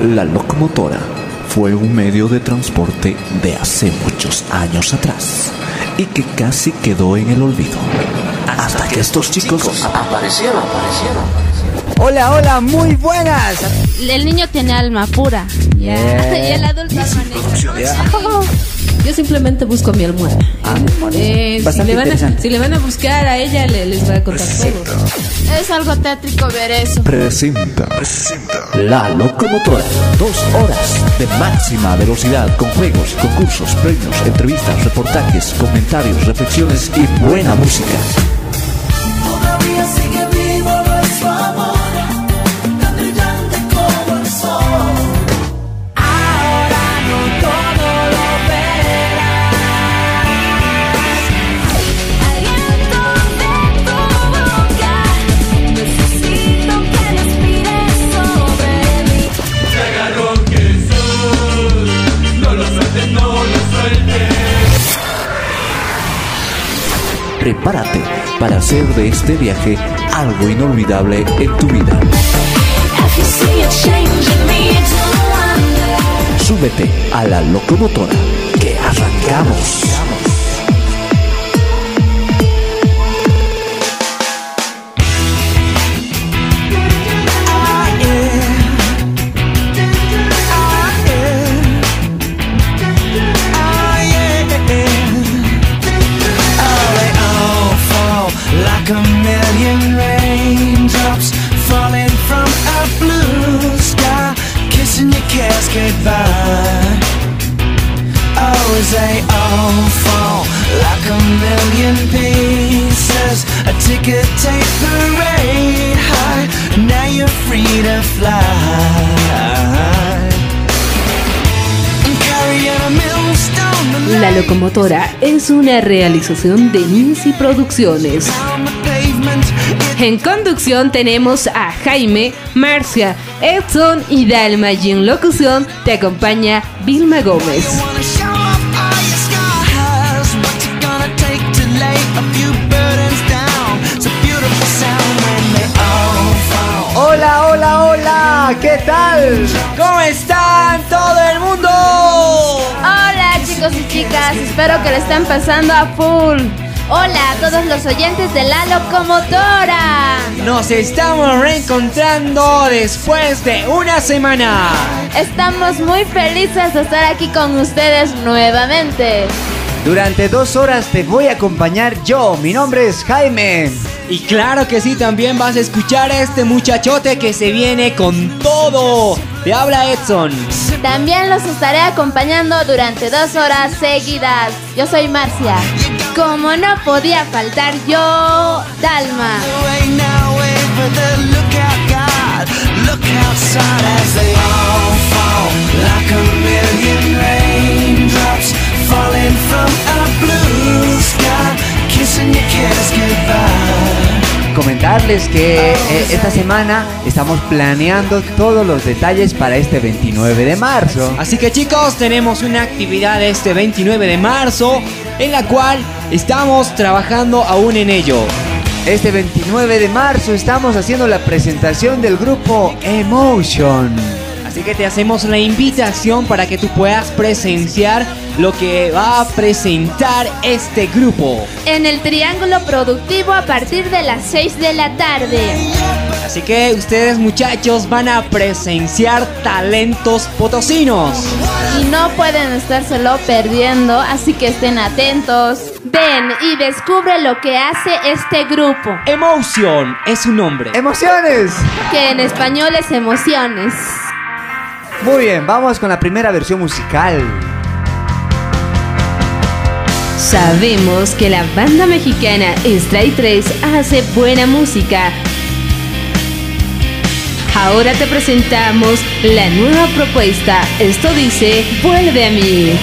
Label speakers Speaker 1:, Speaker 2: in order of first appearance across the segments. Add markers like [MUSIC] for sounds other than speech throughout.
Speaker 1: La locomotora fue un medio de transporte de hace muchos años atrás y que casi quedó en el olvido. Hasta que estos chicos aparecieron, aparecieron.
Speaker 2: Hola, hola, muy buenas.
Speaker 3: El niño tiene alma pura. Ya. Y el adulto [LAUGHS]
Speaker 4: Yo simplemente busco mi almohada.
Speaker 2: Ah,
Speaker 4: Eh, si, le van a,
Speaker 2: interesante.
Speaker 4: si le van a buscar a ella, le- les va a contar todo.
Speaker 3: Es algo tétrico ver eso.
Speaker 1: Presenta La Locomotora. Dos horas de máxima velocidad con juegos, concursos, premios, entrevistas, reportajes, comentarios, reflexiones y buena música. Prepárate para hacer de este viaje algo inolvidable en tu vida. Súbete a la locomotora que arrancamos.
Speaker 4: Locomotora es una realización de Ninsi Producciones. En conducción tenemos a Jaime, Marcia, Edson y Dalma y en locución te acompaña Vilma Gómez.
Speaker 2: Hola, hola, hola. ¿Qué tal? ¿Cómo están todo el mundo?
Speaker 3: Chicas, espero que le estén pasando a full. Hola a todos los oyentes de la locomotora.
Speaker 2: Nos estamos reencontrando después de una semana.
Speaker 3: Estamos muy felices de estar aquí con ustedes nuevamente.
Speaker 2: Durante dos horas te voy a acompañar yo. Mi nombre es Jaime.
Speaker 5: Y claro que sí, también vas a escuchar a este muchachote que se viene con todo. Te habla Edson.
Speaker 3: También los estaré acompañando durante dos horas seguidas. Yo soy Marcia. Como no podía faltar yo, Dalma.
Speaker 6: Falling from a blue sky, kissing your cares goodbye.
Speaker 2: Comentarles que eh, esta semana estamos planeando todos los detalles para este 29 de marzo.
Speaker 5: Así que chicos, tenemos una actividad este 29 de marzo en la cual estamos trabajando aún en ello.
Speaker 2: Este 29 de marzo estamos haciendo la presentación del grupo Emotion.
Speaker 5: Así que te hacemos la invitación para que tú puedas presenciar lo que va a presentar este grupo.
Speaker 3: En el Triángulo Productivo a partir de las 6 de la tarde.
Speaker 5: Así que ustedes muchachos van a presenciar talentos potosinos.
Speaker 3: Y no pueden estárselo perdiendo, así que estén atentos. Ven y descubre lo que hace este grupo,
Speaker 5: Emotion es su nombre.
Speaker 2: ¡Emociones!
Speaker 3: que en español es emociones.
Speaker 2: Muy bien, vamos con la primera versión musical.
Speaker 4: Sabemos que la banda mexicana Stray 3 hace buena música. Ahora te presentamos la nueva propuesta. Esto dice, vuelve a mí.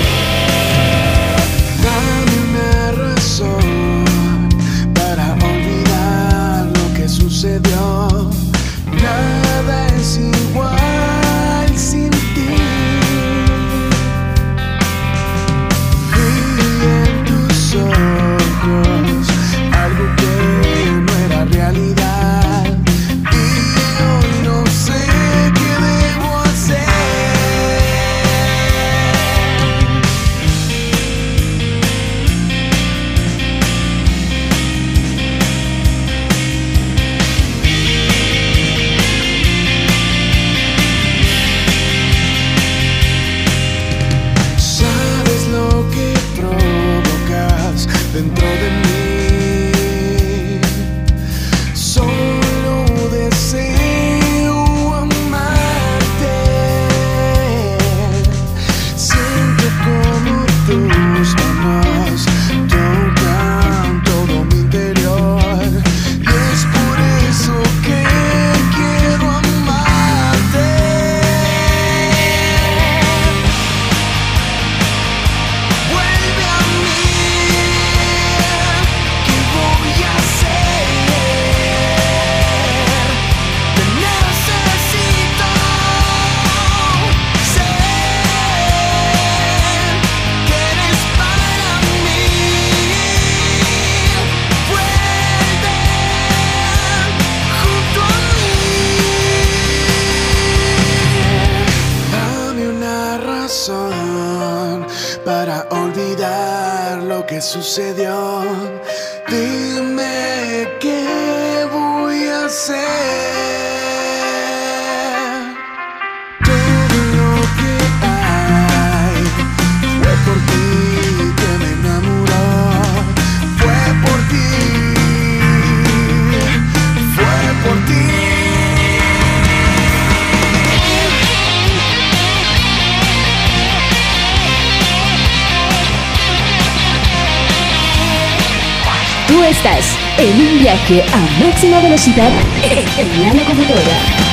Speaker 7: Viaje a máxima velocidad en la locomotora.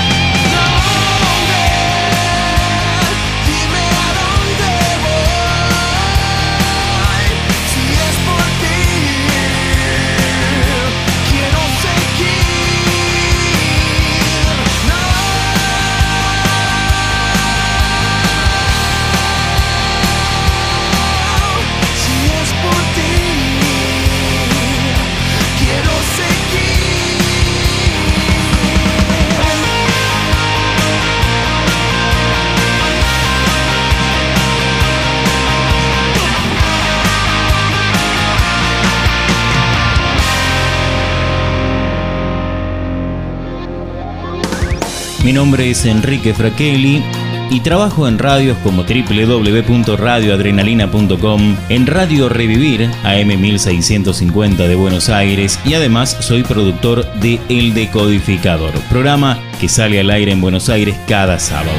Speaker 8: Mi nombre es Enrique Fraquelli y trabajo en radios como www.radioadrenalina.com, en Radio Revivir AM 1650 de Buenos Aires y además soy productor de El Decodificador, programa que sale al aire en Buenos Aires cada sábado.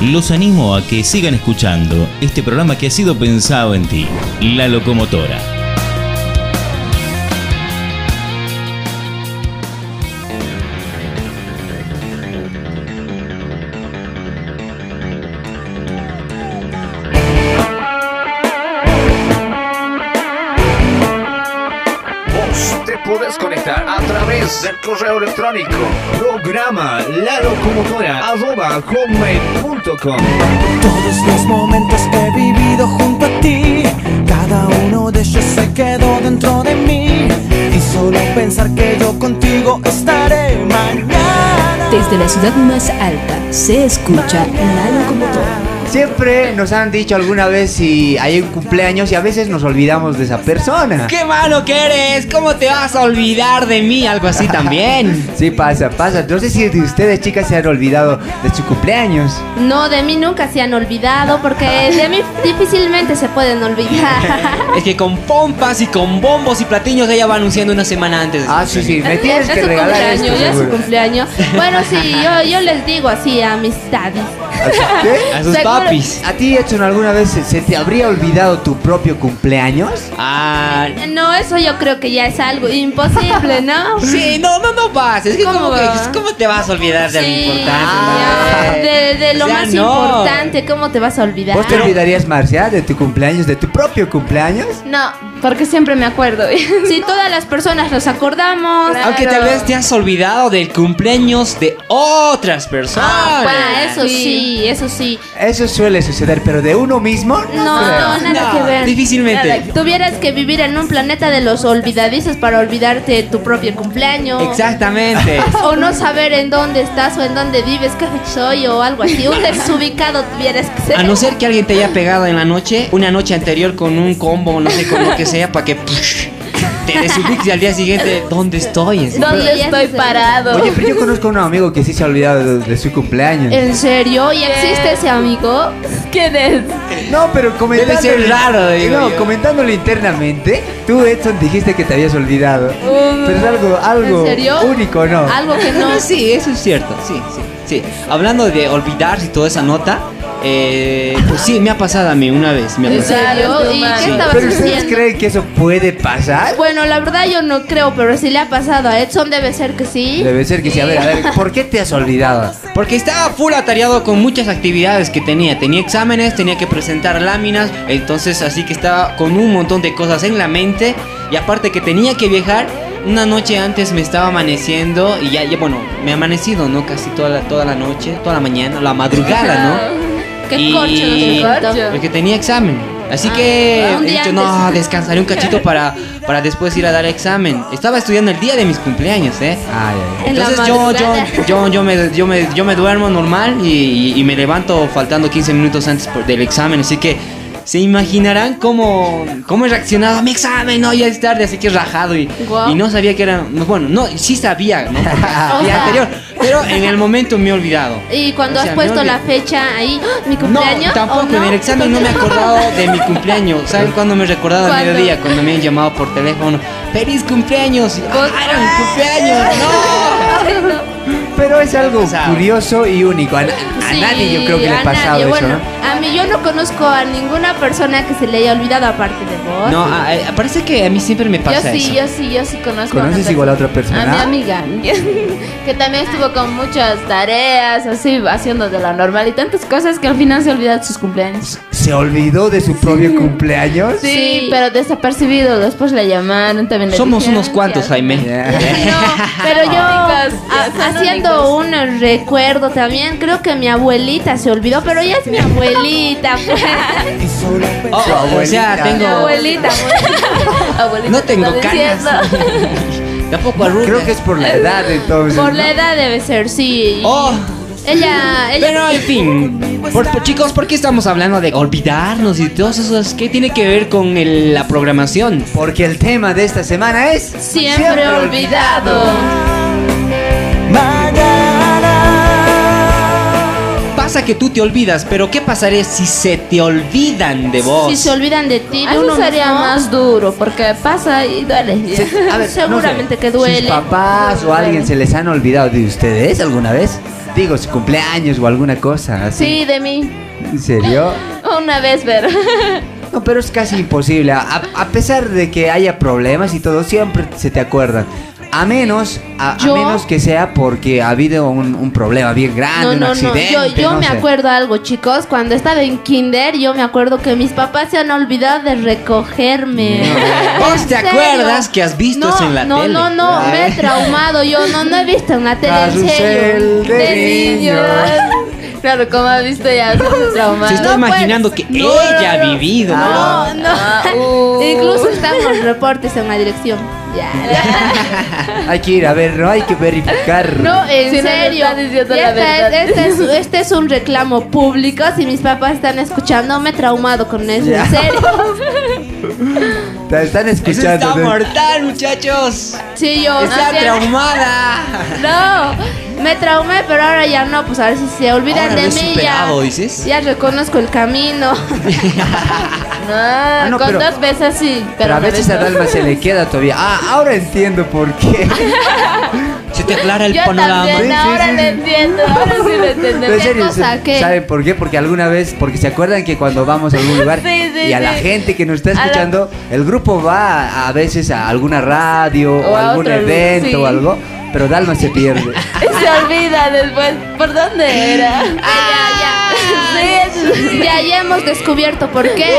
Speaker 8: Los animo a que sigan escuchando este programa que ha sido pensado en ti, La Locomotora.
Speaker 9: Correo electrónico programa la locomotora arroba hotmail.com
Speaker 10: Todos los momentos que he vivido junto a ti, cada uno de ellos se quedó dentro de mí. Y solo pensar que yo contigo estaré mañana.
Speaker 7: Desde la ciudad más alta se escucha la locomotora.
Speaker 2: Siempre nos han dicho alguna vez si hay un cumpleaños y a veces nos olvidamos de esa persona.
Speaker 5: ¡Qué malo que eres! ¿Cómo te vas a olvidar de mí? Algo así también. [LAUGHS]
Speaker 2: Sí, pasa, pasa. No sé si de ustedes, chicas, se han olvidado de su cumpleaños.
Speaker 3: No, de mí nunca se han olvidado porque de mí difícilmente se pueden olvidar. [LAUGHS]
Speaker 5: Es que con pompas y con bombos y platillos ella va anunciando una semana antes. de su
Speaker 2: Ah, sí, sí. Me tienes
Speaker 3: Es
Speaker 2: que
Speaker 3: su
Speaker 2: regalar
Speaker 3: cumpleaños,
Speaker 2: esto,
Speaker 3: ya es su cumpleaños. Bueno, sí, yo, yo les digo así a mis daddies.
Speaker 2: ¿Qué?
Speaker 5: A sus
Speaker 3: Seguro-
Speaker 5: papis.
Speaker 2: ¿A ti, Edson, alguna vez se, se te habría olvidado tu propio cumpleaños?
Speaker 5: Ah,
Speaker 3: No, eso yo creo que ya es algo imposible, ¿no? [LAUGHS]
Speaker 5: sí, no, no, no pasa. Es que
Speaker 3: ¿Cómo
Speaker 5: como que,
Speaker 3: va?
Speaker 5: ¿cómo te vas a olvidar de algo
Speaker 3: Sí,
Speaker 5: importante?
Speaker 3: ya,
Speaker 5: no?
Speaker 3: de, de lo
Speaker 5: O sea,
Speaker 3: más
Speaker 5: no.
Speaker 3: importante, ¿cómo te vas a olvidar?
Speaker 2: ¿Vos te olvidarías, Marcia, de tu cumpleaños, de tu propio cumpleaños?
Speaker 3: No, porque siempre me acuerdo. [LAUGHS] Si todas las personas nos acordamos.
Speaker 5: Aunque tal vez te has olvidado del cumpleaños de otras personas.
Speaker 3: Ah, eso sí, eso sí.
Speaker 2: Eso suele suceder, pero de uno mismo no,
Speaker 3: No,
Speaker 2: creo.
Speaker 3: no, nada
Speaker 5: No,
Speaker 3: que ver.
Speaker 5: difícilmente.
Speaker 3: Nada. Tuvieras que vivir en un planeta de los olvidadizos para olvidarte de tu propio cumpleaños.
Speaker 5: Exactamente. [LAUGHS]
Speaker 3: O no saber en dónde estás o en dónde vives, qué soy o algo así. Un desubicado tuvieras que ser.
Speaker 5: A no ser que alguien te haya pegado en la noche, una noche anterior con un combo, no sé con lo que sea, para que push, te y al día siguiente, ¿dónde estoy?
Speaker 3: ¿Dónde
Speaker 2: Pero-
Speaker 3: estoy parado?
Speaker 2: Oye, pero yo conozco a un amigo que sí se ha olvidado de, de su cumpleaños.
Speaker 3: ¿En serio? ¿Y existe ese amigo? ¿Quién es?
Speaker 2: No, pero comentándole...
Speaker 5: ser raro, digo
Speaker 2: No,
Speaker 5: yo.
Speaker 2: comentándolo internamente, tú, Edson, dijiste que te habías olvidado. pero es algo, algo
Speaker 3: ¿En serio?
Speaker 2: único, ¿no?
Speaker 3: Algo que no.
Speaker 5: No, sí, eso es cierto, sí, sí, sí. Hablando de olvidarse y toda esa nota, eh, pues sí, me ha pasado a mí una vez. Me ha
Speaker 3: ¿En serio? ¿Y qué
Speaker 5: Sí.
Speaker 3: estabas
Speaker 2: ¿Pero ustedes
Speaker 3: haciendo?
Speaker 2: creen que eso puede pasar?
Speaker 3: Bueno, la verdad yo no creo, pero si le ha pasado a Edson debe ser que sí.
Speaker 2: Debe ser que sí. A ver, a ver, ¿por qué te has olvidado?
Speaker 5: Porque estaba full atareado con muchas actividades que tenía. Tenía exámenes, tenía que presentar láminas, entonces así que estaba con un montón de cosas en la mente. Y aparte que tenía que viajar, una noche antes me estaba amaneciendo y ya, ya bueno, me ha amanecido, ¿no? Casi toda la, toda la noche, toda la mañana, la madrugada, ¿no?
Speaker 3: Qué
Speaker 5: Y-
Speaker 3: corcho, no sé cuánto.
Speaker 5: Porque tenía examen. Así
Speaker 3: Ah,
Speaker 5: que
Speaker 3: un
Speaker 5: he dicho, no, descansaré un cachito para, para después ir a dar examen. Estaba estudiando el día de mis cumpleaños, ¿eh?
Speaker 2: Ay, ay,
Speaker 3: En la
Speaker 5: Entonces yo, yo, yo, yo, me, yo, me, yo me duermo normal y, y- y me levanto faltando 15 minutos antes por- del examen. Así que se imaginarán cómo, cómo he reaccionado a mi examen. No, ya es tarde, así que rajado. Y, no sabía que era. Bueno, no, sí sabía, ¿no? [LAUGHS] Día anterior. Pero en el momento me he olvidado.
Speaker 3: Y cuando
Speaker 5: O sea,
Speaker 3: has puesto la fecha ahí, ¡ah! mi cumpleaños.
Speaker 5: No, tampoco,
Speaker 3: ¿o no?
Speaker 5: en el examen no me he acordado de mi cumpleaños. ¿Saben cuándo me he recordado al mediodía? Cuando me han llamado por teléfono. ¡Feliz cumpleaños! ¡Ah, era mi cumpleaños! [LAUGHS] ¡No!
Speaker 2: Pero es algo curioso y único. A, a
Speaker 3: Sí,
Speaker 2: nadie yo creo que le ha pasado
Speaker 3: nadie.
Speaker 2: eso,
Speaker 3: Bueno,
Speaker 2: ¿no?
Speaker 3: A mí yo no conozco a ninguna persona que se le haya olvidado aparte de vos.
Speaker 5: No, a- a- parece que a mí siempre me
Speaker 3: yo
Speaker 5: pasa
Speaker 3: sí,
Speaker 5: eso.
Speaker 3: yo sí, yo sí conozco
Speaker 2: ¿Conoces
Speaker 3: una
Speaker 2: igual a otra
Speaker 3: A mi
Speaker 2: persona?
Speaker 3: amiga, [LAUGHS] que también estuvo con muchas tareas, así, haciendo de la normal y tantas cosas que al final se olvida de sus cumpleaños.
Speaker 2: ¿Se olvidó de su propio cumpleaños?
Speaker 3: Sí, pero desapercibido, después le llamaron, también le
Speaker 5: Somos
Speaker 3: dijeron,
Speaker 5: unos cuantos. Jaime.
Speaker 3: No, [LAUGHS] pero yo a-
Speaker 4: son
Speaker 3: haciendo un recuerdo también, creo que mi abuelita se olvidó, pero ella es mi abuelita. Pues.
Speaker 5: Oh, oh, o sea,
Speaker 2: abuelita.
Speaker 5: Tengo.
Speaker 3: abuelita, abuelita. Abuelita,
Speaker 5: No
Speaker 3: te
Speaker 5: tengo canas. [LAUGHS] Tampoco arrugas.
Speaker 2: Creo que es por la edad entonces.
Speaker 3: Por
Speaker 2: ¿no?
Speaker 3: la edad debe ser, sí.
Speaker 5: Oh,
Speaker 3: Ella, ella
Speaker 5: pero en fin. Por- por- chicos, ¿por qué estamos hablando de olvidarnos y todas esas? ¿Qué tiene que ver con el- la programación?
Speaker 2: Porque el tema de esta semana es
Speaker 3: siempre, olvidado.
Speaker 5: Pasa que tú te olvidas, pero ¿qué pasaría si se te olvidan de vos?
Speaker 3: Si se olvidan de ti, de
Speaker 4: Eso
Speaker 3: uno
Speaker 4: sería
Speaker 3: mismo,
Speaker 4: más duro porque pasa y duele.
Speaker 2: Se- a ver, [LAUGHS]
Speaker 3: Seguramente
Speaker 2: no sé,
Speaker 3: que duele.
Speaker 2: ¿Sus papás o alguien se les han olvidado de ustedes alguna vez? Digo, su cumpleaños o alguna cosa así.
Speaker 3: Sí, de mí.
Speaker 2: ¿En serio? [LAUGHS]
Speaker 3: Una vez, pero. [LAUGHS]
Speaker 2: No, pero es casi imposible. A, a pesar de que haya problemas y todo, siempre se te acuerdan. A menos, a, a
Speaker 3: Yo-
Speaker 2: menos que sea porque ha habido un, un problema bien grande,
Speaker 3: No,
Speaker 2: un
Speaker 3: no, no.
Speaker 2: accidente.
Speaker 3: Yo, yo
Speaker 2: no
Speaker 3: me
Speaker 2: sé.
Speaker 3: acuerdo algo, chicos. Cuando estaba en kinder, yo me acuerdo que mis papás se han olvidado de recogerme. [LAUGHS]
Speaker 5: ¿Vos
Speaker 3: ¿En
Speaker 5: te
Speaker 3: serio?
Speaker 5: acuerdas que has visto
Speaker 3: no,
Speaker 5: eso en la
Speaker 3: no,
Speaker 5: tele?
Speaker 3: No, no,
Speaker 2: Ay.
Speaker 3: me he traumado. Yo no, no he visto en la tele, en serio.
Speaker 2: Carrusel de niños. [LAUGHS]
Speaker 4: Claro, como ha visto ya, traumado.
Speaker 5: Se está
Speaker 3: No, pues,
Speaker 5: imaginando que
Speaker 3: no,
Speaker 5: ella
Speaker 3: no,
Speaker 5: ha vivido.
Speaker 2: Ah.
Speaker 3: No, no.
Speaker 4: Ah, uh.
Speaker 3: Incluso están los reportes en la dirección. Ya. [LAUGHS]
Speaker 2: Hay que ir a ver, no hay que verificar.
Speaker 3: No, en
Speaker 4: Si no, no
Speaker 3: serio.
Speaker 4: diciendo la
Speaker 3: es- este, es, este es un reclamo público. Si mis papás están escuchando, me he traumado con eso.
Speaker 2: Ya.
Speaker 3: En serio. [LAUGHS]
Speaker 2: Te están
Speaker 5: Eso
Speaker 2: escuchando.
Speaker 5: está
Speaker 2: ¿no?
Speaker 5: mortal, muchachos.
Speaker 3: Sí, yo.
Speaker 5: Está
Speaker 3: bien-
Speaker 5: traumada. [LAUGHS]
Speaker 3: No, me traumé, pero ahora ya no. Pues a ver si se olvidan
Speaker 5: Ahora
Speaker 3: de mí.
Speaker 5: superado,
Speaker 3: ya,
Speaker 5: dices.
Speaker 3: ya reconozco el camino. [LAUGHS]
Speaker 4: No,
Speaker 2: no,
Speaker 4: con
Speaker 2: pero-
Speaker 4: dos veces sí, pero,
Speaker 2: Pero a veces
Speaker 4: vez
Speaker 2: a
Speaker 4: no.
Speaker 2: Dalma se le queda todavía. Ah, ahora entiendo por qué. [LAUGHS]
Speaker 5: Se te aclara el
Speaker 4: Yo
Speaker 5: panorama.
Speaker 4: también,
Speaker 2: Sí,
Speaker 4: ahora
Speaker 2: sí,
Speaker 4: lo
Speaker 2: sí.
Speaker 4: entiendo, ahora sí lo
Speaker 2: Pero en
Speaker 4: entendemos.
Speaker 2: serio,
Speaker 3: cosa? ¿Qué?
Speaker 2: ¿Saben por qué? Porque alguna vez, porque se acuerdan que cuando vamos a algún [LAUGHS] lugar
Speaker 4: Sí, sí,
Speaker 2: y a la gente que nos está
Speaker 4: la-
Speaker 2: escuchando, el grupo va a, a veces a alguna radio o,
Speaker 4: O a
Speaker 2: algún evento
Speaker 4: sí.
Speaker 2: o algo, pero Dalma se pierde. [LAUGHS]
Speaker 4: Se olvida después, ¿por dónde era?
Speaker 3: Ah,
Speaker 4: Sí,
Speaker 3: ya, ya hemos descubierto por qué.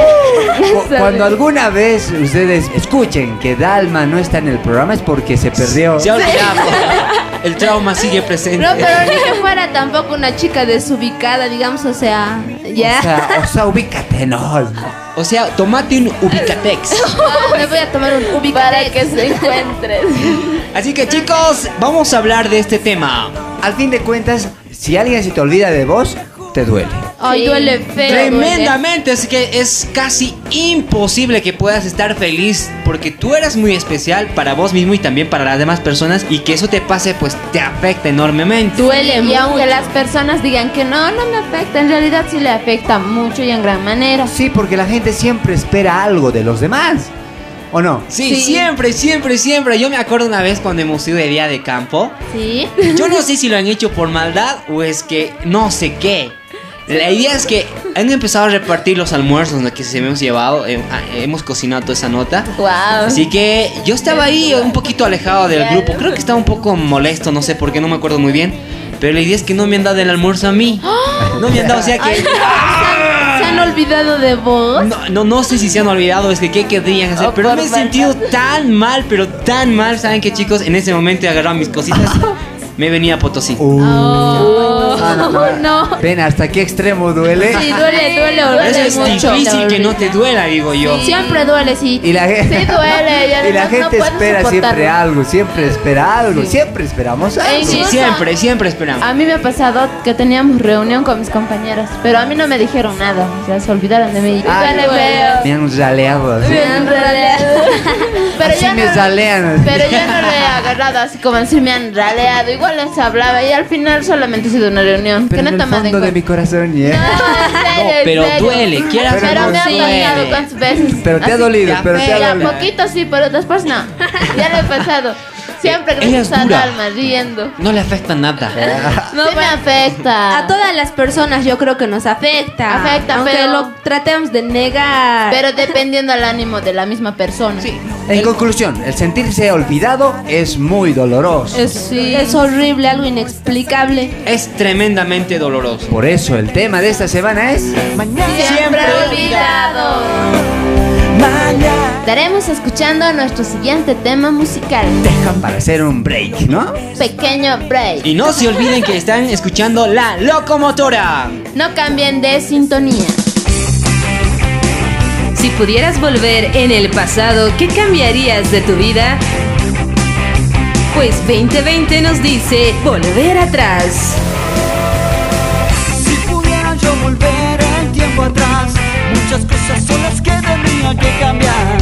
Speaker 2: Cu- Cuando alguna vez ustedes escuchen que Dalma no está en el programa es porque se perdió.
Speaker 5: Se ha olvidado. [LAUGHS] El trauma sigue presente.
Speaker 3: No, pero ni que fuera tampoco una chica desubicada, digamos, o sea, ya.
Speaker 2: O sea, o sea, ubícate, no.
Speaker 5: O sea, tomate un Ubicatex. [LAUGHS]
Speaker 3: Me voy a tomar un
Speaker 4: para
Speaker 3: ubicatex.
Speaker 4: que se encuentres.
Speaker 5: Así que chicos, vamos a hablar de este tema.
Speaker 2: Al fin de cuentas, si alguien se te olvida de vos, te duele.
Speaker 11: Ay,
Speaker 3: Sí.
Speaker 11: duele feo.
Speaker 5: Tremendamente, es que es casi imposible que puedas estar feliz porque tú eres muy especial para vos mismo y también para las demás personas y que eso te pase pues te afecta enormemente.
Speaker 11: Duele y aunque las personas digan que no, no me afecta, en realidad sí le afecta mucho y en gran manera.
Speaker 2: Sí, porque la gente siempre espera algo de los demás. ¿O no?
Speaker 5: Sí,
Speaker 11: Sí.
Speaker 5: siempre, siempre, siempre. Yo me acuerdo una vez cuando hemos ido de día de campo.
Speaker 11: Sí.
Speaker 5: Yo no sé si lo han hecho por maldad o es que no sé qué. La idea es que han empezado a repartir los almuerzos que se hemos llevado. eh, ah, hemos cocinado toda esa nota.
Speaker 11: Wow.
Speaker 5: Así que yo estaba ahí un poquito alejado del grupo. Creo que estaba un poco molesto, no sé por qué, no me acuerdo muy bien. Pero la idea es que no me han dado el almuerzo a mí. No me han dado, o sea que.
Speaker 11: ¿Se han olvidado de vos?
Speaker 5: No, no, no sé si se han olvidado, es que qué querrían hacer,
Speaker 11: Oh,
Speaker 5: pero me he sentido tan mal, pero tan mal, ¿saben qué chicos? En ese momento he agarrado mis cositas, [LAUGHS] me venía a Potosí.
Speaker 2: Uh,
Speaker 11: Oh,
Speaker 2: ah, no, [LAUGHS] no.
Speaker 11: no.
Speaker 2: Ven, ¿hasta qué extremo duele?
Speaker 11: Sí, duele, duele, [LAUGHS] duele
Speaker 5: Eso es
Speaker 11: mucho.
Speaker 5: difícil que no te duela, digo yo.
Speaker 11: Siempre duele, sí.
Speaker 2: Y la, ge-
Speaker 11: Sí duele. [LAUGHS] Y,
Speaker 2: y la
Speaker 11: además no
Speaker 2: gente espera siempre algo, siempre espera algo, siempre esperamos algo.
Speaker 5: Sí,
Speaker 11: Incluso-
Speaker 5: siempre, siempre esperamos.
Speaker 11: A mí me ha pasado que teníamos reunión con mis compañeros, pero a mí no me dijeron nada, o sea, se olvidaron de mí. Duele feo.
Speaker 2: Me han raleado así.
Speaker 11: Me han raleado. Pero
Speaker 2: Así
Speaker 11: ya
Speaker 2: me
Speaker 11: no,
Speaker 2: ralean. así.
Speaker 11: pero yo no lo he agarrado así como así me han raleado. Igual les hablaba y al final solamente ha sido una reunión.
Speaker 2: Pero
Speaker 11: que no
Speaker 2: en el
Speaker 11: toman en
Speaker 2: fondo de mi corazón, ¿ya?
Speaker 11: No, en serio, en
Speaker 5: pero
Speaker 11: serio.
Speaker 5: duele, quieras
Speaker 11: Pero
Speaker 5: no
Speaker 11: me
Speaker 5: duele.
Speaker 11: dañado cuántas veces.
Speaker 2: Pero te ha dolido, pero te ha dolido.
Speaker 11: poquito sí, pero después no. Ya lo he pasado. Siempre gracias al alma, riendo.
Speaker 5: No le afecta nada.
Speaker 11: No me afecta.
Speaker 3: A todas las personas yo creo que nos afecta.
Speaker 11: Afecta,
Speaker 3: aunque
Speaker 11: pero-
Speaker 3: lo tratemos de negar.
Speaker 11: Pero dependiendo del ánimo de la misma persona. Sí.
Speaker 2: En conclusión, el sentirse olvidado es muy doloroso.
Speaker 3: es, es horrible, algo inexplicable.
Speaker 5: Es tremendamente doloroso.
Speaker 2: Por eso el tema de esta semana es
Speaker 11: Siempre olvidado. Estaremos escuchando nuestro siguiente tema musical.
Speaker 2: para hacer un break, ¿no?
Speaker 11: Pequeño break.
Speaker 5: Y no se olviden que están escuchando La Locomotora.
Speaker 11: No cambien de sintonía.
Speaker 3: Si pudieras volver en el pasado, ¿qué cambiarías de tu vida? Pues 2020 nos dice volver atrás.
Speaker 10: Si pudiera yo volver el tiempo atrás, muchas cosas son las que tendría que cambiar.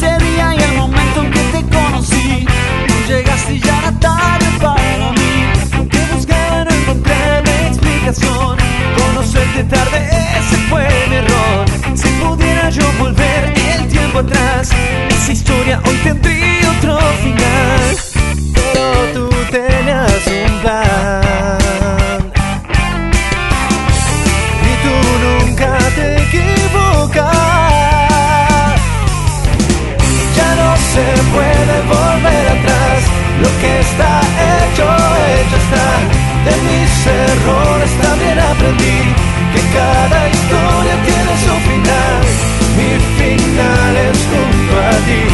Speaker 10: Sería en el momento en que te conocí, tú llegaste y ya era tarde para mí. Que buscaba no encontré la explicación. Conocerte tarde, ese fue mi error. Si pudiera yo volver el tiempo atrás, esa historia hoy tendría otro final. Pero tú tenías un plan. Se puede volver atrás. Lo que está hecho, hecho está. De mis errores también aprendí que cada historia tiene su final. Mi final es junto a ti.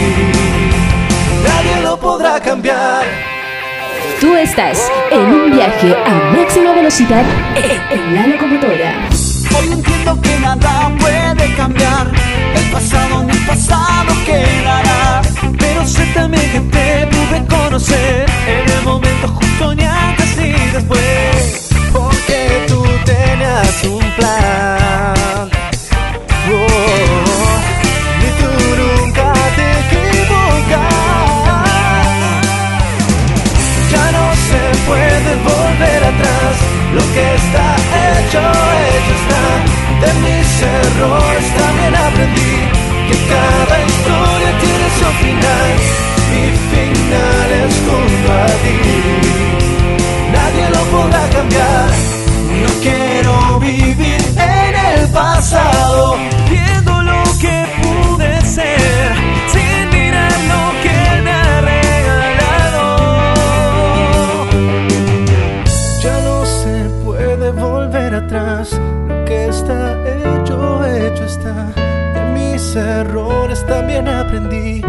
Speaker 10: Nadie lo podrá cambiar.
Speaker 4: Tú estás en un viaje a máxima velocidad en la locomotora.
Speaker 10: Hoy entiendo que nada puede cambiar. El pasado en el pasado quedará. Pero sé también que te pude conocer en el momento justo ni antes ni después. Porque tú tenías un plan. Errores también aprendí que cada historia tiene su final. Mi final es junto a ti. Errores también aprendí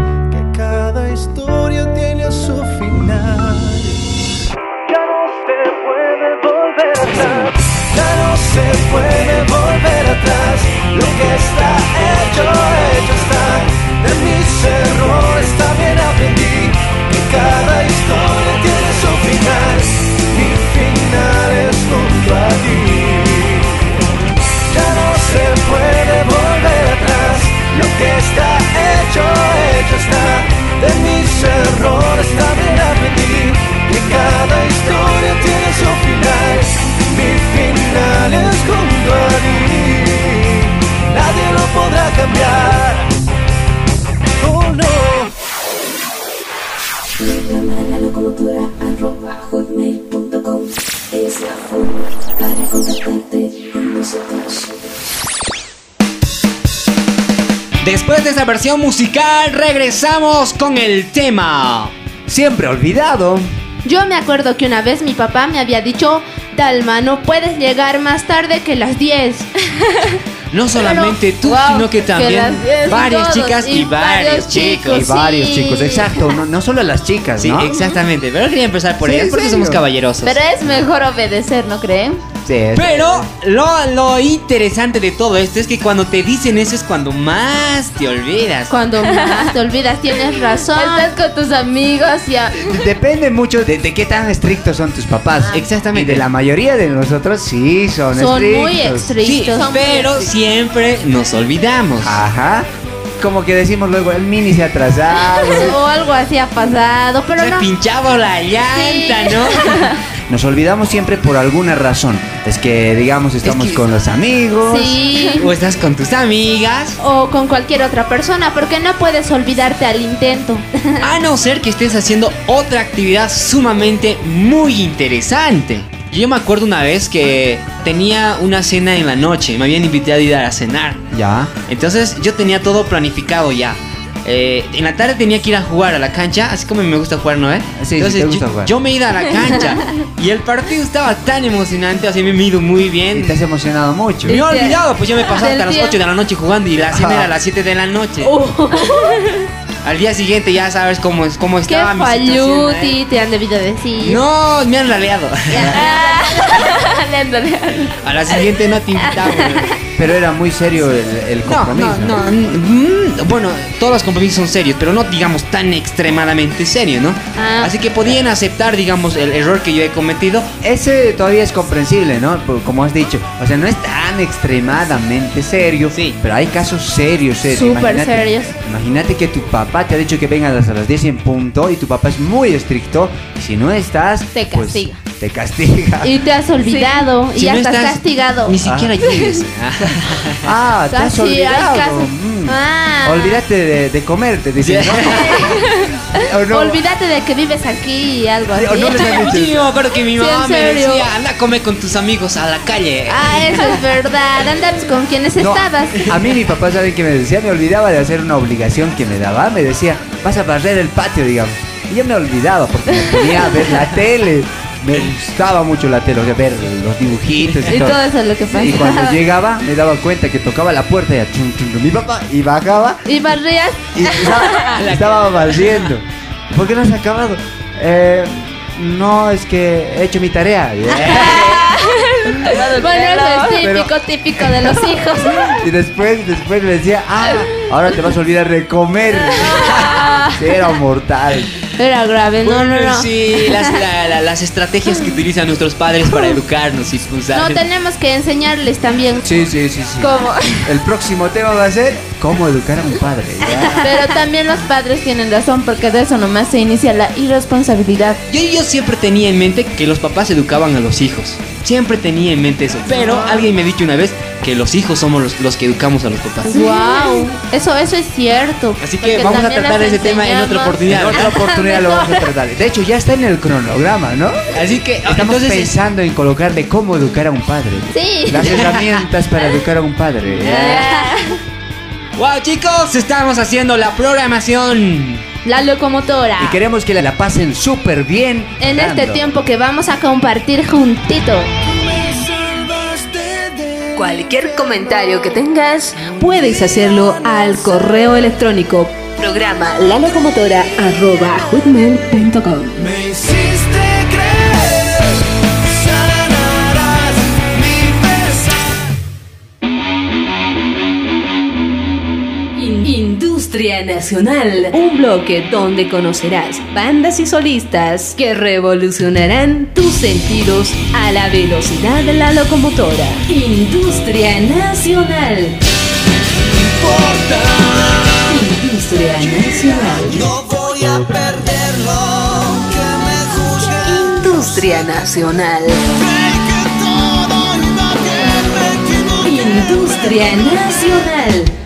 Speaker 5: después de esta versión musical, regresamos con el tema.
Speaker 2: Siempre olvidado.
Speaker 3: Yo me acuerdo que una vez mi papá me había dicho, Dalma, no puedes llegar más tarde que las 10. [LAUGHS]
Speaker 5: No solamente tú,
Speaker 3: wow,
Speaker 5: sino que
Speaker 3: que
Speaker 5: también
Speaker 3: diez,
Speaker 5: varias
Speaker 3: todos,
Speaker 5: chicas y,
Speaker 3: y
Speaker 5: varios chicos.
Speaker 2: Y varios
Speaker 3: sí.
Speaker 2: chicos, exacto. No, no solo las chicas,
Speaker 5: Sí,
Speaker 2: ¿no?
Speaker 5: exactamente. Pero quería empezar por
Speaker 2: Sí,
Speaker 5: ellas
Speaker 2: ¿en
Speaker 5: porque
Speaker 2: serio?
Speaker 5: somos caballerosos.
Speaker 3: Pero es mejor obedecer, ¿no creen?
Speaker 2: Sí,
Speaker 5: Pero lo, lo interesante de todo esto es que cuando te dicen eso es cuando más te olvidas.
Speaker 3: Cuando [LAUGHS] más te olvidas, tienes razón. Estás con tus amigos y a-
Speaker 2: Depende mucho de, de qué tan estrictos son tus papás.
Speaker 5: Exactamente.
Speaker 2: Y de la mayoría de nosotros sí son,
Speaker 3: son
Speaker 2: estrictos.
Speaker 3: muy
Speaker 5: Sí,
Speaker 3: estrictos. son muy
Speaker 5: pero
Speaker 3: estrictos.
Speaker 5: siempre nos olvidamos.
Speaker 2: Ajá. Como que decimos luego, el mini se ha atrasado. [LAUGHS]
Speaker 3: O algo así ha pasado, pero
Speaker 5: Se
Speaker 3: no.
Speaker 5: pinchaba la llanta, ¿no? [LAUGHS]
Speaker 2: Nos olvidamos siempre por alguna razón. Es que, digamos, estamos
Speaker 5: que-
Speaker 2: con los amigos.
Speaker 3: Sí.
Speaker 5: o estás con tus amigas.
Speaker 3: O con cualquier otra persona, porque no puedes olvidarte al intento.
Speaker 5: A no ser que estés haciendo otra actividad sumamente muy interesante. Yo me acuerdo una vez que tenía una cena en la noche, me habían invitado a ir a cenar.
Speaker 2: Ya.
Speaker 5: Entonces yo tenía todo planificado ya. Eh, en la tarde tenía que ir a jugar a la cancha, así como me gusta jugar, ¿no? Eh?
Speaker 2: Sí, sí,
Speaker 5: Entonces
Speaker 2: te gusta
Speaker 5: yo,
Speaker 2: jugar.
Speaker 5: yo me he ido a la cancha [LAUGHS] y el partido estaba tan emocionante, así me he ido muy
Speaker 2: Y
Speaker 5: bien.
Speaker 2: te has emocionado mucho.
Speaker 5: Me he olvidado, pues yo me pasaba hasta las
Speaker 3: día.
Speaker 5: 8 de la noche jugando y la cena era a las 7 de la noche.
Speaker 3: Uh, [LAUGHS]
Speaker 5: Al día siguiente ya sabes cómo, es, cómo
Speaker 3: qué
Speaker 5: estaba mi situación, ¿eh?
Speaker 3: te han debido decir.
Speaker 5: No, me han raleado. [LAUGHS]
Speaker 3: Ah, [LAUGHS]
Speaker 5: A la siguiente no te invitamos.
Speaker 2: Pero era muy serio el, el
Speaker 5: No,
Speaker 2: compromiso.
Speaker 5: no, no. mm, Bueno, todos los compromisos son serios, pero no digamos tan extremadamente serios, ¿no?
Speaker 3: Ah.
Speaker 5: Así que podían aceptar, digamos, el error que yo he cometido.
Speaker 2: Ese todavía es comprensible, ¿no? Como has dicho. O sea, no es tan extremadamente serio.
Speaker 5: Sí.
Speaker 2: Pero hay casos serios, serios.
Speaker 3: Súper
Speaker 2: Imagínate-
Speaker 3: serios.
Speaker 2: Imagínate que tu papá te ha dicho que vengas a las 10 en punto y tu papá es muy estricto. Y si no estás,
Speaker 3: Te
Speaker 2: pues,
Speaker 3: castiga.
Speaker 2: Te castiga.
Speaker 3: Y te has olvidado y
Speaker 5: Si
Speaker 3: ya
Speaker 5: no
Speaker 3: estás,
Speaker 5: estás,
Speaker 3: castigado.
Speaker 5: Ni siquiera llegues. [LAUGHS]
Speaker 2: Ah, te has olvidado. Mm.
Speaker 3: Ah.
Speaker 2: Olvídate de, de comer, te dicen. ¿no? [LAUGHS] ¿O no?
Speaker 3: Olvídate de que vives aquí y algo así.
Speaker 2: o no
Speaker 5: Sí, yo [LAUGHS] me acuerdo que mi
Speaker 3: Sí,
Speaker 5: mamá me
Speaker 3: serio.
Speaker 5: decía, anda a comer con tus amigos a la calle.
Speaker 3: Ah, eso es verdad. Andabas con quienes
Speaker 2: No,
Speaker 3: estabas.
Speaker 2: A mí mi papá, ¿saben qué me decía? Me olvidaba de hacer una obligación que me daba. Me decía, vas a barrer el patio, digamos. Y yo me olvidaba porque me ponía a ver la tele. Me gustaba mucho la tele, o sea, ver los dibujitos y,
Speaker 3: Y todo eso es lo que pasa.
Speaker 2: Y cuando [LAUGHS] llegaba, me daba cuenta que tocaba la puerta y, chum, chum, chum, mi papá y bajaba
Speaker 3: Y barrías.
Speaker 2: y estaba, [LAUGHS] estaba barriendo. ¿Por qué no has acabado? Eh, no, es que he hecho mi tarea. [LAUGHS]
Speaker 3: Bueno, eso es
Speaker 2: Pero-
Speaker 3: típico, típico de los hijos.
Speaker 2: Y después, después me decía, ah, ahora te vas a olvidar de comer. Era mortal.
Speaker 3: Era grave, no, no,
Speaker 5: Bueno,
Speaker 3: no.
Speaker 5: Sí, las, la- la- las estrategias que utilizan nuestros padres para educarnos y expulsar.
Speaker 3: No, tenemos que enseñarles también
Speaker 2: Sí, sí, sí, sí.
Speaker 3: cómo.
Speaker 2: El próximo tema va a ser cómo educar a un padre. ¿ya?
Speaker 3: Pero también los padres tienen razón porque de eso nomás se inicia la irresponsabilidad.
Speaker 5: Yo, yo siempre tenía en mente que los papás educaban a los hijos. Siempre tenía en mente eso. Pero alguien me ha dicho una vez que los hijos somos los, los que educamos a los papás.
Speaker 3: Wow, eso, eso es cierto.
Speaker 5: Así que
Speaker 3: Porque
Speaker 5: vamos a
Speaker 3: también
Speaker 5: tratar ese tema en otra
Speaker 3: enseñamos-
Speaker 5: oportunidad. [LAUGHS]
Speaker 2: En otra oportunidad lo vamos a tratar. De hecho, ya está en el cronograma, ¿no?
Speaker 5: Así que
Speaker 2: Estamos
Speaker 5: entonces
Speaker 2: pensando en colocarle cómo educar a un padre.
Speaker 3: Sí.
Speaker 2: Las [LAUGHS] herramientas para educar a un padre.
Speaker 5: Wow chicos, estamos haciendo la programación.
Speaker 3: La locomotora.
Speaker 2: Y queremos que la pasen súper bien.
Speaker 3: En este tiempo que vamos a compartir juntito.
Speaker 4: Cualquier comentario que tengas, puedes hacerlo al correo electrónico programa lalocomotora.com.
Speaker 6: Me hiciste
Speaker 4: Industria Nacional, un bloque donde conocerás bandas y solistas que revolucionarán tus sentidos a la velocidad de la locomotora. Industria Nacional. Industria Nacional.
Speaker 6: No voy a perderlo, que me.
Speaker 4: Industria Nacional. Industria Nacional.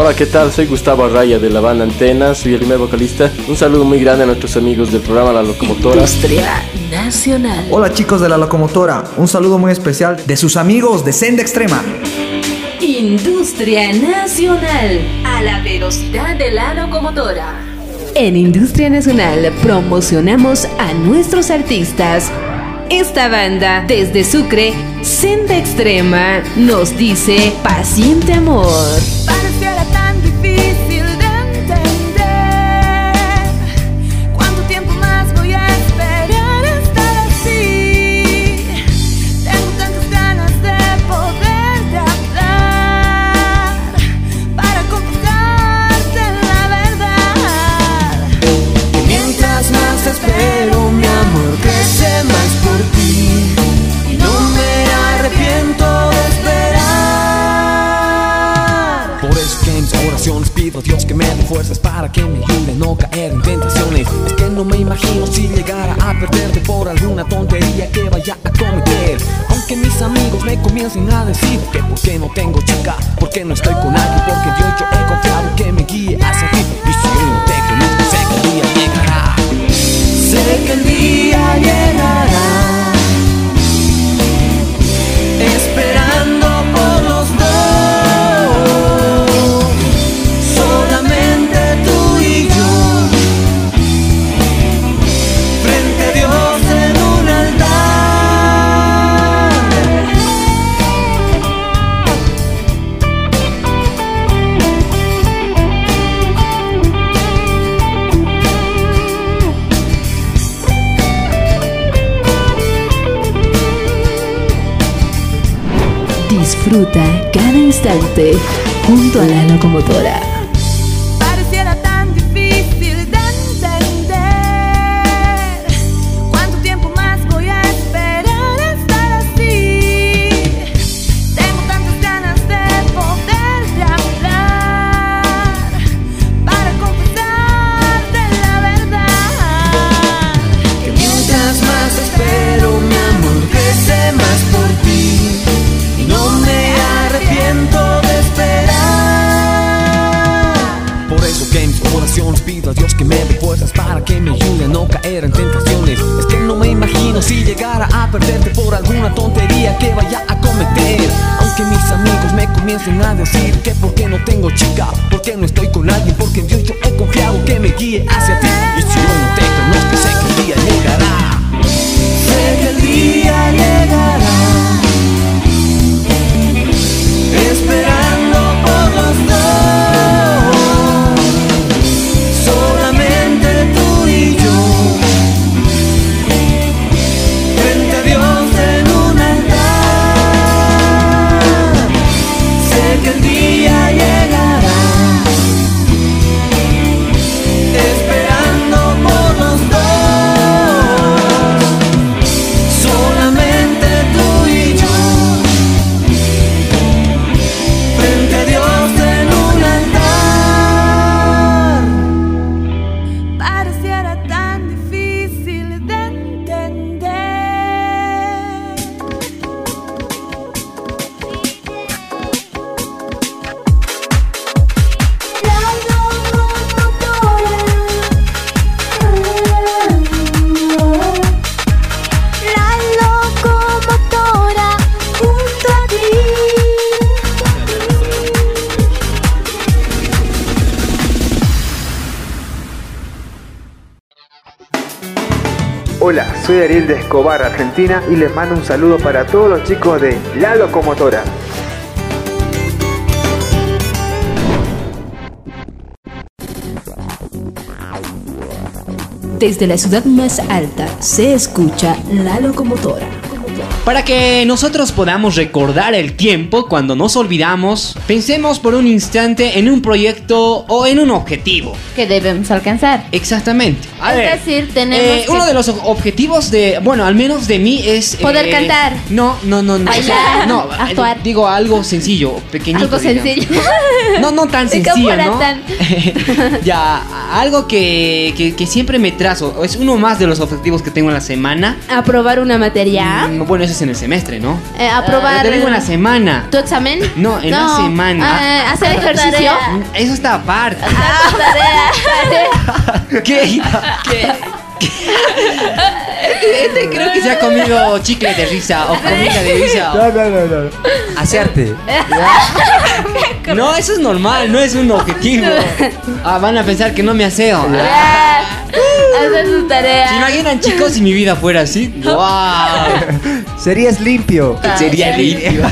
Speaker 12: Hola, ¿qué tal? Soy Gustavo Arraya de la banda Antena, soy el primer vocalista. Un saludo muy grande a nuestros amigos del programa La Locomotora.
Speaker 4: Industria Nacional.
Speaker 13: Hola chicos de la locomotora, un saludo muy especial de sus amigos de Senda Extrema.
Speaker 4: Industria Nacional, a la velocidad de la locomotora. En Industria Nacional promocionamos a nuestros artistas. Esta banda, desde Sucre, Senda Extrema, nos dice Paciente Amor.
Speaker 14: No
Speaker 10: caer en tentaciones. Es que no me imagino si llegara a perderte por alguna tontería que vaya a cometer. Aunque mis amigos me comiencen a decir que por qué no tengo chica, por qué no estoy con alguien, porque
Speaker 13: Disfruta cada instante junto a la locomotora.
Speaker 10: Decir que por qué no tengo chica, por qué no estoy con alguien, porque Dios yo he confiado que me guíe hacia
Speaker 15: ti.
Speaker 2: Y les mando un saludo para todos los chicos de La Locomotora.
Speaker 13: Desde la ciudad más alta se escucha la locomotora.
Speaker 5: Para que nosotros podamos recordar el tiempo cuando nos olvidamos, pensemos por un instante en un proyecto o en un objetivo.
Speaker 3: Que debemos alcanzar.
Speaker 5: Exactamente. A
Speaker 3: es
Speaker 5: ver,
Speaker 3: decir, tenemos
Speaker 5: eh,
Speaker 3: que
Speaker 5: uno de los objetivos de, bueno, al menos de mí es
Speaker 3: Poder
Speaker 5: eh,
Speaker 3: cantar.
Speaker 5: No, no, no, no.
Speaker 3: Bailar,
Speaker 5: no,
Speaker 3: actuar.
Speaker 5: eh, digo algo sencillo, pequeñito.
Speaker 3: algo
Speaker 5: digamos.
Speaker 3: sencillo.
Speaker 5: No, no tan [LAUGHS]
Speaker 3: ¿Cómo
Speaker 5: sencillo, ¿no?
Speaker 3: tan- [LAUGHS]
Speaker 5: ya, algo que, que, que siempre me trazo. Es uno más de los objetivos que tengo en la semana.
Speaker 3: Aprobar una materia.
Speaker 5: Mm, Bueno, eso es en el semestre, ¿no?
Speaker 3: Eh, aprobar.
Speaker 5: Yo te digo en la semana.
Speaker 3: ¿Tu examen?
Speaker 5: No, en la semana.
Speaker 3: Eh, ¿Hacer
Speaker 5: Ah,
Speaker 3: ejercicio?
Speaker 5: Mm, Eso está aparte.
Speaker 3: Tarea. [LAUGHS]
Speaker 5: ¿Qué? ¿Qué? [LAUGHS] Este creo que se ha comido chicle de risa o comida de risa.
Speaker 2: No, no, no, no. Hacerte.
Speaker 5: No, eso es normal, no es un objetivo. [LAUGHS] Ah, van a pensar que no me aseo.
Speaker 3: Ah, Hacer su tarea.
Speaker 5: ¿Se imaginan, chicos, si mi vida fuera así? ¡Wow! [LAUGHS]
Speaker 2: Serías limpio.
Speaker 5: Sería limpio.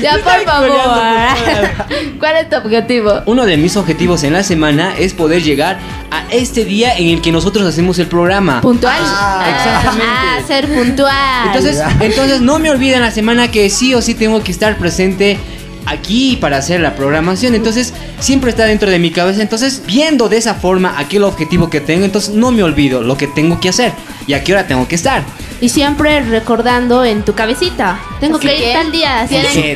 Speaker 3: Ya, por favor. [LAUGHS] ¿Cuál es tu objetivo?
Speaker 5: Uno de mis objetivos en la semana es poder llegar a este día en el que nosotros hacemos el programa.
Speaker 3: Puntual.
Speaker 5: Ah, exactamente.
Speaker 3: Ah, ser puntual.
Speaker 5: Entonces, entonces no me olviden la semana que sí o sí tengo que estar presente aquí para hacer la programación. Entonces, siempre está dentro de mi cabeza. Entonces, viendo de esa forma aquel objetivo que tengo, entonces no me olvido lo que tengo que hacer y a qué hora tengo que estar.
Speaker 3: Y siempre recordando en tu cabecita. Tengo
Speaker 5: Así
Speaker 3: que
Speaker 5: que-
Speaker 3: ir tal día.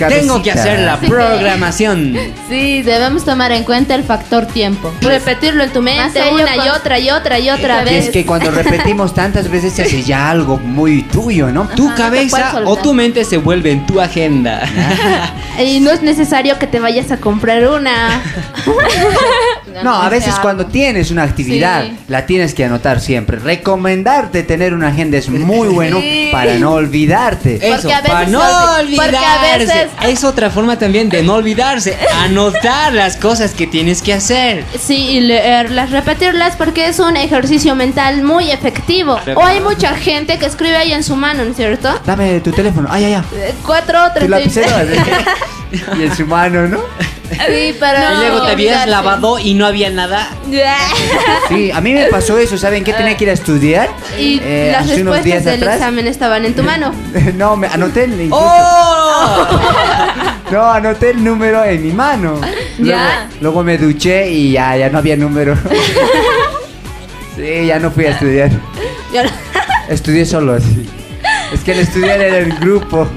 Speaker 5: tengo que hacer la programación. [LAUGHS]
Speaker 3: Sí, debemos tomar en cuenta el factor tiempo. Repetirlo en tu mente
Speaker 16: Más
Speaker 3: una y otra y otra y otra
Speaker 2: Y
Speaker 3: vez.
Speaker 2: es que cuando [LAUGHS] repetimos tantas veces se hace ya algo muy tuyo, ¿no?
Speaker 5: Tu
Speaker 3: Ajá,
Speaker 5: cabeza o tu mente se vuelve en tu agenda. [LAUGHS]
Speaker 3: Y no es necesario que te vayas a comprar una.
Speaker 2: No, a veces cuando tienes una actividad,
Speaker 3: Sí.
Speaker 2: la tienes que anotar siempre. Recomendarte tener una agenda es muy bueno
Speaker 3: Sí.
Speaker 2: para no olvidarte.
Speaker 5: Eso, para no olvidarse.
Speaker 3: veces-
Speaker 5: Es otra forma también de no olvidarse. Anotar las cosas que tienes que hacer.
Speaker 3: Sí, y leerlas, repetirlas porque es un ejercicio mental muy efectivo. O hay mucha gente que escribe ahí en su mano, ¿no es cierto?
Speaker 2: Dame tu teléfono. Ay, ay, ay.
Speaker 3: Eh, Cuatro,
Speaker 2: Tu
Speaker 3: treinta [LAUGHS] y
Speaker 2: en su mano, ¿no?
Speaker 3: Sí, pero
Speaker 5: y luego te habías
Speaker 3: olvidarse.
Speaker 5: lavado y no había nada. [LAUGHS]
Speaker 2: Sí, a mí me pasó eso. ¿Saben qué tenía que ir a estudiar?
Speaker 3: Y
Speaker 2: Eh,
Speaker 3: las
Speaker 2: hace unos
Speaker 3: respuestas
Speaker 2: días
Speaker 3: del
Speaker 2: atrás.
Speaker 3: examen estaban en tu [LAUGHS] mano.
Speaker 2: no, me anoté el. incluso-
Speaker 5: ¡Oh! [LAUGHS]
Speaker 2: No, anoté el número en mi mano. Luego,
Speaker 3: Ya.
Speaker 2: luego me duché y ya, ya no había número. sí, ya no fui a estudiar.
Speaker 3: Yo no-
Speaker 2: Estudié solo así. Es que el estudiar era el grupo.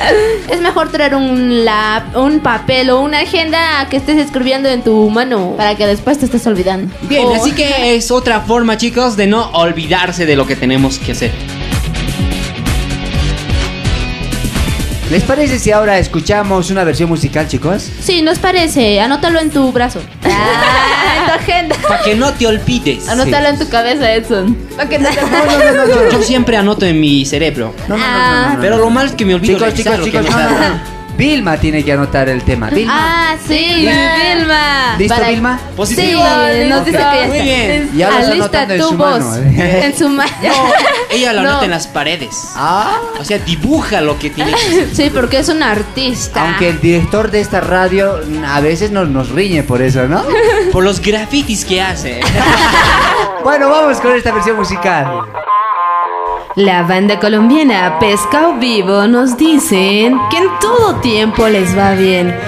Speaker 2: [LAUGHS]
Speaker 3: Es mejor traer un lap, un papel o una agenda que estés escribiendo en tu mano para que después te estés olvidando.
Speaker 5: Bien, así que [LAUGHS] es otra forma, chicos, de no olvidarse de lo que tenemos que hacer.
Speaker 2: ¿Les parece si ahora escuchamos una versión musical, chicos?
Speaker 3: Sí, nos parece. Anótalo en tu brazo. Ah, en tu agenda.
Speaker 5: Para que no te olvides.
Speaker 3: Anótalo en tu cabeza, Edson. Para que no te
Speaker 5: Yo, yo siempre anoto en mi cerebro.
Speaker 2: No, no, no,
Speaker 3: Ah.
Speaker 2: no, no.
Speaker 5: Pero lo malo es que me olvido
Speaker 2: Chicos, chicos,
Speaker 5: lo que
Speaker 2: chicos, Vilma tiene que anotar el tema. Vilma.
Speaker 3: Ah, sí, Vilma.
Speaker 2: ¿Listo,
Speaker 3: Para-
Speaker 2: Vilma?
Speaker 3: Sí,
Speaker 5: Positivo.
Speaker 3: nos dice que ya
Speaker 5: Muy
Speaker 3: está.
Speaker 5: bien.
Speaker 2: Ya lo está
Speaker 3: Alista
Speaker 2: anotando en
Speaker 3: tu
Speaker 2: su
Speaker 3: voz.
Speaker 2: mano.
Speaker 3: En su mano. [LAUGHS]
Speaker 5: Ella lo [LAUGHS]
Speaker 3: No.
Speaker 5: anota en las paredes.
Speaker 2: Ah,
Speaker 5: O sea, dibuja lo que tiene que hacer.
Speaker 3: Sí, porque es un artista.
Speaker 2: aunque el director de esta radio mm, a veces nos, nos riñe por eso, ¿no?
Speaker 5: Por los grafitis que hace. [LAUGHS]
Speaker 2: Bueno, vamos con esta versión musical.
Speaker 4: La banda colombiana Pescado Vivo nos dicen que en todo tiempo les va bien.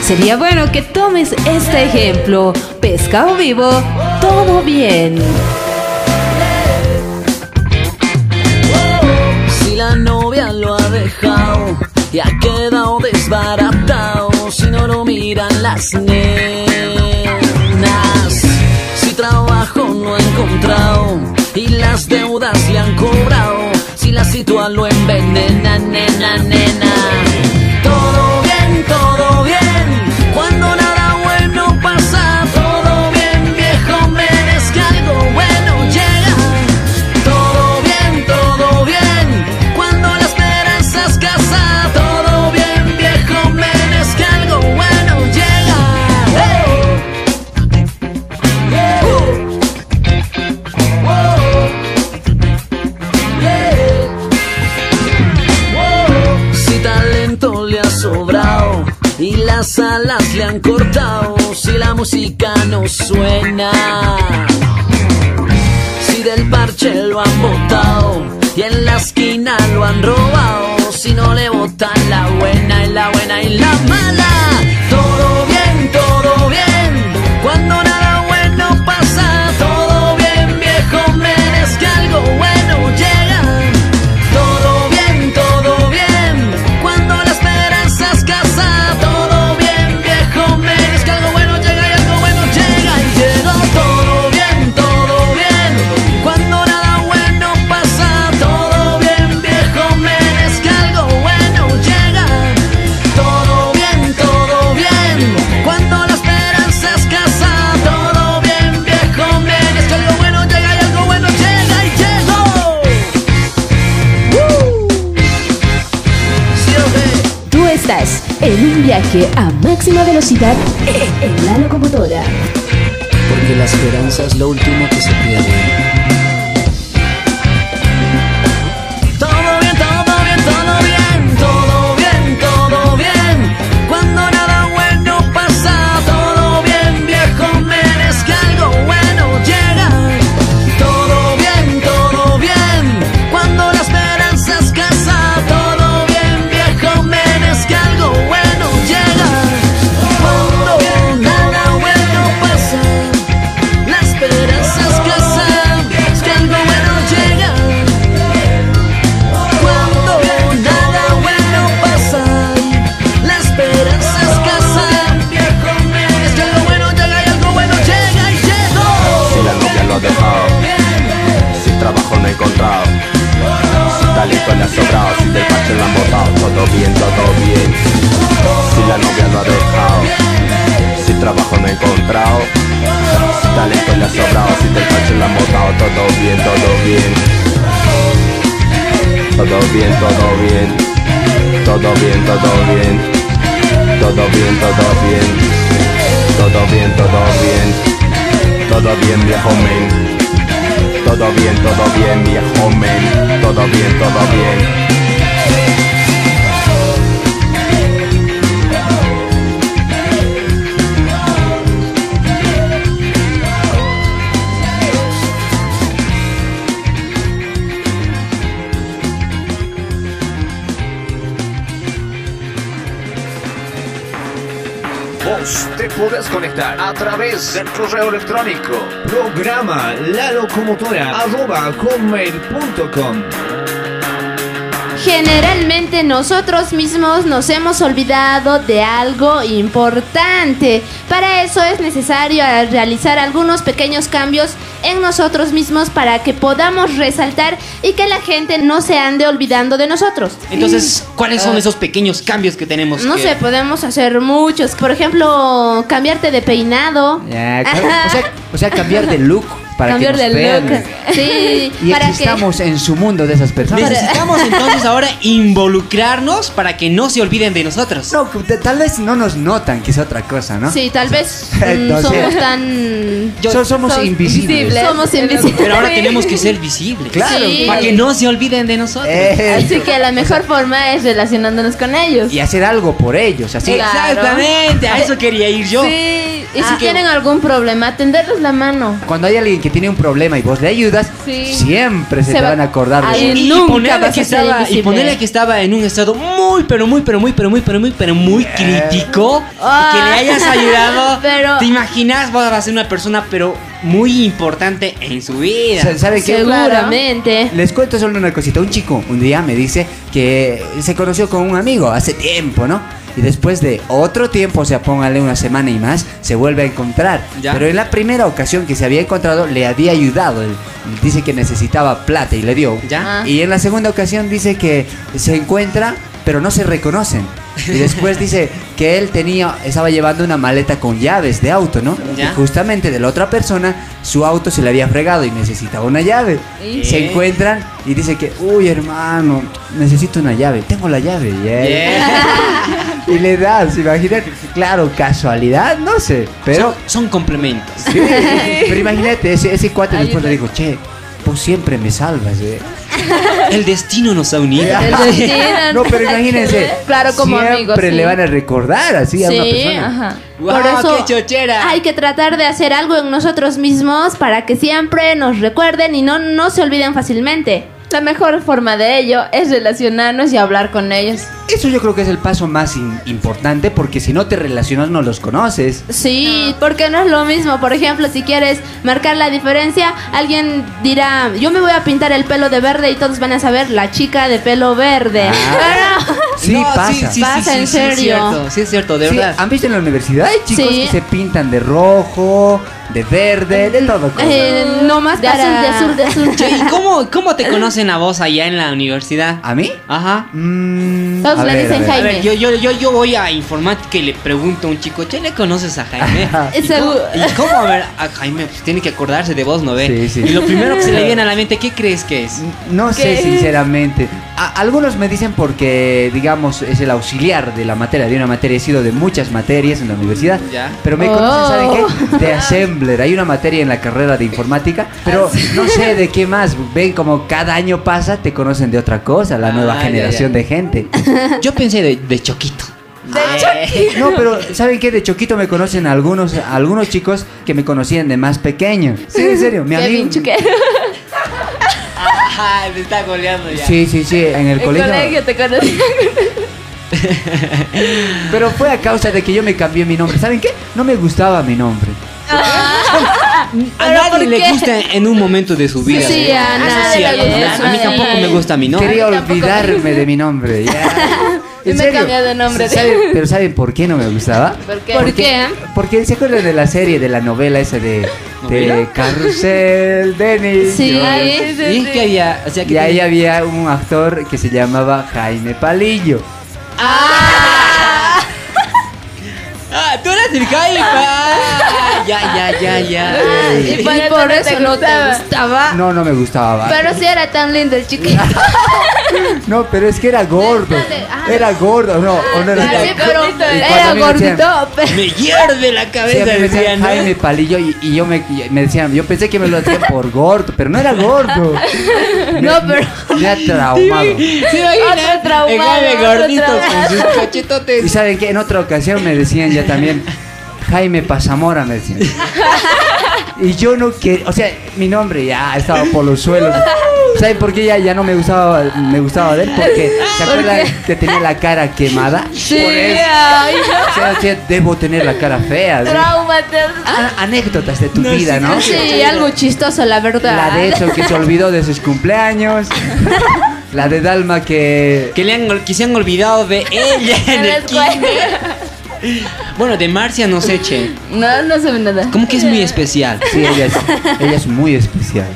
Speaker 4: Sería bueno que tomes este ejemplo. Pescado Vivo, todo bien.
Speaker 17: Si la novia lo ha dejado y ha quedado desbaratado, si no lo miran las nenas, si trabajo no ha encontrado y las deudas le han cobrado, si la situación lo envenena, nena, nena.
Speaker 4: Viaje a máxima velocidad en la locomotora.
Speaker 18: Porque la esperanza es lo último que se pierde.
Speaker 17: Todo bien, todo bien, todo bien, todo todo bien, todo bien.
Speaker 16: Si la novia lo ha dejado, si trabajo no ha encontrado, si talento le ha sobrado, si del parche la botado, todo bien, todo bien. Todo bien, todo bien, todo bien, todo bien, todo bien, todo bien, todo bien, todo bien. Todo bien, viejo men. Todo bien, todo bien, viejo men. Todo bien, todo bien.
Speaker 9: Te podés conectar a través del correo electrónico programa la locomotora arroba
Speaker 3: Generalmente nosotros mismos nos hemos olvidado de algo importante. Para eso es necesario realizar algunos pequeños cambios en nosotros mismos para que podamos resaltar y que la gente no se ande olvidando de nosotros.
Speaker 5: Entonces, ¿cuáles son
Speaker 3: Ah.
Speaker 5: esos pequeños cambios que tenemos?
Speaker 3: No
Speaker 5: que-
Speaker 3: sé, podemos hacer muchos. Por ejemplo, cambiarte de peinado.
Speaker 2: Ya, o, sea, o sea, cambiar de look para
Speaker 3: Cambiar
Speaker 2: que nos
Speaker 3: de
Speaker 2: vean.
Speaker 3: look. Sí,
Speaker 2: Y
Speaker 3: para que-
Speaker 2: existamos en su mundo de esas personas.
Speaker 5: Necesitamos [LAUGHS] entonces ahora involucrarnos para que no se olviden de nosotros.
Speaker 2: No, tal vez no nos notan, que es otra cosa, ¿no?
Speaker 3: Sí, tal vez [LAUGHS] mm,
Speaker 2: Entonces-
Speaker 3: somos [LAUGHS] tan...
Speaker 2: So- somos invisibles.
Speaker 3: Somos invisibles.
Speaker 5: Pero ahora tenemos que ser visibles.
Speaker 3: Claro. Sí.
Speaker 5: Para que no se olviden de nosotros.
Speaker 2: Eh.
Speaker 3: Así que la mejor forma es relacionándonos con ellos.
Speaker 2: Y hacer algo por ellos, así.
Speaker 3: Claro.
Speaker 5: Exactamente, a eso quería ir yo.
Speaker 3: Sí, y si
Speaker 2: Ah.
Speaker 3: tienen algún problema, tenderles la mano.
Speaker 2: Cuando hay alguien que tiene un problema y vos le ayudas,
Speaker 3: Sí.
Speaker 2: siempre se,
Speaker 3: Se
Speaker 2: te
Speaker 3: va-
Speaker 2: van a acordar de
Speaker 3: Ay,
Speaker 2: eso.
Speaker 5: Y, ponerle que estaba, y ponerle que estaba en un estado muy, pero muy, pero muy, pero muy, pero muy, pero muy crítico.
Speaker 3: Ah.
Speaker 5: Y que le hayas ayudado. [LAUGHS]
Speaker 3: Pero-
Speaker 5: Te imaginas, vas a ser una persona, pero muy importante en su vida.
Speaker 2: Sa- ¿Saben qué?
Speaker 3: Seguramente.
Speaker 2: Les cuento solo una cosita. Un chico un día me dice que se conoció con un amigo hace tiempo, ¿no? Y después de otro tiempo, o sea, póngale una semana y más, se vuelve a encontrar.
Speaker 5: Ya.
Speaker 2: Pero en la primera ocasión que se había encontrado, le había ayudado. Él dice que necesitaba plata y le dio.
Speaker 5: Ya.
Speaker 3: Ah.
Speaker 2: Y en la segunda ocasión dice que se encuentra, pero no se reconocen. Y después dice que él tenía, estaba llevando una maleta con llaves de auto, ¿no?
Speaker 5: Ya.
Speaker 2: Y justamente de la otra persona, su auto se le había fregado y necesitaba una llave.
Speaker 3: ¿Y?
Speaker 2: Se encuentran y dice que, uy hermano, necesito una llave. Tengo la llave. y él- [LAUGHS] y le das, imagínate, claro, casualidad, no sé, pero...
Speaker 5: son, son complementos.
Speaker 2: Sí, [LAUGHS] pero imagínate, ese, ese cuate después le dijo, che, vos siempre me salvas, [LAUGHS] eh.
Speaker 5: El destino nos ha unido. [LAUGHS] [LAUGHS]
Speaker 2: No, pero imagínense.
Speaker 3: Claro, como
Speaker 2: siempre
Speaker 3: amigos, sí.
Speaker 2: le van a recordar así a una persona.
Speaker 3: ajá. Por eso
Speaker 5: qué chochera.
Speaker 3: hay que tratar de hacer algo en nosotros mismos para que siempre nos recuerden y no, no se olviden fácilmente. La mejor forma de ello es relacionarnos y hablar con ellos.
Speaker 2: Eso yo creo que es el paso más in- importante porque si no te relacionas no los conoces.
Speaker 3: Sí, porque no es lo mismo. Por ejemplo, si quieres marcar la diferencia, alguien dirá, yo me voy a pintar el pelo de verde y todos van a saber la chica de pelo verde. [LAUGHS] Pero-
Speaker 2: Sí,
Speaker 5: No,
Speaker 2: pasa.
Speaker 3: Pasa, en
Speaker 5: sí, es
Speaker 3: serio.
Speaker 5: cierto, sí, es cierto, de
Speaker 2: Sí,
Speaker 5: verdad.
Speaker 2: ¿Han visto en la universidad? Hay chicos
Speaker 3: Sí.
Speaker 2: que se pintan de rojo, de verde, de todo. color.
Speaker 3: Eh, no más
Speaker 11: De
Speaker 3: para...
Speaker 11: azul, de azul, de azul.
Speaker 5: Che, ¿Y cómo, cómo te [LAUGHS] conocen a vos allá en la universidad?
Speaker 2: ¿A mí?
Speaker 5: Ajá.
Speaker 2: Mm,
Speaker 11: Todos le dicen
Speaker 2: a ver.
Speaker 5: A
Speaker 11: Jaime.
Speaker 5: ver, yo, yo, yo, yo voy a informática y le pregunto a un chico, ¿che le conoces a Jaime? [LAUGHS] ¿Y cómo, y cómo? A ver, a Jaime pues, tiene que acordarse de vos, ¿no ve?
Speaker 2: Sí, sí.
Speaker 5: Y lo primero que se le [LAUGHS] viene a la mente, ¿qué crees que es?
Speaker 2: No sé, sinceramente. A- algunos me dicen porque, digamos, es el auxiliar de la materia, de una materia. He sido de muchas materias en la universidad.
Speaker 5: Ya.
Speaker 2: Pero me
Speaker 11: Oh.
Speaker 2: conocen, ¿saben qué? De assembler. Hay una materia en la carrera de informática. Pero no sé de qué más. Ven como cada año pasa, te conocen de otra cosa, la
Speaker 5: Ah,
Speaker 2: nueva
Speaker 5: ya,
Speaker 2: generación
Speaker 5: ya.
Speaker 2: de gente. [LAUGHS]
Speaker 5: Yo pensé de, de Choquito. Eh,
Speaker 2: No, pero ¿saben qué? De Choquito me conocen algunos, algunos chicos que me conocían de más pequeño. Sí, en serio. Mi amigo. [LAUGHS]
Speaker 5: Ajá, me está goleando ya.
Speaker 2: Sí, sí, sí, en el
Speaker 11: El
Speaker 2: colegio.
Speaker 11: colegio te conocí. [LAUGHS]
Speaker 2: Pero fue a causa de que yo me cambié mi nombre. ¿Saben qué? No me gustaba mi nombre.
Speaker 5: A
Speaker 11: ¿Pero
Speaker 5: nadie le gusta en un momento de su vida.
Speaker 3: Sí,
Speaker 5: ¿sí?
Speaker 3: a nadie
Speaker 5: A mí tampoco me gusta mi nombre.
Speaker 2: Quería
Speaker 11: A
Speaker 2: olvidarme de mi nombre. ya. [LAUGHS]
Speaker 11: Y
Speaker 2: ¿En
Speaker 11: me he
Speaker 2: serio?
Speaker 11: cambiado de nombre.
Speaker 2: ¿Saben- pero ¿saben por qué no me gustaba?
Speaker 11: ¿Por qué?
Speaker 3: ¿Por qué?
Speaker 2: Porque se acuerdan de la serie, de la novela esa de, de. Carrusel, Denis.
Speaker 3: Sí.
Speaker 11: Sí, sí,
Speaker 5: ¿Y qué había? O sea, que
Speaker 2: Y ahí
Speaker 5: tenía-
Speaker 2: había un actor que se llamaba Jaime Palillo.
Speaker 5: ¡Ah! ¡Ah! ¡Tú eres ¡Ah! [LAUGHS] Ya, ya, ya, ya.
Speaker 11: Y
Speaker 3: Y
Speaker 11: por eso
Speaker 3: por
Speaker 11: no
Speaker 3: eso
Speaker 11: te
Speaker 3: no te
Speaker 11: gustaba.
Speaker 2: No, no me gustaba.
Speaker 11: Pero sí era tan lindo el chiquito. [LAUGHS]
Speaker 2: No, pero es que era gordo.
Speaker 3: Ah.
Speaker 2: Era gordo, no, o no era
Speaker 11: Sí, pero
Speaker 2: Y cuando
Speaker 3: Era
Speaker 2: me
Speaker 3: gordito, pero...
Speaker 5: Me hierve la
Speaker 2: Sí,
Speaker 5: cabeza,
Speaker 2: mí me
Speaker 5: decían.
Speaker 2: Jaime Palillo y, y yo me, y me decían, yo pensé que me lo hacían por gordo, pero no era gordo. [LAUGHS] Me-
Speaker 3: No, pero-
Speaker 2: Me, me ha traumado.
Speaker 5: ¿Se imaginan?
Speaker 11: Otro traumado,
Speaker 5: El Jaime
Speaker 11: otro
Speaker 5: gordito
Speaker 11: traumado.
Speaker 5: con sus cachetotes.
Speaker 2: Y saben que en otra ocasión me decían ya también, Jaime Pasamora me decían. [LAUGHS] Y yo no quería, o sea, mi nombre ya estaba por los suelos. ¿Saben por qué ya, ya no me gustaba, me gustaba de él? Porque, ¿se
Speaker 11: ¿Por
Speaker 2: acuerdan que tenía la cara quemada?
Speaker 11: Sí,
Speaker 2: Por eso.
Speaker 11: ay,
Speaker 2: O sea, o sea, debo tener la cara fea. ¿sí?
Speaker 11: trauma. te-
Speaker 2: A- Anécdotas de tu vida, ¿no?
Speaker 3: Sí, algo chistoso, la verdad.
Speaker 2: La de eso que se olvidó de sus cumpleaños. [LAUGHS] La de Dalma que.
Speaker 5: Que, le han, que se han olvidado de ella en el kinder. [LAUGHS] Bueno, de Marcia no sé, che.
Speaker 11: No, no se ve nada.
Speaker 5: Como que es muy especial.
Speaker 2: Sí, ella es, ella es muy especial.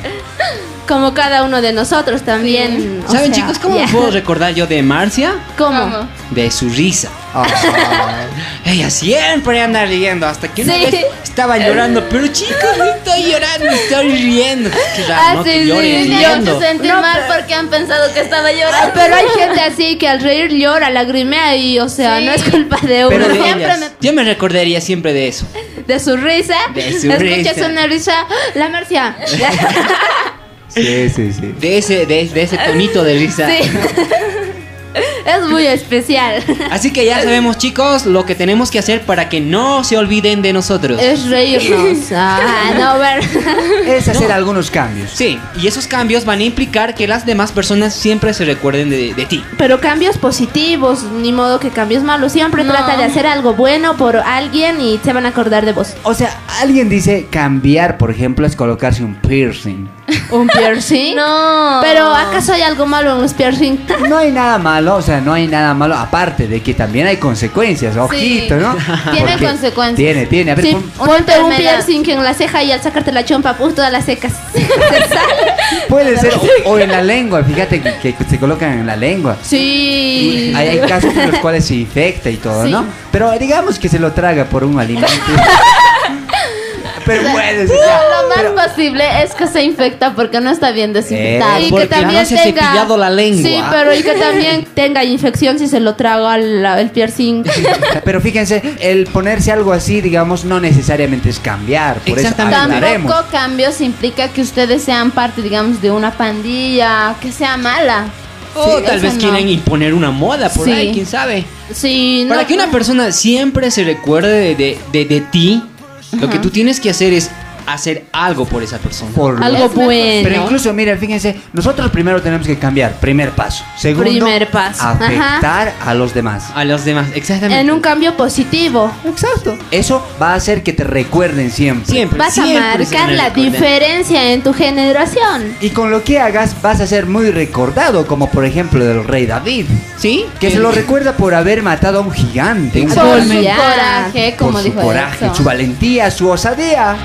Speaker 3: Como cada uno de nosotros también.
Speaker 5: ¿Saben,
Speaker 3: sea,
Speaker 5: chicos, cómo me puedo recordar yo de Marcia?
Speaker 3: ¿Cómo?
Speaker 5: De su risa.
Speaker 2: Ah,
Speaker 5: Ella siempre anda riendo, hasta que una
Speaker 11: Sí.
Speaker 5: vez estaba llorando. Pero chicos, no estoy llorando, estoy riendo. Qué raro,
Speaker 11: Ah,
Speaker 5: no
Speaker 11: sí,
Speaker 5: llores
Speaker 11: yo
Speaker 5: riendo.
Speaker 11: se sentí
Speaker 3: No,
Speaker 11: mal
Speaker 3: pero-
Speaker 11: porque han pensado que estaba
Speaker 3: Ah,
Speaker 11: llorando.
Speaker 3: pero hay gente así que al reír llora, lagrimea y, o sea,
Speaker 11: Sí.
Speaker 3: no es culpa de uno.
Speaker 5: Pero de
Speaker 3: Siempre
Speaker 5: ellas. Yo me recordaría siempre de eso.
Speaker 3: de su risa.
Speaker 5: De su
Speaker 3: escuchas
Speaker 5: risa.
Speaker 3: una risa. La Marcia. [LAUGHS]
Speaker 2: Sí, sí, sí.
Speaker 5: De ese, de, de ese tonito de risa.
Speaker 3: Sí. [LAUGHS] es muy especial.
Speaker 5: Así que ya sabemos, chicos, lo que tenemos que hacer para que no se olviden de nosotros.
Speaker 3: Es reírnos. Ah, no, ver.
Speaker 2: Es hacer algunos cambios.
Speaker 5: Sí, y esos cambios van a implicar que las demás personas siempre se recuerden de, de ti.
Speaker 3: Pero cambios positivos, ni modo que cambios malos. Siempre
Speaker 11: No.
Speaker 3: trata de hacer algo bueno por alguien y se van a acordar de vos.
Speaker 2: O sea, alguien dice cambiar, por ejemplo, es colocarse un piercing.
Speaker 3: ¿Un piercing?
Speaker 11: No.
Speaker 3: Pero ¿acaso hay algo malo en los piercing?
Speaker 2: No hay nada malo, o sea, no hay nada malo, aparte de que también hay consecuencias, ojito, ¿no? [LAUGHS]
Speaker 11: Tiene
Speaker 2: Porque
Speaker 11: consecuencias.
Speaker 2: Tiene, tiene. A ver,
Speaker 3: Sí,
Speaker 2: pon-
Speaker 11: Una
Speaker 3: ponte un
Speaker 11: enfermedad.
Speaker 3: piercing en la ceja y al sacarte la chompa, pues todas las secas. [LAUGHS]
Speaker 2: puede [LAUGHS] ser, o, o en la lengua, fíjate que, que se colocan en la lengua.
Speaker 3: Sí.
Speaker 2: Hay, hay casos en los cuales se infecta y todo,
Speaker 3: Sí.
Speaker 2: ¿no? Pero digamos que se lo traga por un alimento. Pero puede ser. ya,
Speaker 11: Lo más
Speaker 2: pero-
Speaker 11: posible es que se infecta porque no está bien desinfectado.
Speaker 2: Eh,
Speaker 3: y que también
Speaker 5: no se
Speaker 3: tenga
Speaker 5: cepillado la lengua.
Speaker 3: Sí, pero y que también tenga infección si se lo traga al- el piercing. [LAUGHS]
Speaker 2: Pero fíjense, el ponerse algo así, digamos, no necesariamente es cambiar. Por eso
Speaker 5: Exactamente.
Speaker 2: aclaremos.
Speaker 11: Tampoco cambios implica que ustedes sean parte, digamos, de una pandilla que sea mala.
Speaker 5: O
Speaker 11: Sí,
Speaker 5: tal
Speaker 11: eso
Speaker 5: vez
Speaker 11: no.
Speaker 5: quieren imponer una moda por
Speaker 11: Sí.
Speaker 5: ahí, quién sabe.
Speaker 3: Sí,
Speaker 5: Para
Speaker 3: no-
Speaker 5: que una persona siempre se recuerde de, de, de- de ti, lo que tú tienes que hacer es hacer algo por esa persona.
Speaker 2: Por
Speaker 3: algo bueno.
Speaker 2: Pero incluso, miren, fíjense, nosotros primero tenemos que cambiar, primer paso. Segundo,
Speaker 3: Primer paso.
Speaker 2: afectar a los demás.
Speaker 5: A los demás, exactamente.
Speaker 3: en un cambio positivo.
Speaker 2: Exacto. Eso va a hacer que te recuerden siempre.
Speaker 5: Siempre.
Speaker 3: Vas a
Speaker 5: siempre
Speaker 3: marcar la diferencia en tu generación.
Speaker 2: Y con lo que hagas vas a ser muy recordado, como por ejemplo del rey David,
Speaker 5: ¿Sí?
Speaker 2: que se lo recuerda por haber matado a un gigante, un
Speaker 11: Por su coraje, como
Speaker 2: por su
Speaker 11: dijo
Speaker 2: coraje, su valentía, su osadía.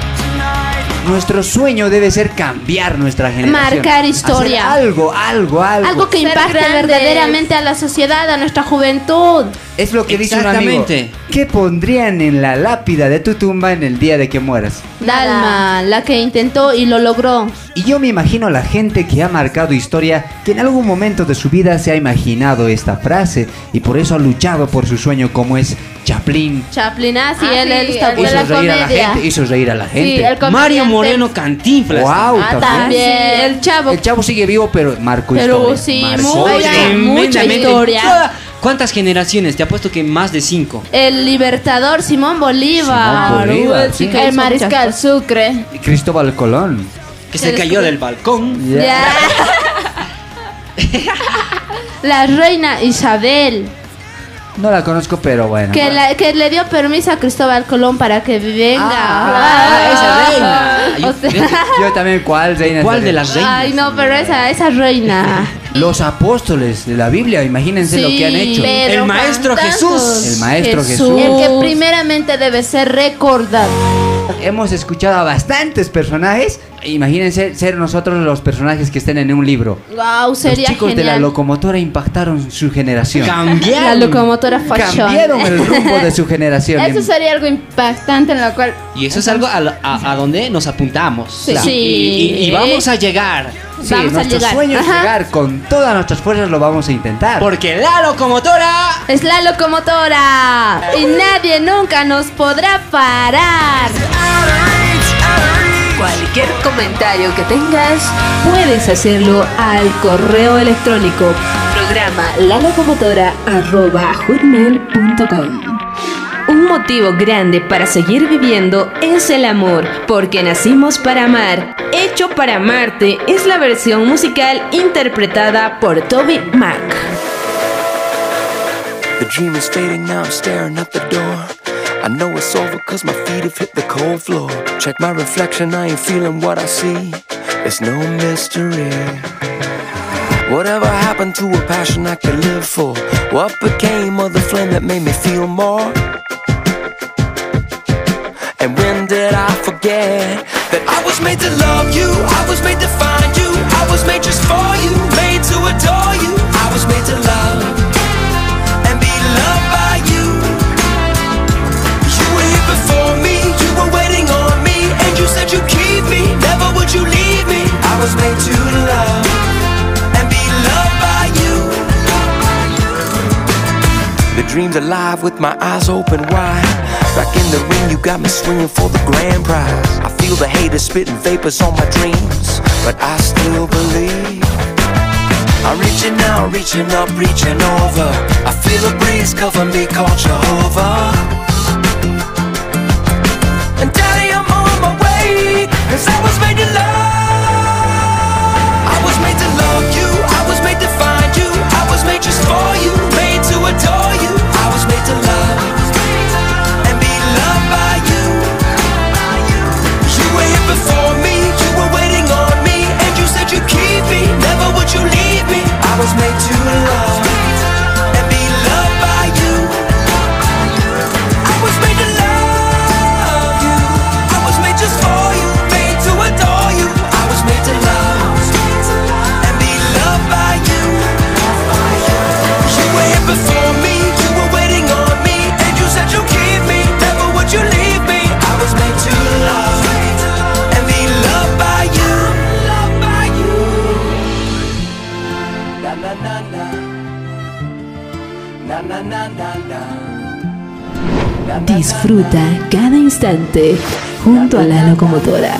Speaker 2: Nuestro sueño debe ser cambiar nuestra generación.
Speaker 3: Marcar historia.
Speaker 2: Hacer algo, algo, algo.
Speaker 3: Algo que
Speaker 11: Ser
Speaker 3: impacte
Speaker 11: grandes.
Speaker 3: verdaderamente a la sociedad, a nuestra juventud.
Speaker 2: Es lo que dice un amigo.
Speaker 5: Exactamente.
Speaker 2: ¿Qué pondrían en la lápida de tu tumba en el día de que mueras?
Speaker 3: Dalma, la que intentó y lo logró.
Speaker 2: Y yo me imagino a la gente que ha marcado historia, que en algún momento de su vida se ha imaginado esta frase y por eso ha luchado por su sueño como es Chaplin.
Speaker 3: Chaplin, ah, sí,
Speaker 11: Ah,
Speaker 3: él,
Speaker 11: sí,
Speaker 3: él está
Speaker 2: Hizo
Speaker 3: la
Speaker 2: reír a la
Speaker 3: comedia.
Speaker 2: gente, hizo reír a la gente.
Speaker 11: Sí, el
Speaker 5: Mario. Moreno Cantinflas.
Speaker 2: Wow,
Speaker 3: Ah,
Speaker 2: también.
Speaker 3: también. El chavo.
Speaker 2: El chavo sigue vivo, pero marcó
Speaker 3: Pero
Speaker 2: historia.
Speaker 3: sí,
Speaker 2: marcó
Speaker 3: muy-
Speaker 2: historia.
Speaker 3: Mucha historia.
Speaker 5: ¿Cuántas generaciones? Te apuesto que más de cinco.
Speaker 3: El libertador Simón Bolívar.
Speaker 2: Simón Bolívar,
Speaker 3: Uy,
Speaker 2: sí.
Speaker 3: que
Speaker 11: El mariscal Sucre.
Speaker 2: Y Cristóbal Colón.
Speaker 5: Que se cayó del balcón. [LAUGHS]
Speaker 3: La reina Isabel.
Speaker 2: No la conozco, pero bueno.
Speaker 3: Que, la- que le dio permiso a Cristóbal Colón para que venga.
Speaker 2: Ah, esa reina.
Speaker 3: O sea-
Speaker 2: Yo también, ¿cuál reina?
Speaker 5: ¿Cuál de las reinas?
Speaker 3: Ay, no, pero esa, esa reina.
Speaker 2: Los apóstoles de la Biblia, imagínense lo que han
Speaker 3: Sí,
Speaker 2: hecho.
Speaker 5: El maestro. Jesús.
Speaker 2: El maestro
Speaker 3: Jesús.
Speaker 2: Jesús.
Speaker 11: El que primeramente debe ser recordado.
Speaker 2: Hemos escuchado a bastantes personajes. Imagínense ser nosotros los personajes que estén en un libro.
Speaker 3: Wow,
Speaker 2: Los
Speaker 3: sería
Speaker 2: chicos de la
Speaker 3: genial.
Speaker 2: locomotora impactaron su generación.
Speaker 3: La
Speaker 5: Cambiaron.
Speaker 3: locomotora fashion.
Speaker 2: Cambiaron el rumbo de su generación.
Speaker 11: Eso sería algo impactante en lo cual
Speaker 5: Y eso es algo a, a- a donde nos apuntamos.
Speaker 3: Sí.
Speaker 5: Y, y- y vamos a llegar.
Speaker 2: Sí,
Speaker 3: Vamos a
Speaker 2: nuestro
Speaker 3: llegar.
Speaker 2: sueño es llegar con todas nuestras fuerzas, lo vamos a intentar.
Speaker 5: Porque la locomotora.
Speaker 3: Es la locomotora. Y nadie nunca nos podrá parar.
Speaker 4: Cualquier comentario que tengas, puedes hacerlo al correo electrónico programa. Motivo grande para seguir viviendo es el amor, porque nacimos para amar. Hecho para amarte es la versión musical interpretada por Toby Mac.
Speaker 1: The dream is fading now, I'm staring at the door. I know it's over cause my feet have hit the cold floor. Check my reflection, I ain't feeling what I see. It's no mystery. Whatever happened to a passion I could live for? What became of the flame that made me feel more? And when did I forget that I was made to love you? I was made to find you. I was made just for you, made to adore you. I was made to love and be loved by you. You were here before me, you were waiting on me, and you said you'd keep me. Never would you leave me. I was made to dream's alive with my eyes open wide. Back in the ring, you got me swinging for the grand prize. I feel the haters spitting vapors on my dreams, but I still believe. I'm reaching out, reaching up, reaching over. I feel a breeze cover me, called Jehovah. And daddy, I'm on my way, cause I was made to love. I was made to love you, I was made to find you, I was made just for you, made to adore you. Made to love and be loved by you. You were here before me, you were waiting on me, and you said you'd keep me, never would you leave me. I was made to love
Speaker 4: Disfruta cada instante junto a la locomotora.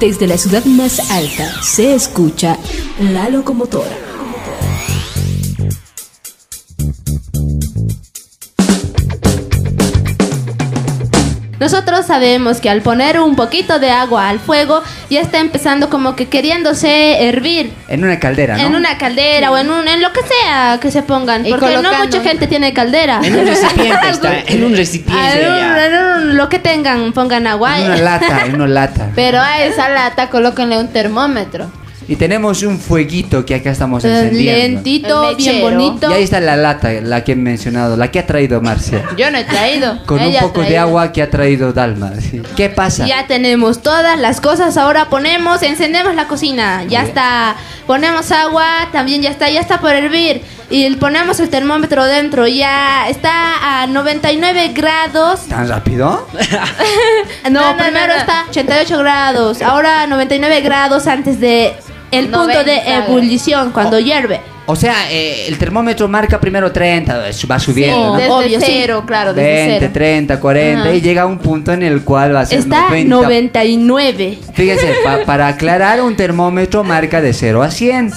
Speaker 4: Desde la ciudad más alta se escucha la locomotora.
Speaker 3: Nosotros sabemos que al poner un poquito de agua al fuego ya está empezando como que queriéndose hervir
Speaker 2: En una caldera, ¿no?
Speaker 3: en una caldera o en un en lo que sea que se pongan,
Speaker 11: Y
Speaker 3: porque no mucha gente tiene caldera.
Speaker 5: En un recipiente [LAUGHS] está, en un recipiente
Speaker 3: En un- en un- lo que tengan, pongan agua.
Speaker 2: En una lata, en una lata.
Speaker 11: Pero a esa lata colóquenle un termómetro.
Speaker 2: Y tenemos un fueguito que acá estamos encendiendo.
Speaker 3: Lentito, bien bonito.
Speaker 2: Y ahí está la lata, la que he mencionado, la que ha traído Marcia. [LAUGHS]
Speaker 11: Yo no he traído.
Speaker 2: Con un
Speaker 11: Ella
Speaker 2: poco de agua que ha traído Dalma. ¿Qué pasa?
Speaker 3: Ya tenemos todas las cosas. Ahora ponemos, encendemos la cocina. Ya está. Ponemos agua, también ya está, ya está por hervir. Y ponemos el termómetro dentro. Ya está a 99 grados.
Speaker 2: ¿Tan rápido? [LAUGHS]
Speaker 3: No,
Speaker 11: No, no,
Speaker 3: primero
Speaker 11: no, no.
Speaker 3: está 88 grados. Ahora 99 grados antes de el punto
Speaker 11: 90
Speaker 3: de ebullición cuando hierve.
Speaker 2: O sea, eh, el termómetro marca primero 30, eh, va subiendo, ¿no?
Speaker 11: Desde
Speaker 3: Obvio, sí.
Speaker 11: cero, claro, desde
Speaker 2: 20,
Speaker 11: cero.
Speaker 2: 30, 40
Speaker 11: Ajá.
Speaker 2: y llega a un punto en el cual va a ser
Speaker 3: Está
Speaker 2: 90.
Speaker 3: 99.
Speaker 2: Fíjense, pa- para aclarar, un termómetro marca de 0 a 100.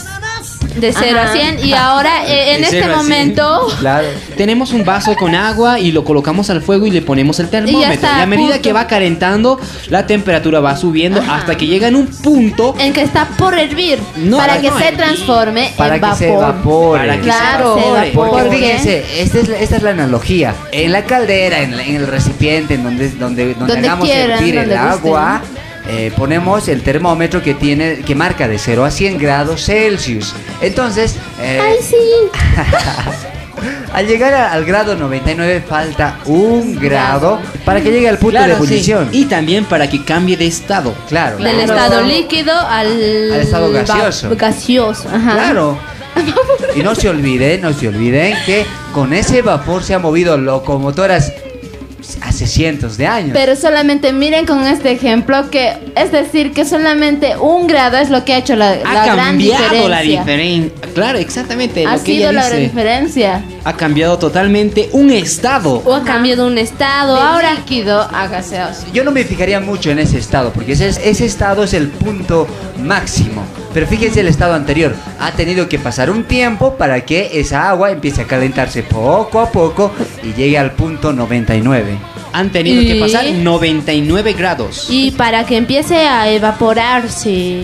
Speaker 3: De 0
Speaker 11: Ajá.
Speaker 3: a 100. Y ahora, eh, en
Speaker 5: De
Speaker 3: este
Speaker 5: cero a cien.
Speaker 3: momento.
Speaker 2: Claro.
Speaker 5: Tenemos un vaso con agua y lo colocamos al fuego y le ponemos el termómetro.
Speaker 3: Está
Speaker 5: a
Speaker 3: a
Speaker 5: medida
Speaker 3: punto.
Speaker 5: que va calentando, la temperatura va subiendo hasta que llega en un punto.
Speaker 3: En que está por hervir.
Speaker 5: No,
Speaker 11: para que
Speaker 5: no,
Speaker 11: se
Speaker 5: hervir.
Speaker 11: transforme
Speaker 2: Para
Speaker 11: en
Speaker 2: que
Speaker 11: vapor.
Speaker 2: se evapore.
Speaker 5: Para que
Speaker 11: Claro,
Speaker 5: se evapore.
Speaker 2: Porque
Speaker 11: porque
Speaker 2: fíjense, esta es, la- esta es la analogía. En la caldera, en, la- en el recipiente, en donde, donde, donde,
Speaker 11: Donde
Speaker 2: hagamos
Speaker 11: quieran,
Speaker 2: hervir el
Speaker 11: donde gusten.
Speaker 2: agua, eh, ponemos el termómetro que tiene que marca de 0 a 100 grados Celsius. Entonces, eh,
Speaker 3: Ay, sí. [LAUGHS]
Speaker 2: al llegar a- al grado 99 falta un grado para que llegue al punto de
Speaker 5: sí.
Speaker 2: ebullición.
Speaker 5: Y también para que cambie de estado.
Speaker 2: Claro.
Speaker 3: Del
Speaker 2: claro.
Speaker 3: estado líquido al,
Speaker 2: Al estado gaseoso.
Speaker 3: gaseoso, ajá.
Speaker 2: Claro. [LAUGHS] Y no se olviden, no se olviden que con ese vapor se han movido locomotoras hace cientos de años.
Speaker 11: Pero solamente miren con este ejemplo que es decir que solamente un grado es lo que ha hecho la,
Speaker 5: Ha
Speaker 11: la gran
Speaker 5: cambiado
Speaker 11: diferencia.
Speaker 5: la diferencia. Claro, exactamente.
Speaker 11: Ha
Speaker 5: lo que
Speaker 11: sido
Speaker 5: ella
Speaker 11: la
Speaker 5: dice.
Speaker 11: diferencia.
Speaker 5: Ha cambiado totalmente un estado.
Speaker 3: O ha cambiado un estado.
Speaker 11: De
Speaker 3: Ahora,
Speaker 11: líquido a gaseoso.
Speaker 2: Yo no me fijaría mucho en ese estado, porque ese, ese estado es el punto máximo. Pero fíjense el estado anterior. Ha tenido que pasar un tiempo para que esa agua empiece a calentarse poco a poco y llegue al punto 99.
Speaker 5: Han tenido que pasar 99 grados.
Speaker 3: y para que empiece a evaporarse.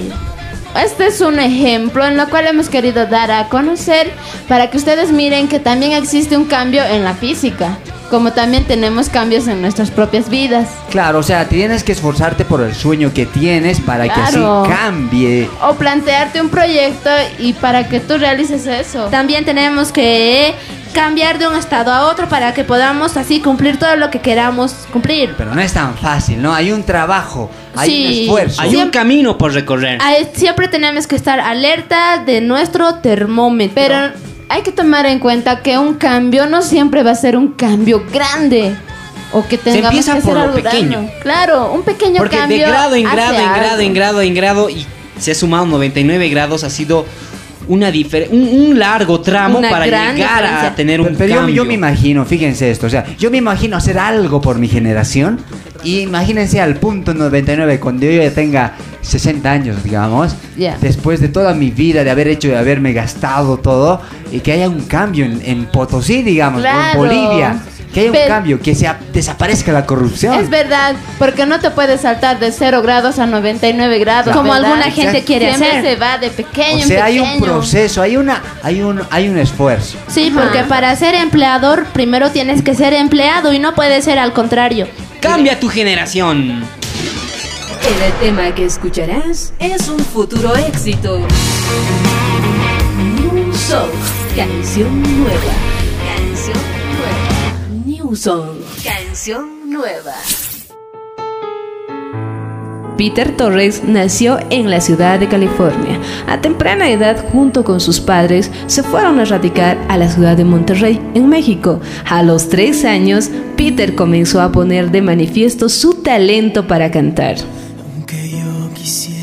Speaker 11: Este es un ejemplo en lo cual hemos querido dar a conocer para que ustedes miren que también existe un cambio en la física, como también tenemos cambios en nuestras propias vidas.
Speaker 2: Claro, o sea, tienes que esforzarte por el sueño que tienes para que
Speaker 11: Claro.
Speaker 2: así cambie.
Speaker 11: O plantearte un proyecto y para que tú realices eso.
Speaker 3: También tenemos que cambiar de un estado a otro para que podamos así cumplir todo lo que queramos cumplir.
Speaker 2: Pero no es tan fácil, ¿no? Hay un trabajo, hay
Speaker 3: Sí.
Speaker 2: un esfuerzo.
Speaker 5: Hay un camino por recorrer.
Speaker 3: Ah, Siempre tenemos que estar alerta de nuestro termómetro.
Speaker 11: Pero hay que tomar en cuenta que un cambio no siempre va a ser un cambio grande. O que tengamos
Speaker 5: empieza
Speaker 11: que
Speaker 5: por
Speaker 11: hacer
Speaker 5: lo
Speaker 11: algo
Speaker 5: pequeño.
Speaker 11: Claro, un pequeño
Speaker 5: Porque
Speaker 11: cambio.
Speaker 5: de grado en grado, en grado,
Speaker 11: algo.
Speaker 5: en grado, en grado, y se ha sumado 99 grados, ha sido una un, un largo tramo
Speaker 3: Una
Speaker 5: para llegar a tener un
Speaker 2: Pero, pero yo,
Speaker 5: cambio.
Speaker 2: yo me imagino, fíjense esto, o sea, yo me imagino hacer algo por mi generación imagínense al punto 99 cuando yo ya tenga 60 años, digamos,
Speaker 11: Ya.
Speaker 2: después de toda mi vida de haber hecho, de haberme gastado todo y que haya un cambio en, en Potosí, digamos, o en. Bolivia, que haya un
Speaker 11: Pero-
Speaker 2: cambo, que sea, desaparezca la corrupción.
Speaker 11: Es verdad, porque no te puedes saltar de 0 grados a 99 grados.
Speaker 3: Como
Speaker 11: ¿verdad?
Speaker 3: alguna gente quiere
Speaker 11: Siempre
Speaker 3: hacer.
Speaker 11: se va de pequeño
Speaker 2: o sea,
Speaker 11: en
Speaker 2: hay un proceso, hay una, hay un, hay un esfuerzo.
Speaker 3: Sí, porque para ser empleador primero tienes que ser empleado y no puede ser al contrario.
Speaker 5: Cambia tu generación.
Speaker 4: El tema que escucharás es un futuro éxito. New Song, canción nueva. Canción nueva. New Song, canción nueva. Peter Torres nació en la ciudad de California. A temprana edad, junto con sus padres, se fueron a radicar a la ciudad de Monterrey, en México. A los tres años, Peter comenzó a poner de manifiesto su talento para cantar.
Speaker 6: Aunque yo quisiera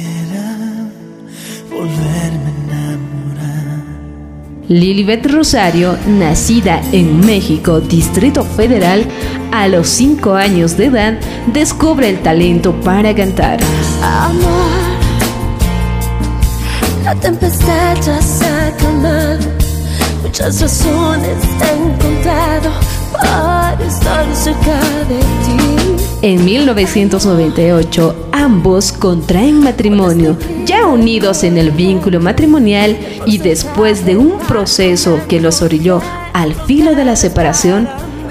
Speaker 4: Lilibet Rosario, nacida en México, Distrito Federal, a los 5 años de edad, descubre el talento para cantar.
Speaker 19: Amor, la tempestad ya se ha calmado. Muchas razones he encontrado para estar cerca de ti.
Speaker 4: En 1998, ambos contraen matrimonio, ya unidos en el vínculo matrimonial y después de un proceso que los orilló al filo de la separación,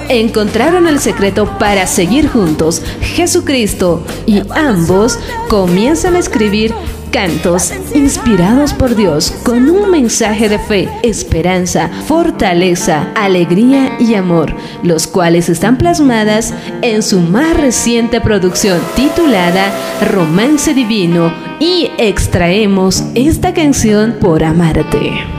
Speaker 4: encontraron el secreto para seguir juntos, Jesucristo, y ambos comienzan a escribir cantos inspirados por Dios con un mensaje de fe, esperanza, fortaleza, alegría y amor, los cuales están plasmadas en su más reciente producción titulada Romance Divino y extraemos esta canción por amarte.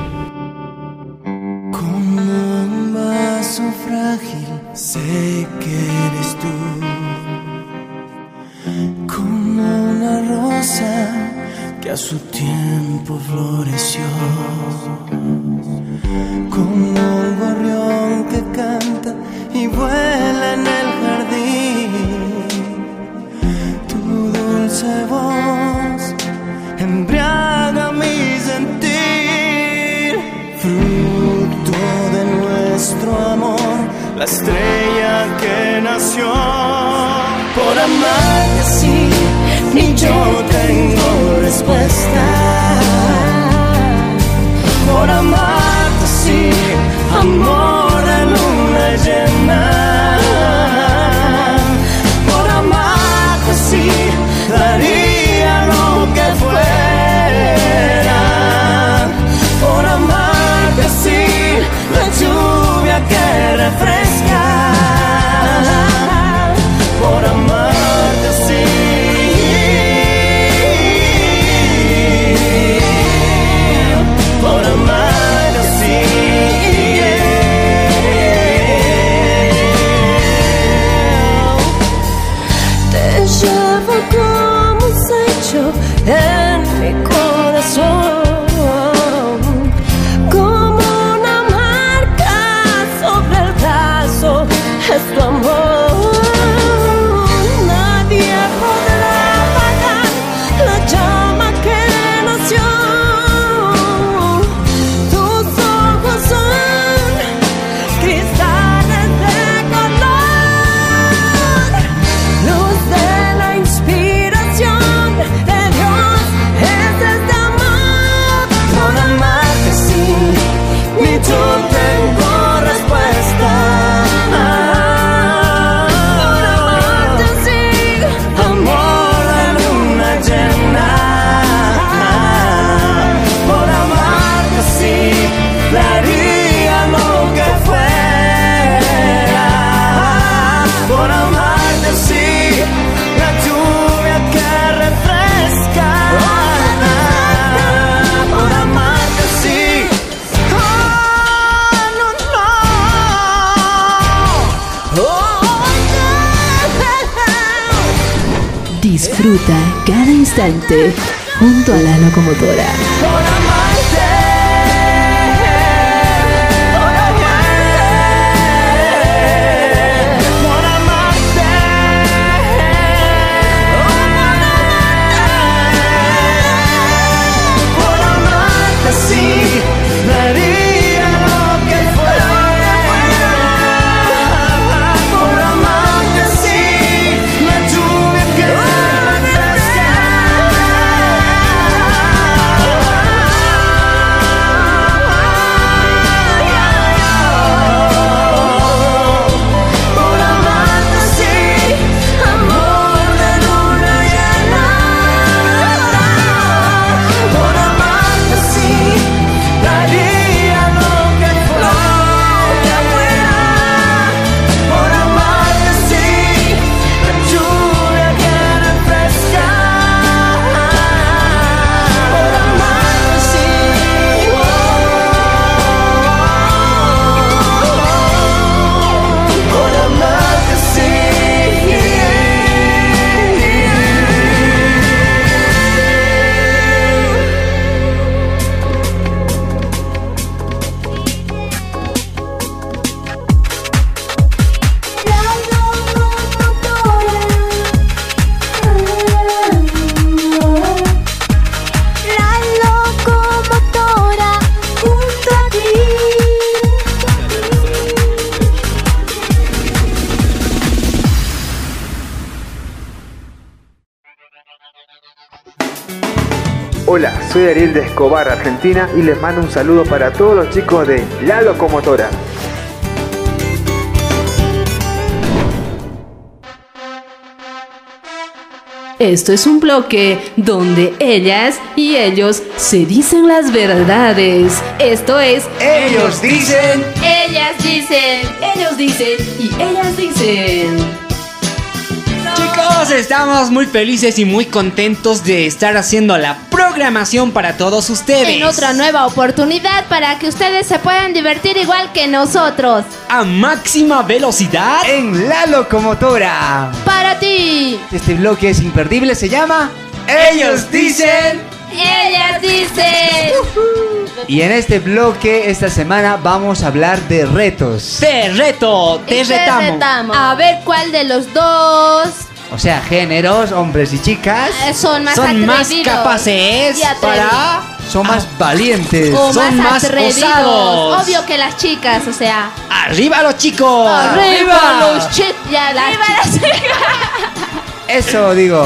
Speaker 13: Tiempo floreció. Como un gorrión que canta y vuela en el jardín. Tu dulce voz embriaga mi sentir. Fruto de nuestro amor, la estrella que nació. Por amarte así, ni yo tengo respuesta. Por amarte así, amor
Speaker 4: Cada instante junto a la locomotora.
Speaker 20: Soy Ariel de Escobar, Argentina, y les mando un saludo para todos los chicos de La Locomotora.
Speaker 4: Esto es un bloque donde ellas y ellos se dicen las verdades. Esto es
Speaker 2: Ellos dicen.
Speaker 3: Ellas dicen.
Speaker 4: Ellos dicen y ellas dicen.
Speaker 5: Estamos muy felices y muy contentos de estar haciendo la programación para todos ustedes.
Speaker 3: En otra nueva oportunidad para que ustedes se puedan divertir igual que nosotros.
Speaker 5: A máxima velocidad.
Speaker 2: En la locomotora.
Speaker 3: Para ti.
Speaker 2: Este bloque es imperdible, se llama Ellos dicen.
Speaker 3: Ellas dicen.
Speaker 2: Y en este bloque, esta semana, vamos a hablar de retos.
Speaker 5: Te reto, te
Speaker 3: Y
Speaker 5: retamos.
Speaker 3: A ver cuál de los dos
Speaker 2: O sea, géneros, hombres y chicas.
Speaker 3: eh, son más
Speaker 5: Son más
Speaker 3: atrevidos
Speaker 5: capaces para
Speaker 2: Son más valientes.
Speaker 3: O
Speaker 5: son más
Speaker 3: atrevidos.
Speaker 5: osados.
Speaker 3: Obvio que las chicas, o sea.
Speaker 5: ¡Arriba los chicos!
Speaker 3: Arriba los chicos. Ya, arriba las chicas. [LAUGHS]
Speaker 2: Eso digo.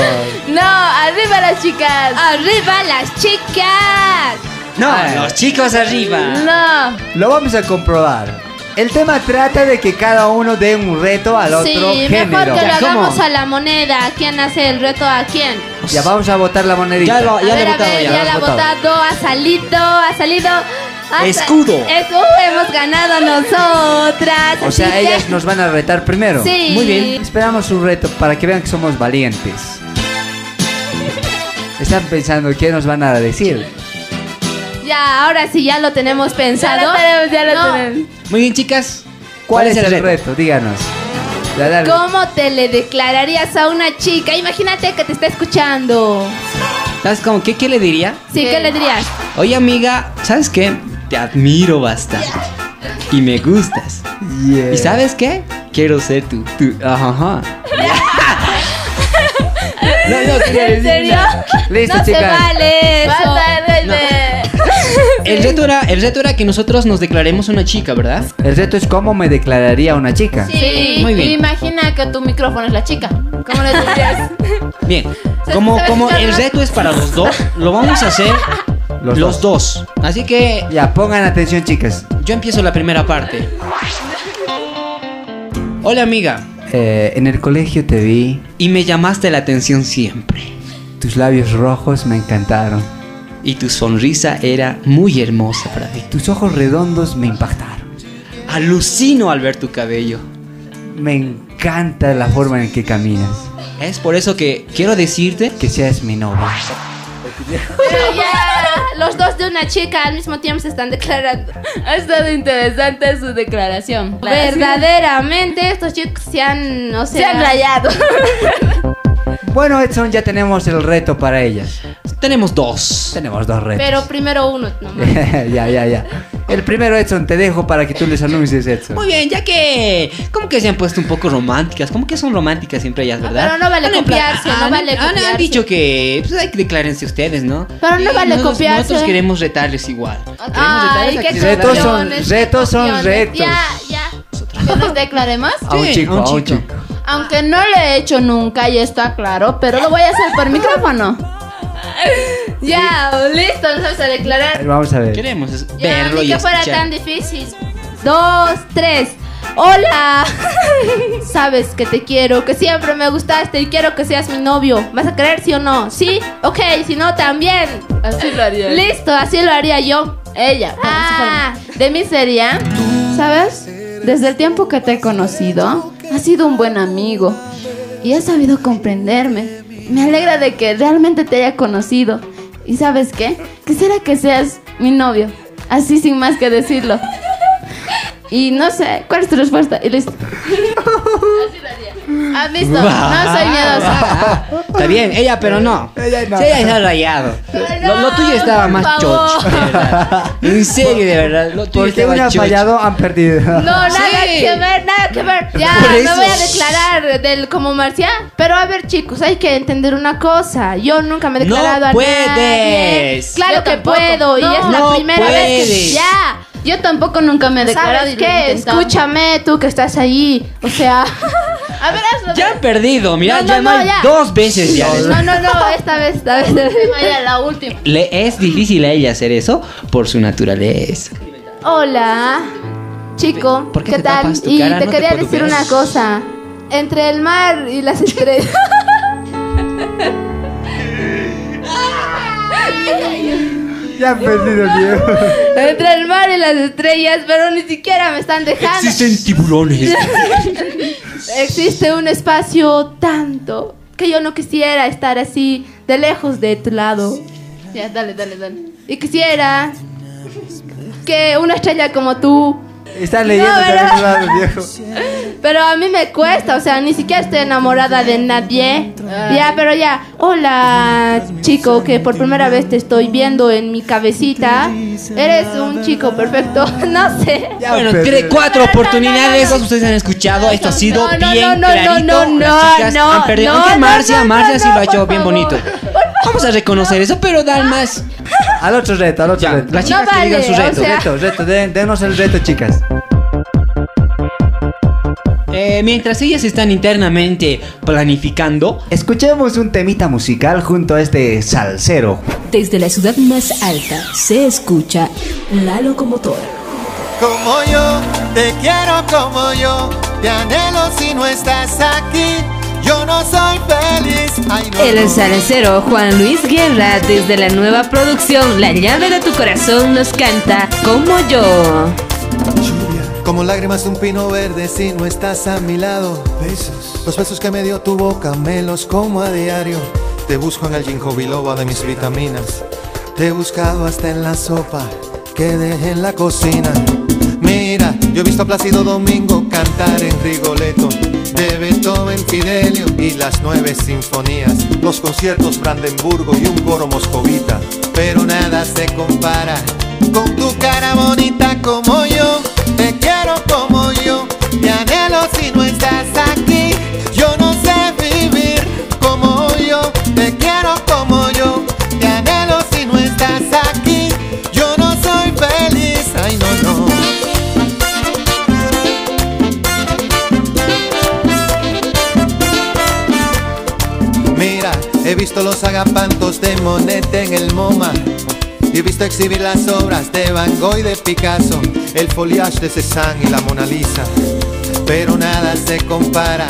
Speaker 11: No, arriba las chicas.
Speaker 3: Arriba las chicas.
Speaker 5: No,
Speaker 2: Ay.
Speaker 5: los chicos arriba.
Speaker 11: No.
Speaker 2: Lo vamos a comprobar. El tema trata de que cada uno dé un reto al otro
Speaker 3: Sí,
Speaker 2: género.
Speaker 3: mejor que lo
Speaker 5: Ya, ¿cómo?
Speaker 3: hagamos a la moneda. ¿Quién hace el reto a quién?
Speaker 2: Ya vamos a votar la monedita.
Speaker 5: Ya lo-
Speaker 3: A
Speaker 5: ya
Speaker 3: ver, a
Speaker 5: votado
Speaker 3: ver,
Speaker 5: ya.
Speaker 3: ya la ha
Speaker 2: votado.
Speaker 3: ha salido, ha salido. ha
Speaker 5: Escudo.
Speaker 3: Es- uh, hemos ganado nosotras.
Speaker 2: O sea,
Speaker 3: que-
Speaker 2: ellas nos van a retar primero.
Speaker 3: Sí.
Speaker 5: Muy bien.
Speaker 2: Esperamos su reto para que vean que somos valientes. Están pensando qué nos van a decir.
Speaker 3: Ya, ahora sí, ya lo tenemos pensado.
Speaker 11: Ya lo tenemos, ya lo
Speaker 3: No,
Speaker 11: tenemos.
Speaker 5: Muy bien, chicas.
Speaker 2: ¿Cuál, es el reto? Díganos.
Speaker 3: ¿Cómo te le declararías a una chica? Imagínate que te está escuchando.
Speaker 5: ¿Sabes cómo? ¿Qué, qué le diría?
Speaker 3: Sí, ¿qué le dirías?
Speaker 5: Oye, amiga, ¿sabes qué? Te admiro bastante. Y me gustas.
Speaker 2: Yeah.
Speaker 5: ¿Y sabes qué? Quiero ser tu... tu ajá, ajá. [LAUGHS] No, no,
Speaker 3: ¿En serio?
Speaker 2: Listo,
Speaker 3: no se
Speaker 2: chicas.
Speaker 3: vale eso.
Speaker 11: Basta de- de-
Speaker 5: El reto, era, el reto era que nosotros nos declaremos una chica, ¿verdad?
Speaker 2: El reto es cómo me declararía una chica.
Speaker 11: Sí,
Speaker 5: Muy bien.
Speaker 11: imagina que tu micrófono es la chica. ¿Cómo le dirías? [LAUGHS]
Speaker 5: Bien. Como,
Speaker 11: ¿sabes
Speaker 5: como el reto es para los dos, lo vamos a hacer
Speaker 2: Los
Speaker 5: los, dos. Así que
Speaker 2: Ya, pongan atención, chicas.
Speaker 5: yo empiezo la primera parte. Hola, amiga.
Speaker 2: Eh, en el colegio te vi.
Speaker 5: Y me llamaste la atención siempre.
Speaker 2: Tus labios rojos me encantaron.
Speaker 5: Y tu sonrisa era muy hermosa para mí.
Speaker 2: Tus ojos redondos me impactaron.
Speaker 5: Alucino al ver tu cabello.
Speaker 2: Me encanta la forma en que caminas.
Speaker 5: Es por eso que quiero decirte
Speaker 2: Que seas mi novia.
Speaker 3: Pero ya, los dos de una chica al mismo tiempo se están declarando.
Speaker 11: Ha estado interesante su declaración.
Speaker 3: Verdaderamente, estos chicos se han, o
Speaker 11: Se
Speaker 3: sea,
Speaker 11: han rayado. [LAUGHS]
Speaker 2: Bueno, Edson, ya tenemos el reto para ellas.
Speaker 5: tenemos dos.
Speaker 2: Tenemos dos retos.
Speaker 3: Pero primero uno [LAUGHS] nomás.
Speaker 2: ya, ya, ya. El primero, Edson, te dejo para que tú les anuncies, Edson.
Speaker 5: Muy bien, ya que como que se han puesto un poco románticas, como que son románticas siempre ellas, ¿verdad?
Speaker 3: Pero no vale
Speaker 5: Han
Speaker 3: copiarse, no
Speaker 5: han-
Speaker 3: vale
Speaker 5: han- Han
Speaker 3: copiarse.
Speaker 5: dicho que pues, hay que declarense ustedes, ¿no?
Speaker 3: Pero no vale
Speaker 5: nosotros-
Speaker 3: copiarse.
Speaker 5: Nosotros queremos retarles igual. Queremos
Speaker 3: Ay,
Speaker 5: retarles
Speaker 3: qué
Speaker 2: Retos son- retos son retos.
Speaker 3: Ya, ya.
Speaker 11: ¿Que nos declaremos?
Speaker 2: A un
Speaker 5: Sí,
Speaker 2: chico,
Speaker 5: a un
Speaker 2: a un
Speaker 5: chico.
Speaker 11: Aunque no lo he hecho nunca y está claro, pero lo voy a hacer por micrófono. [LAUGHS]
Speaker 3: Ya, listo, nos vamos a declarar.
Speaker 2: Vamos a ver.
Speaker 5: Queremos es-
Speaker 3: Ya,
Speaker 5: verlo
Speaker 3: ni
Speaker 5: y
Speaker 3: que fuera
Speaker 5: escuchar.
Speaker 3: tan difícil. Dos, tres. Hola. [LAUGHS] Sabes que te quiero, que siempre me gustaste y quiero que seas mi novio. ¿Vas a querer sí o no? Sí, ok, si no también.
Speaker 11: Así lo haría.
Speaker 3: Listo, así lo haría yo.
Speaker 11: Ella.
Speaker 3: Ah,
Speaker 11: De mí sería, ¿sabes? Desde el tiempo que te he conocido, has sido un buen amigo y has sabido comprenderme. Me alegra de que realmente te haya conocido. ¿Y sabes qué? Quisiera que seas mi novio. Así sin más que decirlo. Y no sé, ¿cuál es tu respuesta? Y listo. [LAUGHS] ¿Has visto? No soy miedosa. [LAUGHS]
Speaker 5: Está bien, ella pero no.
Speaker 2: Ella no.
Speaker 5: Sí, ella ha rayado. Lo, lo tuyo estaba más
Speaker 3: por
Speaker 5: chocho.
Speaker 3: favor.
Speaker 5: de verdad. En serio, de verdad. Lo tuyo
Speaker 2: Porque una ha fallado, han perdido.
Speaker 3: No, nada
Speaker 5: Sí.
Speaker 3: que ver, nada que ver. Ya,
Speaker 5: eso.
Speaker 3: voy a declarar del como Marcial. Pero a ver, chicos, hay que entender una cosa. Yo nunca me he
Speaker 5: No
Speaker 3: declarado a
Speaker 5: puedes.
Speaker 3: nadie. Claro
Speaker 11: Yo
Speaker 3: que
Speaker 11: tampoco.
Speaker 3: puedo y
Speaker 11: No,
Speaker 3: es la
Speaker 5: no
Speaker 3: primera vez que
Speaker 5: puedes.
Speaker 3: ya.
Speaker 11: Yo tampoco nunca me he declarado
Speaker 3: ¿Sabes qué? Escúchame, tú que estás ahí. O sea, [LAUGHS]
Speaker 11: A ver, hazlo.
Speaker 5: Ya han perdido, mira,
Speaker 11: No,
Speaker 5: ya
Speaker 11: no, no, ya.
Speaker 5: dos veces ya.
Speaker 11: No, no, no, [LAUGHS] esta vez, esta vez. La última.
Speaker 5: Le es difícil a ella hacer eso por su naturaleza.
Speaker 3: Hola, chico,
Speaker 5: ¿Por qué
Speaker 3: ¿qué,
Speaker 5: te
Speaker 3: tal?
Speaker 5: tapas tu
Speaker 3: y
Speaker 5: cara?
Speaker 3: te quería decir
Speaker 5: ver.
Speaker 3: una cosa. Entre el mar y las estrellas. [LAUGHS]
Speaker 2: Ya han [LAUGHS] perdido el viejo.
Speaker 3: Entre el mar y las estrellas, pero ni siquiera me están dejando.
Speaker 5: Existen tiburones. [LAUGHS]
Speaker 3: Existe un espacio tanto que yo no quisiera estar así de lejos de tu lado.
Speaker 11: Ya, dale, dale, dale.
Speaker 3: Y quisiera que una estrella como tú
Speaker 2: Está leyendo
Speaker 3: No,
Speaker 2: también lado, viejo. [LAUGHS]
Speaker 3: Pero a mí me cuesta, o sea, ni siquiera estoy enamorada de nadie. Ya, pero ya, hola chico, que por primera vez te estoy viendo en mi cabecita. Eres un chico perfecto, [LAUGHS] no sé.
Speaker 5: Bueno, tres, cuatro oportunidades, todos ustedes han escuchado, esto ha sido
Speaker 3: No, no,
Speaker 5: bien
Speaker 3: no, no,
Speaker 5: clarito.
Speaker 3: no, no,
Speaker 5: Las
Speaker 3: no,
Speaker 5: han perdido.
Speaker 3: no,
Speaker 5: Aunque
Speaker 3: no,
Speaker 5: Marcia,
Speaker 3: no,
Speaker 5: Marcia
Speaker 3: no,
Speaker 5: sí lo ha
Speaker 3: no,
Speaker 5: hecho bien bonito. Vamos a reconocer eso, pero Dalmas.
Speaker 2: Al otro reto, al otro
Speaker 5: Ya,
Speaker 2: reto.
Speaker 5: las chicas
Speaker 3: No
Speaker 5: que digan
Speaker 3: vale,
Speaker 5: su
Speaker 3: o
Speaker 5: reto.
Speaker 3: sea-
Speaker 2: Reto, reto, den- denos el reto, chicas.
Speaker 5: Eh, mientras ellas están internamente planificando,
Speaker 2: Escuchemos un temita musical junto a este salsero.
Speaker 10: Desde la ciudad más alta se escucha la locomotora.
Speaker 21: Como yo, te quiero como yo, te anhelo si no estás aquí. Yo no soy feliz. Ay, no,
Speaker 4: El salsero Juan Luis Guerra desde la nueva producción La llave de tu corazón nos canta Como yo.
Speaker 21: Como lágrimas de un pino verde si no estás a mi lado. Besos. Los besos que me dio tu boca me los como a diario. Te busco en el ginkgo biloba de mis vitaminas. Te he buscado hasta en la sopa que dejé en la cocina. Mira, yo he visto a Plácido Domingo cantar en Rigoletto. De Beethoven, Fidelio y las nueve sinfonías. Los conciertos Brandenburgo y un coro moscovita. Pero nada se compara con tu cara bonita como yo. Te quiero como yo. Te anhelo si no estás aquí. Yo no sé vivir como yo. Te quiero como yo. Te anhelo si no estás aquí. Yo no soy feliz. Ay, no, no. Mira, he visto los agapantos de Monet en el MoMA. Y he visto exhibir las obras de Van Gogh y de Picasso, el foliage de Cézanne y la Mona Lisa. Pero nada se compara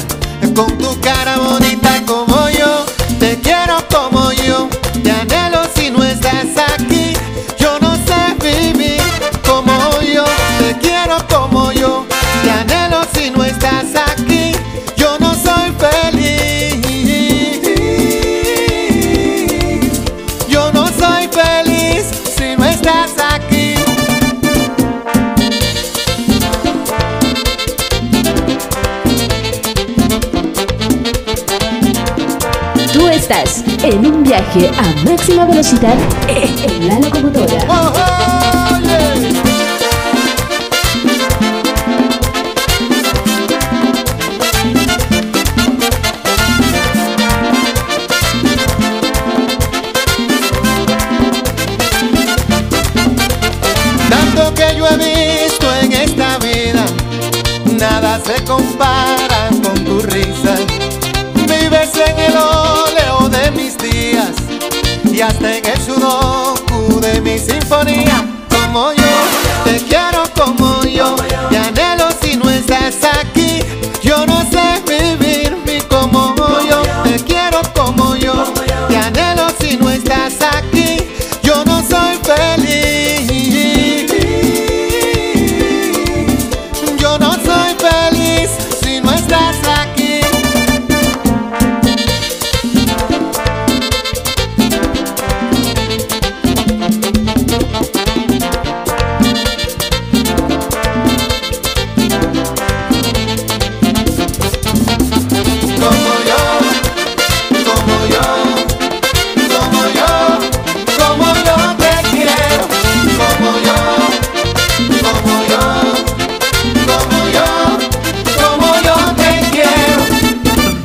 Speaker 21: con tu cara bonita como estás
Speaker 10: en un viaje a máxima velocidad en la locomotora.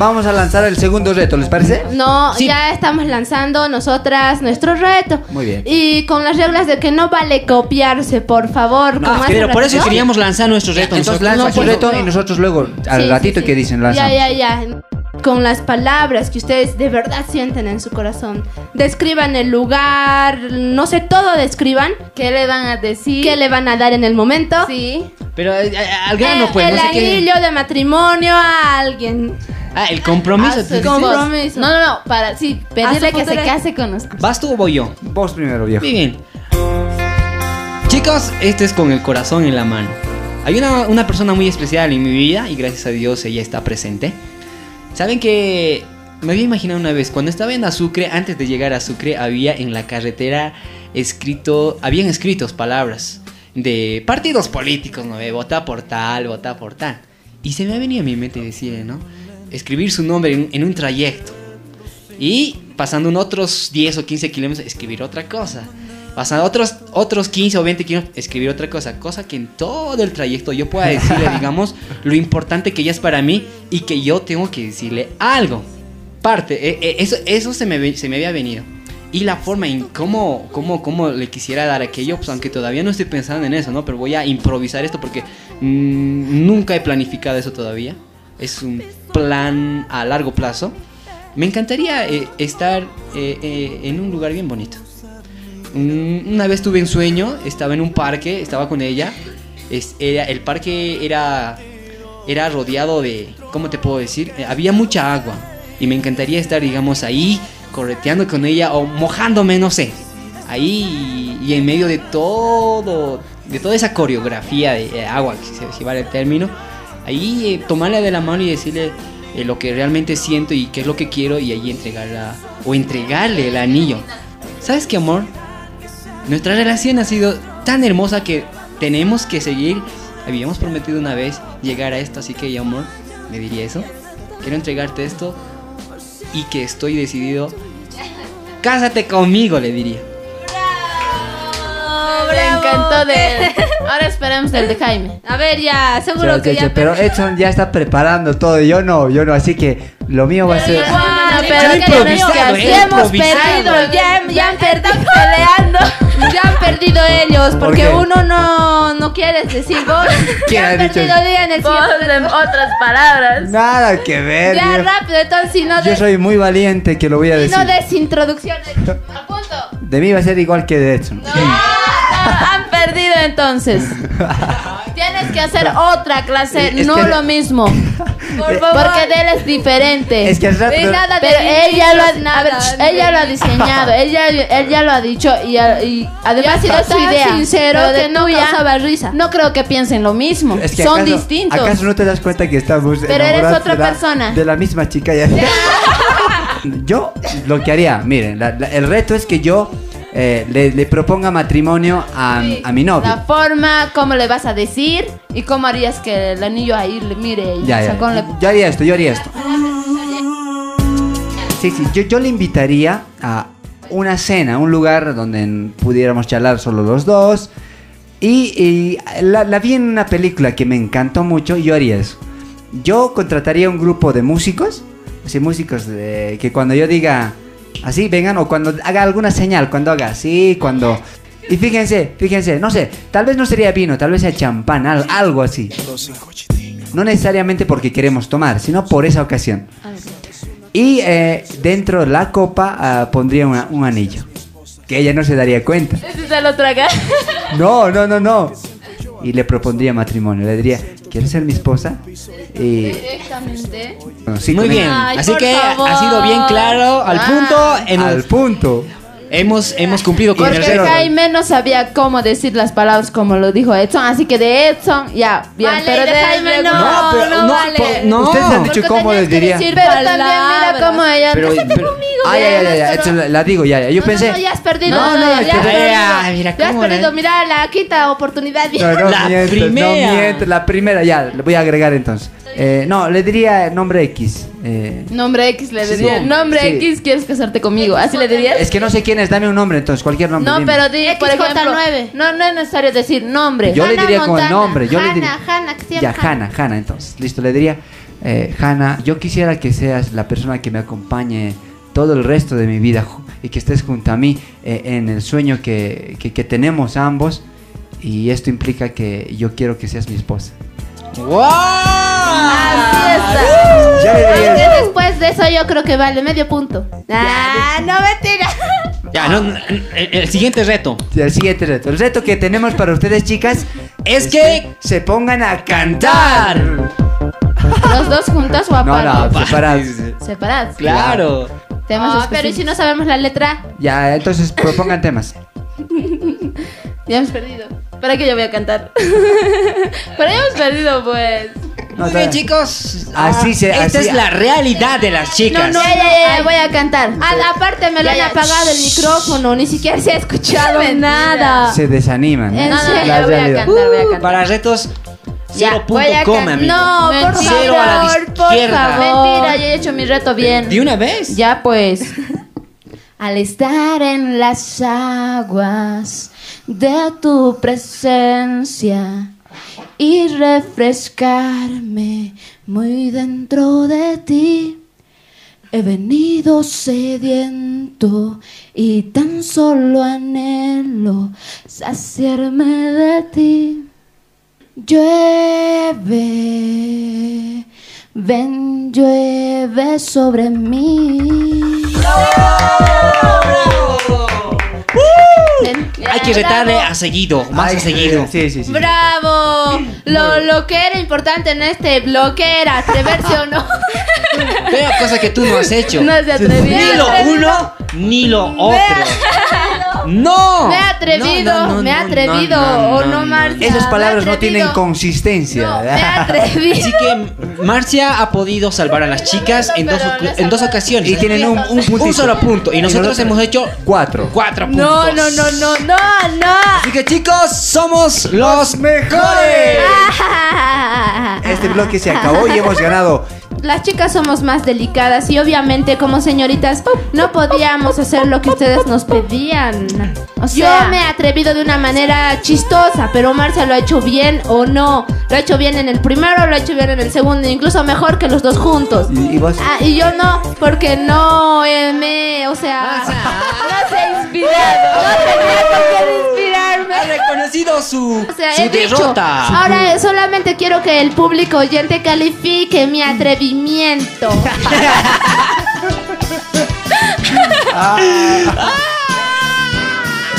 Speaker 2: Vamos a lanzar el segundo reto, ¿les parece?
Speaker 3: No, ya estamos lanzando nosotras nuestro reto.
Speaker 2: Muy bien.
Speaker 3: Y con las reglas de que no vale copiarse, por favor. hace
Speaker 5: pero por eso
Speaker 3: ratito.
Speaker 5: queríamos lanzar nuestro reto.
Speaker 2: Entonces lanza
Speaker 5: No,
Speaker 2: su reto
Speaker 5: no.
Speaker 2: y nosotros luego, al
Speaker 3: Sí,
Speaker 2: ratito
Speaker 3: sí,
Speaker 2: que
Speaker 3: sí.
Speaker 2: dicen,
Speaker 3: Ya,
Speaker 2: lanzamos.
Speaker 3: ya, ya. Con las palabras que ustedes de verdad sienten en su corazón. Describan el lugar, no sé, todo describan.
Speaker 11: ¿Qué le van a decir?
Speaker 3: ¿Qué le van a dar en el momento?
Speaker 11: Sí.
Speaker 5: Pero eh, eh, al grano, pues,
Speaker 3: el
Speaker 5: no sé qué.
Speaker 3: anillo de matrimonio a alguien.
Speaker 5: Ah, el compromiso.
Speaker 11: A
Speaker 5: tú
Speaker 11: su
Speaker 5: dices.
Speaker 11: compromiso. No, no, no, para sí, pedirle
Speaker 3: A su
Speaker 11: que se case con nosotros.
Speaker 5: ¿Vas tú o voy yo?
Speaker 2: Vos primero, viejo.
Speaker 5: Muy bien. Chicos, este es con el corazón en la mano. Hay una, una persona muy especial en mi vida y gracias a Dios ella está presente. Saben que me había imaginado una vez, cuando estaba en Azucre, antes de llegar a Azucre, había en la carretera escrito, habían escritos palabras de partidos políticos, ¿no? De vota por tal, vota por tal. Y se me ha venido a mi mente decirle, ¿no? Escribir su nombre en, en un trayecto. Y pasando en otros 10 o 15 kilómetros, escribir otra cosa. Pasando otros, otros 15 o 20 kilómetros, escribir otra cosa. Cosa que en todo el trayecto yo pueda decirle, [LAUGHS] digamos, lo importante que ella es para mí y que yo tengo que decirle algo. Parte, eh, eh, eso, eso se, me, se me había venido. Y la forma en cómo, cómo, cómo le quisiera dar aquello, pues aunque todavía no estoy pensando en eso, ¿no? Pero voy a improvisar esto porque mm, nunca he planificado eso todavía. Es un plan a largo plazo. Me encantaría eh, estar eh, eh, en un lugar bien bonito. Un- Una vez tuve un sueño, estaba en un parque, estaba con ella. Era, el parque era, era rodeado de, ¿cómo te puedo decir? Había mucha agua. Y me encantaría estar, digamos, ahí, correteando con ella o mojándome, no sé. Ahí y, en medio de todo, de toda esa coreografía de agua, si, se- si vale el término. Ahí eh, tomarla de la mano y decirle eh, lo que realmente siento y qué es lo que quiero y ahí entregarla o entregarle el anillo. ¿Sabes qué, amor? Nuestra relación ha sido tan hermosa que tenemos que seguir. Habíamos prometido una vez llegar a esto, así que, amor, me diría eso. Quiero entregarte esto y que estoy decidido. Cásate conmigo, le diría.
Speaker 11: Me encantó de. Ahora esperemos el de Jaime.
Speaker 3: A ver, ya, seguro que ya.
Speaker 2: pero Edson ya está preparando todo. Yo no, yo no. Así que lo mío va a ser.
Speaker 11: Yo
Speaker 3: pero que tenemos que
Speaker 11: improvisado,
Speaker 3: hacer.
Speaker 11: he
Speaker 3: Ya hemos
Speaker 11: improvisado.
Speaker 3: perdido, ya, ya han perdido peleando. Ya han perdido ellos, porque
Speaker 2: qué?
Speaker 3: uno no, no quieres decir vos.
Speaker 2: ¿Quién
Speaker 3: Ya
Speaker 2: ha
Speaker 3: han
Speaker 2: dicho
Speaker 3: perdido,
Speaker 2: eso?
Speaker 3: digan el
Speaker 11: Vos
Speaker 3: siguiente.
Speaker 11: en otras palabras.
Speaker 2: Nada que ver.
Speaker 3: Ya
Speaker 2: viejo.
Speaker 3: rápido, entonces si no
Speaker 2: Yo
Speaker 3: des,
Speaker 2: soy muy valiente que lo voy a
Speaker 3: si
Speaker 2: decir.
Speaker 3: no des introducciones. A punto.
Speaker 2: De mí va a ser igual que de Edson.
Speaker 11: Perdido entonces. [LAUGHS] Tienes que hacer otra clase,
Speaker 2: Es
Speaker 11: no
Speaker 2: que-
Speaker 11: lo mismo. [LAUGHS]
Speaker 3: Por favor.
Speaker 11: Porque de él es diferente.
Speaker 2: Es que rato-
Speaker 3: nada de
Speaker 11: Pero ella lo, ha,
Speaker 3: ministros,
Speaker 11: a ver,
Speaker 3: nada,
Speaker 11: ella lo ha diseñado, ella, él ya lo ha dicho y, y además
Speaker 3: sido
Speaker 11: es su idea.
Speaker 3: sincero
Speaker 11: Pero de
Speaker 3: que no causaba risa.
Speaker 11: No creo que piensen lo mismo.
Speaker 2: Es que
Speaker 11: Son
Speaker 2: acaso-
Speaker 11: distintos.
Speaker 2: ¿Acaso no te das cuenta que estamos
Speaker 11: Pero eres otra
Speaker 2: de la-
Speaker 11: persona.
Speaker 2: De la misma chica ya. [LAUGHS] yo lo que haría, miren, la- la- el reto es que yo eh, le, le proponga matrimonio a, a mi novio.
Speaker 11: La forma, cómo le vas a decir y cómo harías que el anillo ahí le mire y
Speaker 2: Ya, ya.
Speaker 11: le-
Speaker 2: Yo haría esto, yo haría esto. Sí, sí, yo, yo le invitaría a una cena, un lugar donde pudiéramos charlar solo los dos. Y, y la, la vi en una película que me encantó mucho y yo haría eso. Yo contrataría un grupo de músicos, así músicos de, que cuando yo diga así vengan o cuando haga alguna señal, cuando haga así, cuando... Y fíjense, fíjense, no sé, tal vez no sería vino, tal vez sea champán, al- algo así. No necesariamente porque queremos tomar, sino por esa ocasión. Y eh, dentro de la copa ah, pondría una- un anillo. Que ella no se daría cuenta.
Speaker 11: Ese es el otro acá.
Speaker 2: No, no, no, no. Y le propondría matrimonio. Le diría, ¿quieres ser mi esposa? Y...
Speaker 11: Directamente.
Speaker 2: bueno, sí,
Speaker 5: Muy bien.
Speaker 11: Ay,
Speaker 5: Así
Speaker 11: por
Speaker 5: que
Speaker 11: favor.
Speaker 5: ha sido bien claro, al
Speaker 11: Ah.
Speaker 5: punto. en-
Speaker 2: Al punto.
Speaker 5: Hemos, hemos cumplido con el
Speaker 11: Porque
Speaker 5: reto.
Speaker 11: Jaime no sabía cómo decir las palabras como lo dijo Edson, así que de Edson, ya, bien.
Speaker 3: Vale,
Speaker 11: pero
Speaker 3: de Jaime no,
Speaker 5: No, pero
Speaker 3: no,
Speaker 5: no,
Speaker 3: vale.
Speaker 5: por- no.
Speaker 2: Ustedes han dicho
Speaker 3: Porque
Speaker 2: cómo les diría.
Speaker 3: decir
Speaker 11: Pero también mira
Speaker 3: palabras.
Speaker 11: cómo ella...
Speaker 5: Pero,
Speaker 11: Cásate
Speaker 5: pero-
Speaker 11: conmigo.
Speaker 2: Ay, ay, ay, ay,
Speaker 11: Pero-
Speaker 2: esto la, la digo ya, ya. Yo
Speaker 3: No,
Speaker 2: pensé...
Speaker 3: No, no, ya has perdido.
Speaker 2: No, no,
Speaker 3: ya
Speaker 2: es
Speaker 3: has perdido.
Speaker 5: Mira,
Speaker 3: ya has perdido. Mira, la quinta oportunidad.
Speaker 2: No, no [LAUGHS]
Speaker 5: La
Speaker 2: mientes,
Speaker 5: primera.
Speaker 2: no mientes, la primera ya, le voy a agregar entonces. Eh, no, le diría nombre X. eh,
Speaker 11: Nombre X le diría.
Speaker 2: sí.
Speaker 11: Nombre
Speaker 2: Sí.
Speaker 11: X, ¿quieres casarte conmigo? ¿Así le dirías?
Speaker 2: es que no sé quién es, dame un nombre entonces, cualquier nombre.
Speaker 11: No,
Speaker 2: dime.
Speaker 11: pero di, por ejemplo,
Speaker 3: XJ9.
Speaker 11: no, no es necesario decir nombre.
Speaker 2: Yo le diría
Speaker 3: Montana.
Speaker 2: nombre, yo le
Speaker 3: Hannah,
Speaker 2: diría...
Speaker 3: Hannah, que
Speaker 2: Ya, Hanna, Hanna, entonces, listo, le diría... eh, Hanna, yo quisiera que seas la persona que me acompañe todo el resto de mi vida y que estés junto a mí eh, en el sueño que, que- que tenemos ambos. Y esto implica que yo quiero que seas mi esposa.
Speaker 3: Así está. Después de eso yo creo que vale medio punto. Ah, no mentira.
Speaker 5: Ya, no, el, el siguiente reto.
Speaker 2: El siguiente reto. El reto que tenemos para ustedes, chicas, es que se pongan a cantar.
Speaker 11: ¿Los dos juntos o
Speaker 2: No,
Speaker 11: aparte?
Speaker 2: no, separados.
Speaker 11: Separados.
Speaker 5: Claro.
Speaker 11: Temas
Speaker 3: Ah, pero ¿y si no sabemos la letra? [LAUGHS]
Speaker 2: Ya, entonces propongan temas.
Speaker 11: Ya hemos perdido. ¿Para qué yo voy a cantar? [LAUGHS] Pero ya hemos perdido, pues.
Speaker 2: No,
Speaker 5: Muy bien, chicos.
Speaker 2: Así se-
Speaker 5: Esta
Speaker 2: así-
Speaker 5: es la realidad de las chicas.
Speaker 3: No, no,
Speaker 11: Ya, ya, ya, voy a cantar.
Speaker 3: Ah, aparte me lo
Speaker 11: Ya,
Speaker 3: han
Speaker 11: ya.
Speaker 3: apagado el micrófono, ni siquiera se ha escuchado [LAUGHS] nada.
Speaker 2: Se desaniman.
Speaker 3: En
Speaker 11: No, no,
Speaker 3: serio,
Speaker 11: ya voy a
Speaker 2: realidad.
Speaker 11: cantar, voy a cantar.
Speaker 5: Para retos,
Speaker 11: Ya,
Speaker 5: cero
Speaker 11: voy a
Speaker 5: punto com,
Speaker 11: can-
Speaker 5: amigo.
Speaker 3: No, por
Speaker 11: Mentira.
Speaker 5: Cero a la
Speaker 3: favor, por
Speaker 5: izquierda.
Speaker 3: favor.
Speaker 11: Mentira, ya he hecho mi reto bien.
Speaker 5: ¿De una vez?
Speaker 11: Ya pues. [LAUGHS] Al estar en las aguas de tu presencia y refrescarme muy dentro de ti, he venido sediento y tan solo anhelo saciarme de ti. Llueve, ven, llueve sobre mí.
Speaker 5: Hay que retarle a seguido, más
Speaker 2: Ay,
Speaker 5: a seguido.
Speaker 2: Sí, sí, sí.
Speaker 3: Bravo. Lo, lo que era importante en este bloque era atreverse o no.
Speaker 5: Veo cosa que tú no has hecho.
Speaker 11: No se atrevió.
Speaker 5: Ni lo uno, ni lo otro. ¡No!
Speaker 3: Me he atrevido,
Speaker 5: No, no, no,
Speaker 3: me he atrevido,
Speaker 5: no, no,
Speaker 3: o
Speaker 5: no.
Speaker 3: Marcia.
Speaker 2: Esas palabras no tienen consistencia.
Speaker 3: No, me he atrevido.
Speaker 5: Así que Marcia ha podido salvar a las chicas en dos, en dos ocasiones.
Speaker 2: Y tienen un, un puntito.
Speaker 5: Un solo punto. Y nosotros hemos hecho
Speaker 2: Cuatro.
Speaker 5: cuatro puntos.
Speaker 3: No, no, no, no, no, no.
Speaker 5: Así que chicos, somos los
Speaker 2: mejores. Este bloque se acabó y hemos ganado.
Speaker 3: Las chicas somos más delicadas y obviamente como señoritas no podíamos hacer lo que ustedes nos pedían.
Speaker 11: O sea-
Speaker 3: Yo me he atrevido de una manera chistosa, pero Marcia lo ha hecho bien o no. Lo ha hecho bien en el primero, lo ha hecho bien en el segundo, incluso mejor que los dos juntos.
Speaker 2: ¿Y, y vos?
Speaker 3: Ah, y yo no, porque no eh, me, o sea, no se ha inspirado, no tenía con qué.
Speaker 5: Su,
Speaker 3: O sea,
Speaker 5: su
Speaker 3: he dicho,
Speaker 5: derrota.
Speaker 3: ahora solamente quiero que el público oyente califique mi atrevimiento. [LAUGHS]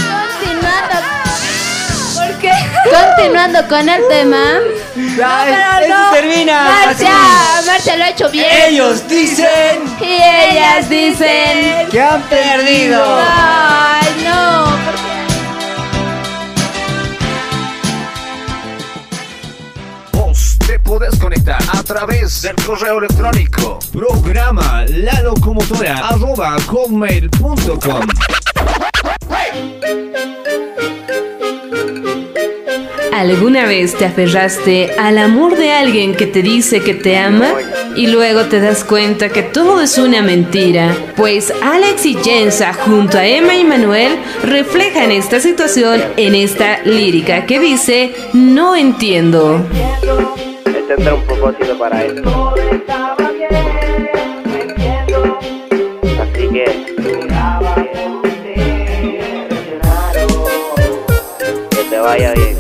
Speaker 11: Continuando. ¿Por qué? Continuando con el tema.
Speaker 2: Ya,
Speaker 3: Pero
Speaker 2: eso
Speaker 3: no,
Speaker 2: termina.
Speaker 3: Marcia, Marcia lo ha hecho bien.
Speaker 5: Ellos dicen
Speaker 3: y ellas dicen
Speaker 2: que han perdido.
Speaker 3: Ay, no.
Speaker 9: Podés conectar a través del correo electrónico programa la locomotora arroba hotmail.com
Speaker 4: ¿Alguna vez te aferraste al amor de alguien que te dice que te ama y luego te das cuenta que todo es una mentira? Pues Alex y Jensa junto a Emma y Manuel reflejan esta situación en esta lírica que dice No entiendo.
Speaker 22: Tendrá un propósito para esto. Así que. Que te vaya bien.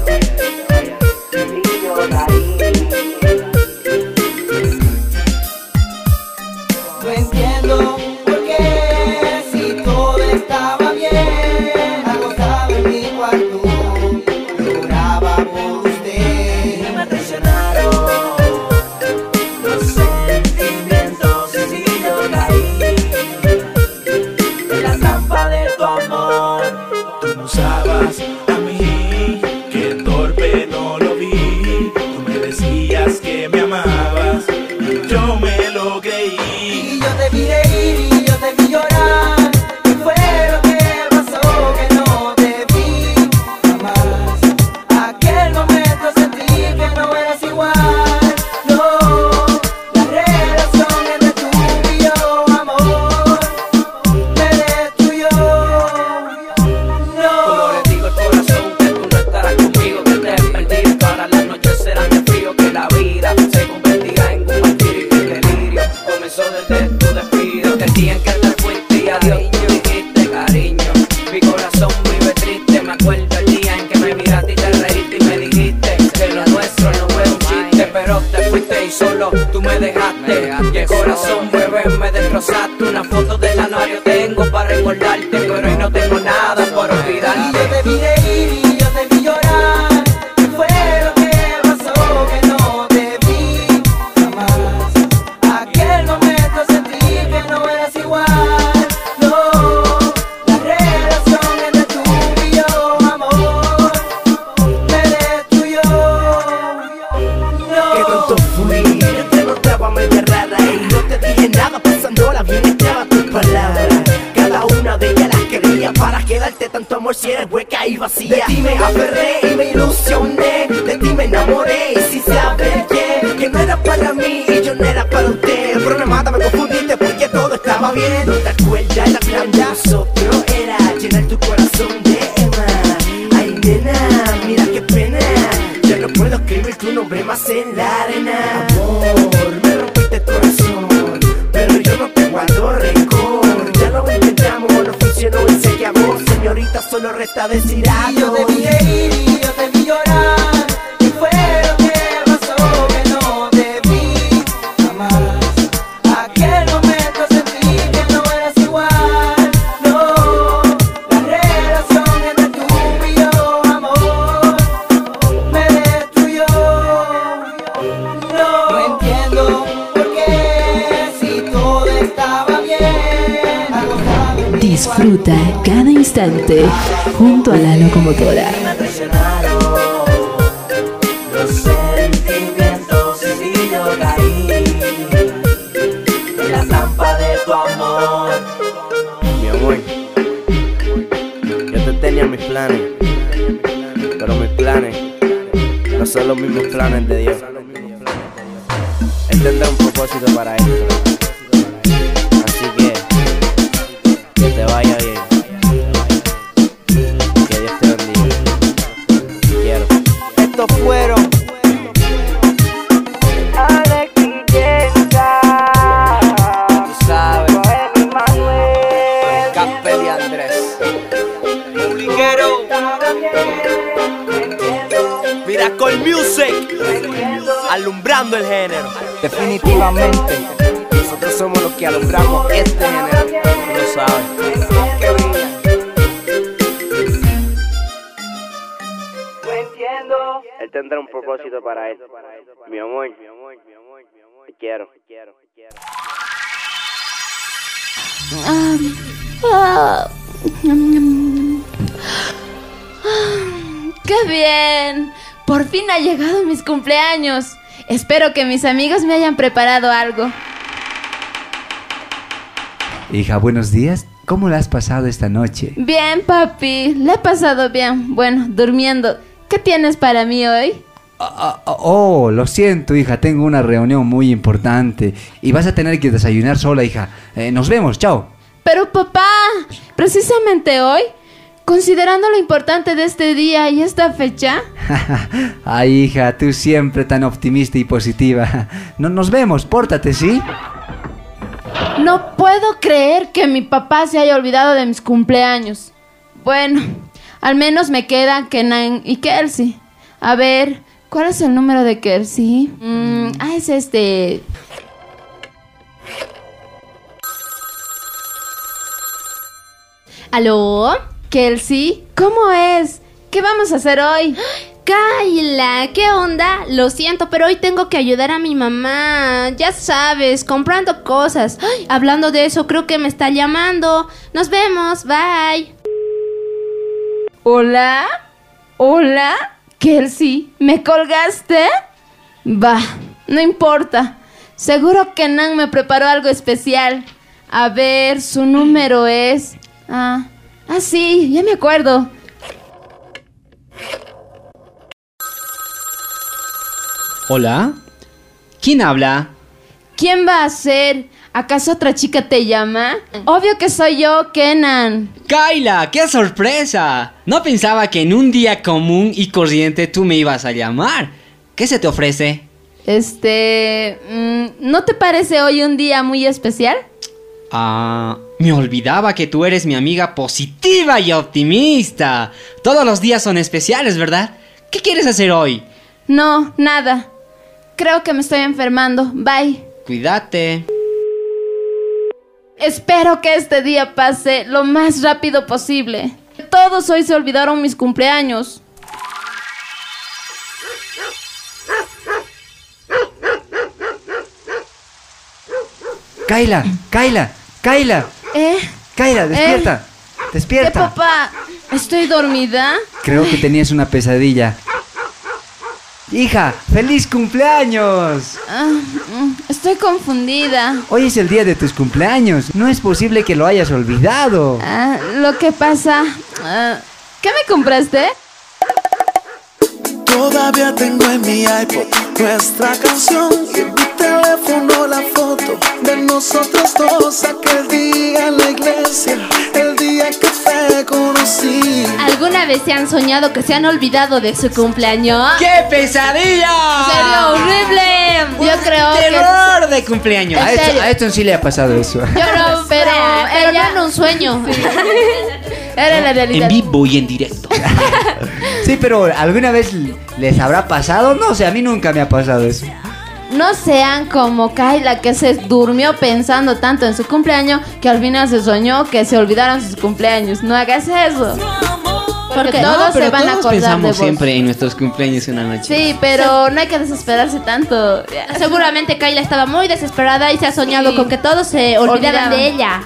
Speaker 22: Amor. Te quiero.
Speaker 11: Ah, ah, mm, ah, ¡Qué bien! Por fin ha llegado mis cumpleaños. Espero que mis amigos me hayan preparado algo.
Speaker 2: Hija, buenos días. ¿Cómo la has pasado esta noche?
Speaker 11: Bien, papi. Le he pasado bien. Bueno, durmiendo. ¿Qué tienes para mí hoy?
Speaker 2: Oh, lo siento, hija. Tengo una reunión muy importante. Y vas a tener que desayunar sola, hija. Eh, nos vemos, chao.
Speaker 11: Pero papá, precisamente hoy, considerando lo importante de este día y esta fecha, [LAUGHS]
Speaker 2: Ay, hija, tú siempre tan optimista y positiva. No, nos vemos, pórtate, ¿sí?
Speaker 11: no puedo creer que mi papá se haya olvidado de mis cumpleaños. Bueno, al menos me quedan Kenan y Kelsey. A ver, ¿cuál es el número de Kelsey? Mm, ah, es este. ¿Aló? Kelsey, ¿cómo es? ¿Qué vamos a hacer hoy? [GASPS]
Speaker 3: Kaila, ¿qué onda? Lo siento, pero hoy tengo que ayudar a mi mamá. Ya sabes, comprando cosas. Ay, hablando de eso, creo que me está llamando. Nos vemos, bye.
Speaker 11: ¿Hola? ¿Hola? Kelsey, ¿me colgaste? Va, no importa. Seguro que Nan me preparó algo especial. A ver, su número es... Ah, ah, sí, ya me acuerdo.
Speaker 5: Hola. ¿Quién habla?
Speaker 11: ¿Quién va a ser? ¿Acaso otra chica te llama? Obvio que soy yo, Kenan.
Speaker 5: Kaila, qué sorpresa. No pensaba que en un día común y corriente tú me ibas a llamar. ¿Qué se te ofrece?
Speaker 11: Este... mm, ¿No te parece hoy un día muy especial?
Speaker 5: Ah, me olvidaba que tú eres mi amiga positiva y optimista. Todos los días son especiales, ¿verdad? ¿Qué quieres hacer hoy?
Speaker 11: No, nada. Creo que me estoy enfermando. Bye.
Speaker 5: Cuídate.
Speaker 11: Espero que este día pase lo más rápido posible. Todos hoy se olvidaron mis cumpleaños.
Speaker 2: Kaila, Kaila, Kaila,
Speaker 11: ¿Eh?
Speaker 2: Kaila, despierta.
Speaker 11: ¿Qué,
Speaker 2: Despierta.
Speaker 11: papá? ¿Estoy dormida?
Speaker 2: Creo que tenías una pesadilla. Hija, feliz cumpleaños.
Speaker 11: Ah, mm, estoy confundida.
Speaker 2: Hoy es el día de tus cumpleaños. No es posible que lo hayas olvidado.
Speaker 11: Ah, lo que pasa... ah, ¿Qué me compraste?
Speaker 23: Todavía tengo en mi iPod nuestra canción y en mi teléfono la foto de nosotros dos aquel día en la iglesia, el día que te conocí.
Speaker 3: ¿Alguna vez se han soñado que se han olvidado de su cumpleaños?
Speaker 5: ¡Qué pesadilla!
Speaker 3: ¡Sería horrible! Yo creo que...
Speaker 5: ¡Terror de cumpleaños!
Speaker 2: A esto, a esto sí le ha pasado eso.
Speaker 3: Yo no, [LAUGHS] pero, pero no en un sueño. [LAUGHS]
Speaker 11: Era la
Speaker 5: En vivo y en directo. [LAUGHS]
Speaker 2: Sí, pero ¿alguna vez les habrá pasado? No sé, a mí nunca me ha pasado eso.
Speaker 11: No sean como Kyla que se durmió pensando tanto en su cumpleaños que al final se soñó que se olvidaron sus cumpleaños. No hagas eso. Porque todos
Speaker 5: pero
Speaker 11: se van a
Speaker 5: todos
Speaker 11: acordar de
Speaker 5: pensamos
Speaker 11: vos.
Speaker 5: siempre en nuestros cumpleaños una noche.
Speaker 11: Sí, pero no hay que desesperarse tanto.
Speaker 3: Seguramente Kayla estaba muy desesperada y se ha soñado con que todos se olvidaran
Speaker 11: Olvidaban.
Speaker 3: de ella.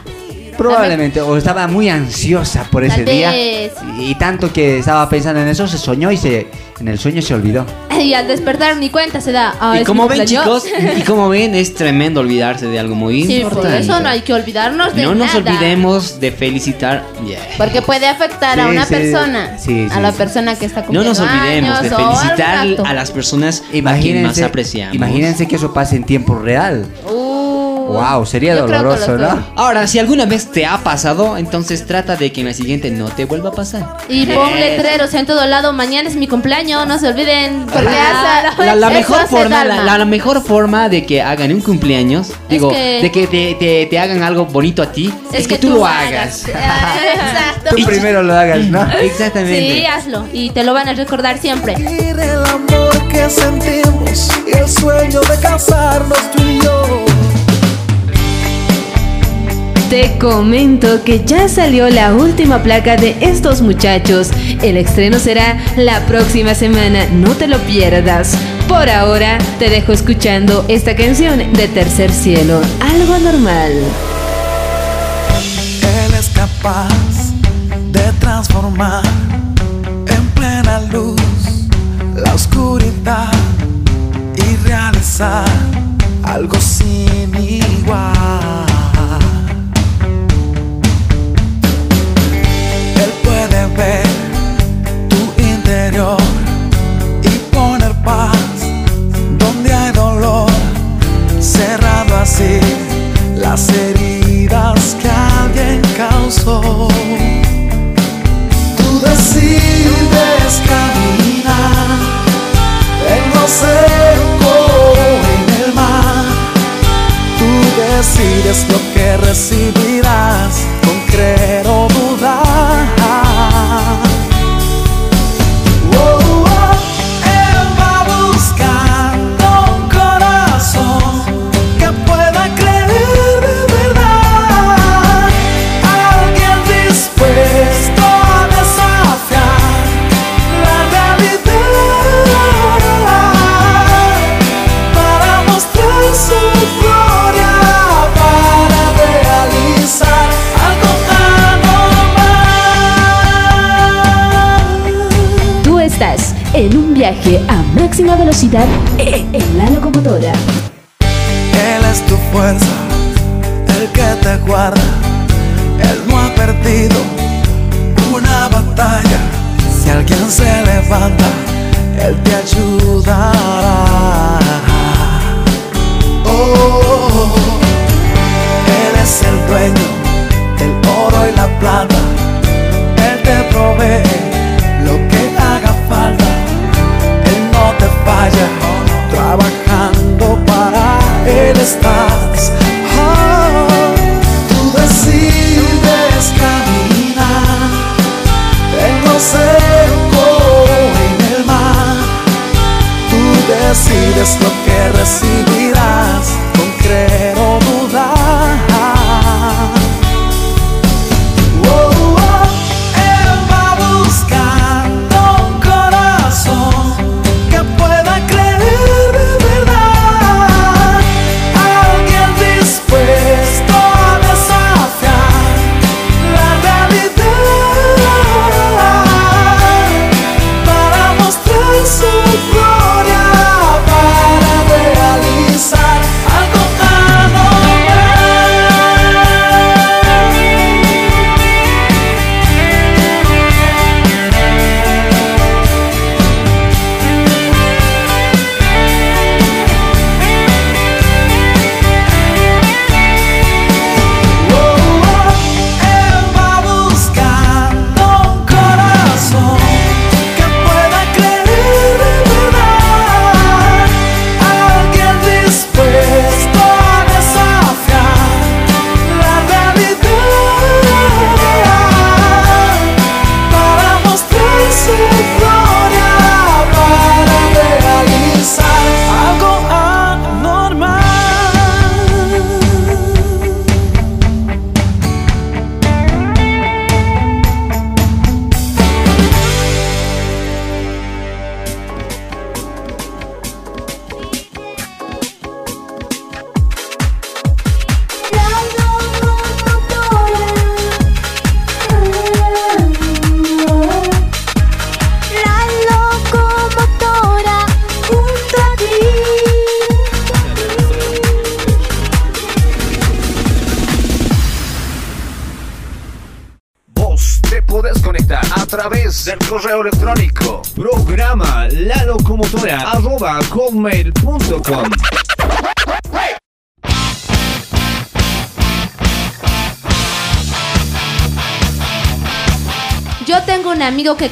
Speaker 2: Probablemente, o estaba muy ansiosa por ese
Speaker 3: Tal
Speaker 2: día.
Speaker 3: vez.
Speaker 2: Y tanto que estaba pensando en eso, se soñó y se en el sueño se olvidó. [LAUGHS]
Speaker 3: Y al despertar ni cuenta se da. Ah,
Speaker 5: Y
Speaker 3: es
Speaker 5: como
Speaker 3: mi
Speaker 5: ven
Speaker 3: cumpleaños.
Speaker 5: chicos, [LAUGHS] y como ven es tremendo olvidarse de algo muy
Speaker 3: Sí, por
Speaker 5: importante.
Speaker 3: eso no hay que olvidarnos de
Speaker 5: No nos
Speaker 3: nada.
Speaker 5: olvidemos de felicitar. Yeah.
Speaker 11: Porque puede afectar a
Speaker 2: Sí,
Speaker 11: una
Speaker 2: sí.
Speaker 11: persona.
Speaker 2: Sí,
Speaker 11: a
Speaker 2: sí,
Speaker 11: la
Speaker 2: sí.
Speaker 11: persona que está
Speaker 5: No
Speaker 11: cumpliendo
Speaker 5: nos olvidemos de
Speaker 11: años o
Speaker 5: felicitar a las personas a quien más
Speaker 2: Imagínense,
Speaker 5: apreciamos.
Speaker 2: imagínense que eso pase en tiempo real.
Speaker 11: Uh,
Speaker 2: wow, sería
Speaker 11: yo que
Speaker 2: doloroso, ¿no?
Speaker 5: Ahora, si alguna vez te ha pasado, entonces trata de que en la siguiente no te vuelva a pasar.
Speaker 3: Y pon letreros en todo lado. Mañana es mi cumpleaños, no se olviden. Porque
Speaker 5: La, la- la mejor forma, la, la- mejor forma de que hagan un cumpleaños, digo,
Speaker 3: que-
Speaker 5: de que te, te- te hagan algo bonito a ti, es, que, tú, lo hagas.
Speaker 3: Ah, [LAUGHS] Exacto.
Speaker 2: Tú primero lo hagas, ¿no? [LAUGHS]
Speaker 5: Exactamente.
Speaker 3: Sí, hazlo. Y te lo van a recordar siempre.
Speaker 23: el amor que sentimos el sueño de casarnos tú y yo.
Speaker 4: Te comento que ya salió la última placa de estos muchachos. El estreno será la próxima semana, no te lo pierdas. Por ahora te dejo escuchando esta canción de Tercer Cielo, algo normal.
Speaker 23: Él es capaz de transformar en plena luz la oscuridad y realizar algo sin y poner paz donde hay dolor, cerrando así las heridas que alguien causó. Tú decides caminar en lo seco en el mar. Tú decides lo que recibirás con creer
Speaker 24: máxima velocidad en en la locomotora.
Speaker 23: Él es tu fuerza, el que te guarda. Él no ha perdido una batalla. Si alguien se levanta, Él te ayudará. Oh, Él es el dueño del oro y la plata. Estás. Oh, tú decides caminar en lo seco o en el mar. Tú decides lo que
Speaker 9: través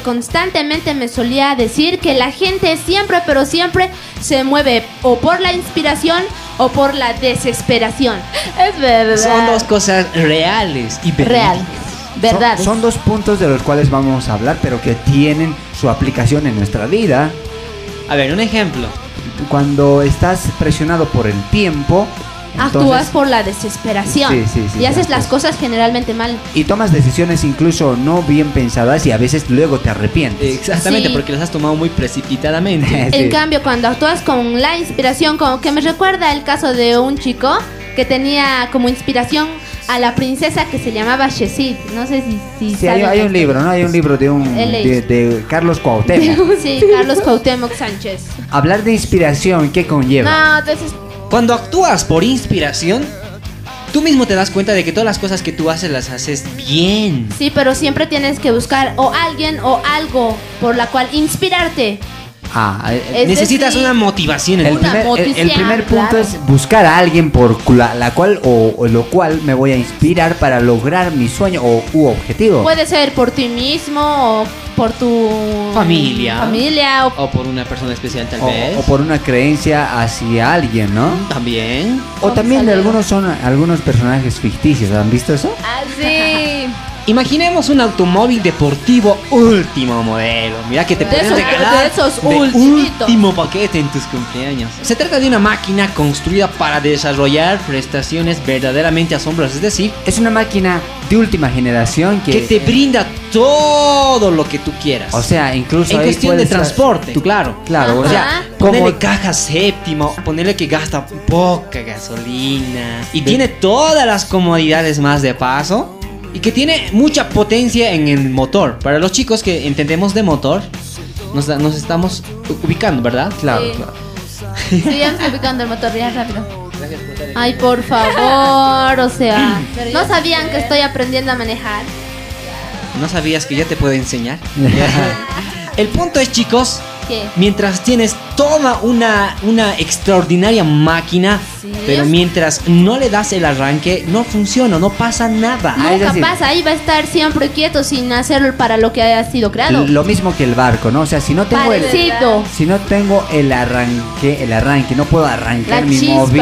Speaker 3: constantemente me solía decir que la gente siempre, pero siempre se mueve o por la inspiración o por la desesperación.
Speaker 11: Es verdad.
Speaker 5: Son dos cosas reales y
Speaker 11: Real. Verdad.
Speaker 2: Son, son dos puntos de los cuales vamos a hablar, pero que tienen su aplicación en nuestra vida.
Speaker 5: A ver, un ejemplo.
Speaker 2: Cuando estás presionado por el tiempo,
Speaker 3: Actúas
Speaker 2: entonces-
Speaker 3: por la desesperación
Speaker 2: Sí, sí, sí,
Speaker 3: y haces las cosas generalmente mal.
Speaker 2: y tomas decisiones incluso no bien pensadas y a veces luego te arrepientes.
Speaker 5: Exactamente,
Speaker 3: Sí.
Speaker 5: porque las has tomado muy precipitadamente. [LAUGHS]
Speaker 3: En cambio, cuando actúas con la inspiración, como que me recuerda el caso de un chico que tenía como inspiración a la princesa que se llamaba Shezid. No sé si, si
Speaker 2: Sí, hay, un libro, ¿no? Hay un libro de un de Carlos Cuauhtémoc. [LAUGHS]
Speaker 3: Sí, Carlos Cuauhtémoc Sánchez.
Speaker 2: Hablar de inspiración, ¿qué conlleva?
Speaker 3: No, entonces
Speaker 5: Cuando actúas por inspiración, tú mismo te das cuenta de que todas las cosas que tú haces las haces bien.
Speaker 3: sí, pero siempre tienes que buscar o alguien o algo por la cual inspirarte.
Speaker 2: Ah, eh,
Speaker 3: Es
Speaker 5: Necesitas
Speaker 3: decir,
Speaker 5: una motivación.
Speaker 2: el
Speaker 3: una
Speaker 2: primer, el- primer punto
Speaker 3: claro.
Speaker 2: es buscar a alguien por la, la cual o, o lo cual me voy a inspirar para lograr mi sueño o u objetivo.
Speaker 3: Puede ser por ti mismo o por tu
Speaker 5: Familia.
Speaker 3: familia o
Speaker 5: O por una persona especial tal
Speaker 2: O,
Speaker 5: vez.
Speaker 2: o por una creencia hacia alguien, ¿no?
Speaker 5: También.
Speaker 2: O también de algunos son algunos personajes ficticios, ¿han visto eso?
Speaker 11: Ah, sí. [LAUGHS]
Speaker 5: Imaginemos un automóvil deportivo último modelo. Mira que te
Speaker 3: De
Speaker 5: pueden
Speaker 3: esos-
Speaker 5: regalar
Speaker 3: de esos
Speaker 5: de último paquete en tus cumpleaños. Se trata de una máquina construida para desarrollar prestaciones verdaderamente asombrosas. Es decir,
Speaker 2: Es una máquina de última generación que,
Speaker 5: que te brinda todo lo que tú quieras.
Speaker 2: o sea, incluso
Speaker 5: en
Speaker 2: ahí
Speaker 5: cuestión de
Speaker 2: estar-
Speaker 5: transporte,
Speaker 2: tú-
Speaker 5: claro.
Speaker 2: Claro, o
Speaker 3: Ajá.
Speaker 2: sea, como
Speaker 5: Ponerle caja séptima, ponerle que gasta poca gasolina y
Speaker 2: De-
Speaker 5: tiene todas las comodidades más de paso y que tiene mucha potencia en el motor. Para los chicos que entendemos de motor, nos, nos estamos ubicando, ¿verdad?
Speaker 2: Claro,
Speaker 3: Sí.
Speaker 2: claro.
Speaker 11: Sí, ya me estoy picando el motor, ya rápido.
Speaker 3: Ay, por favor, o sea, ¿no sabían que estoy aprendiendo a manejar?
Speaker 5: ¿No sabías que ya te puedo enseñar? [LAUGHS] el punto es, chicos,
Speaker 3: ¿Qué?
Speaker 5: mientras tienes toda una, una extraordinaria máquina,
Speaker 3: Sí.
Speaker 5: pero mientras no le das el arranque, no funciona, no pasa nada.
Speaker 2: Es
Speaker 3: Nunca
Speaker 2: decir-
Speaker 3: pasa, ahí va a estar siempre quieto sin hacer para lo que haya sido creado.
Speaker 2: Lo mismo que el barco, ¿no? O sea, si no tengo el si no tengo el arranque, el arranque, no puedo arrancar
Speaker 3: La
Speaker 2: mi móvil.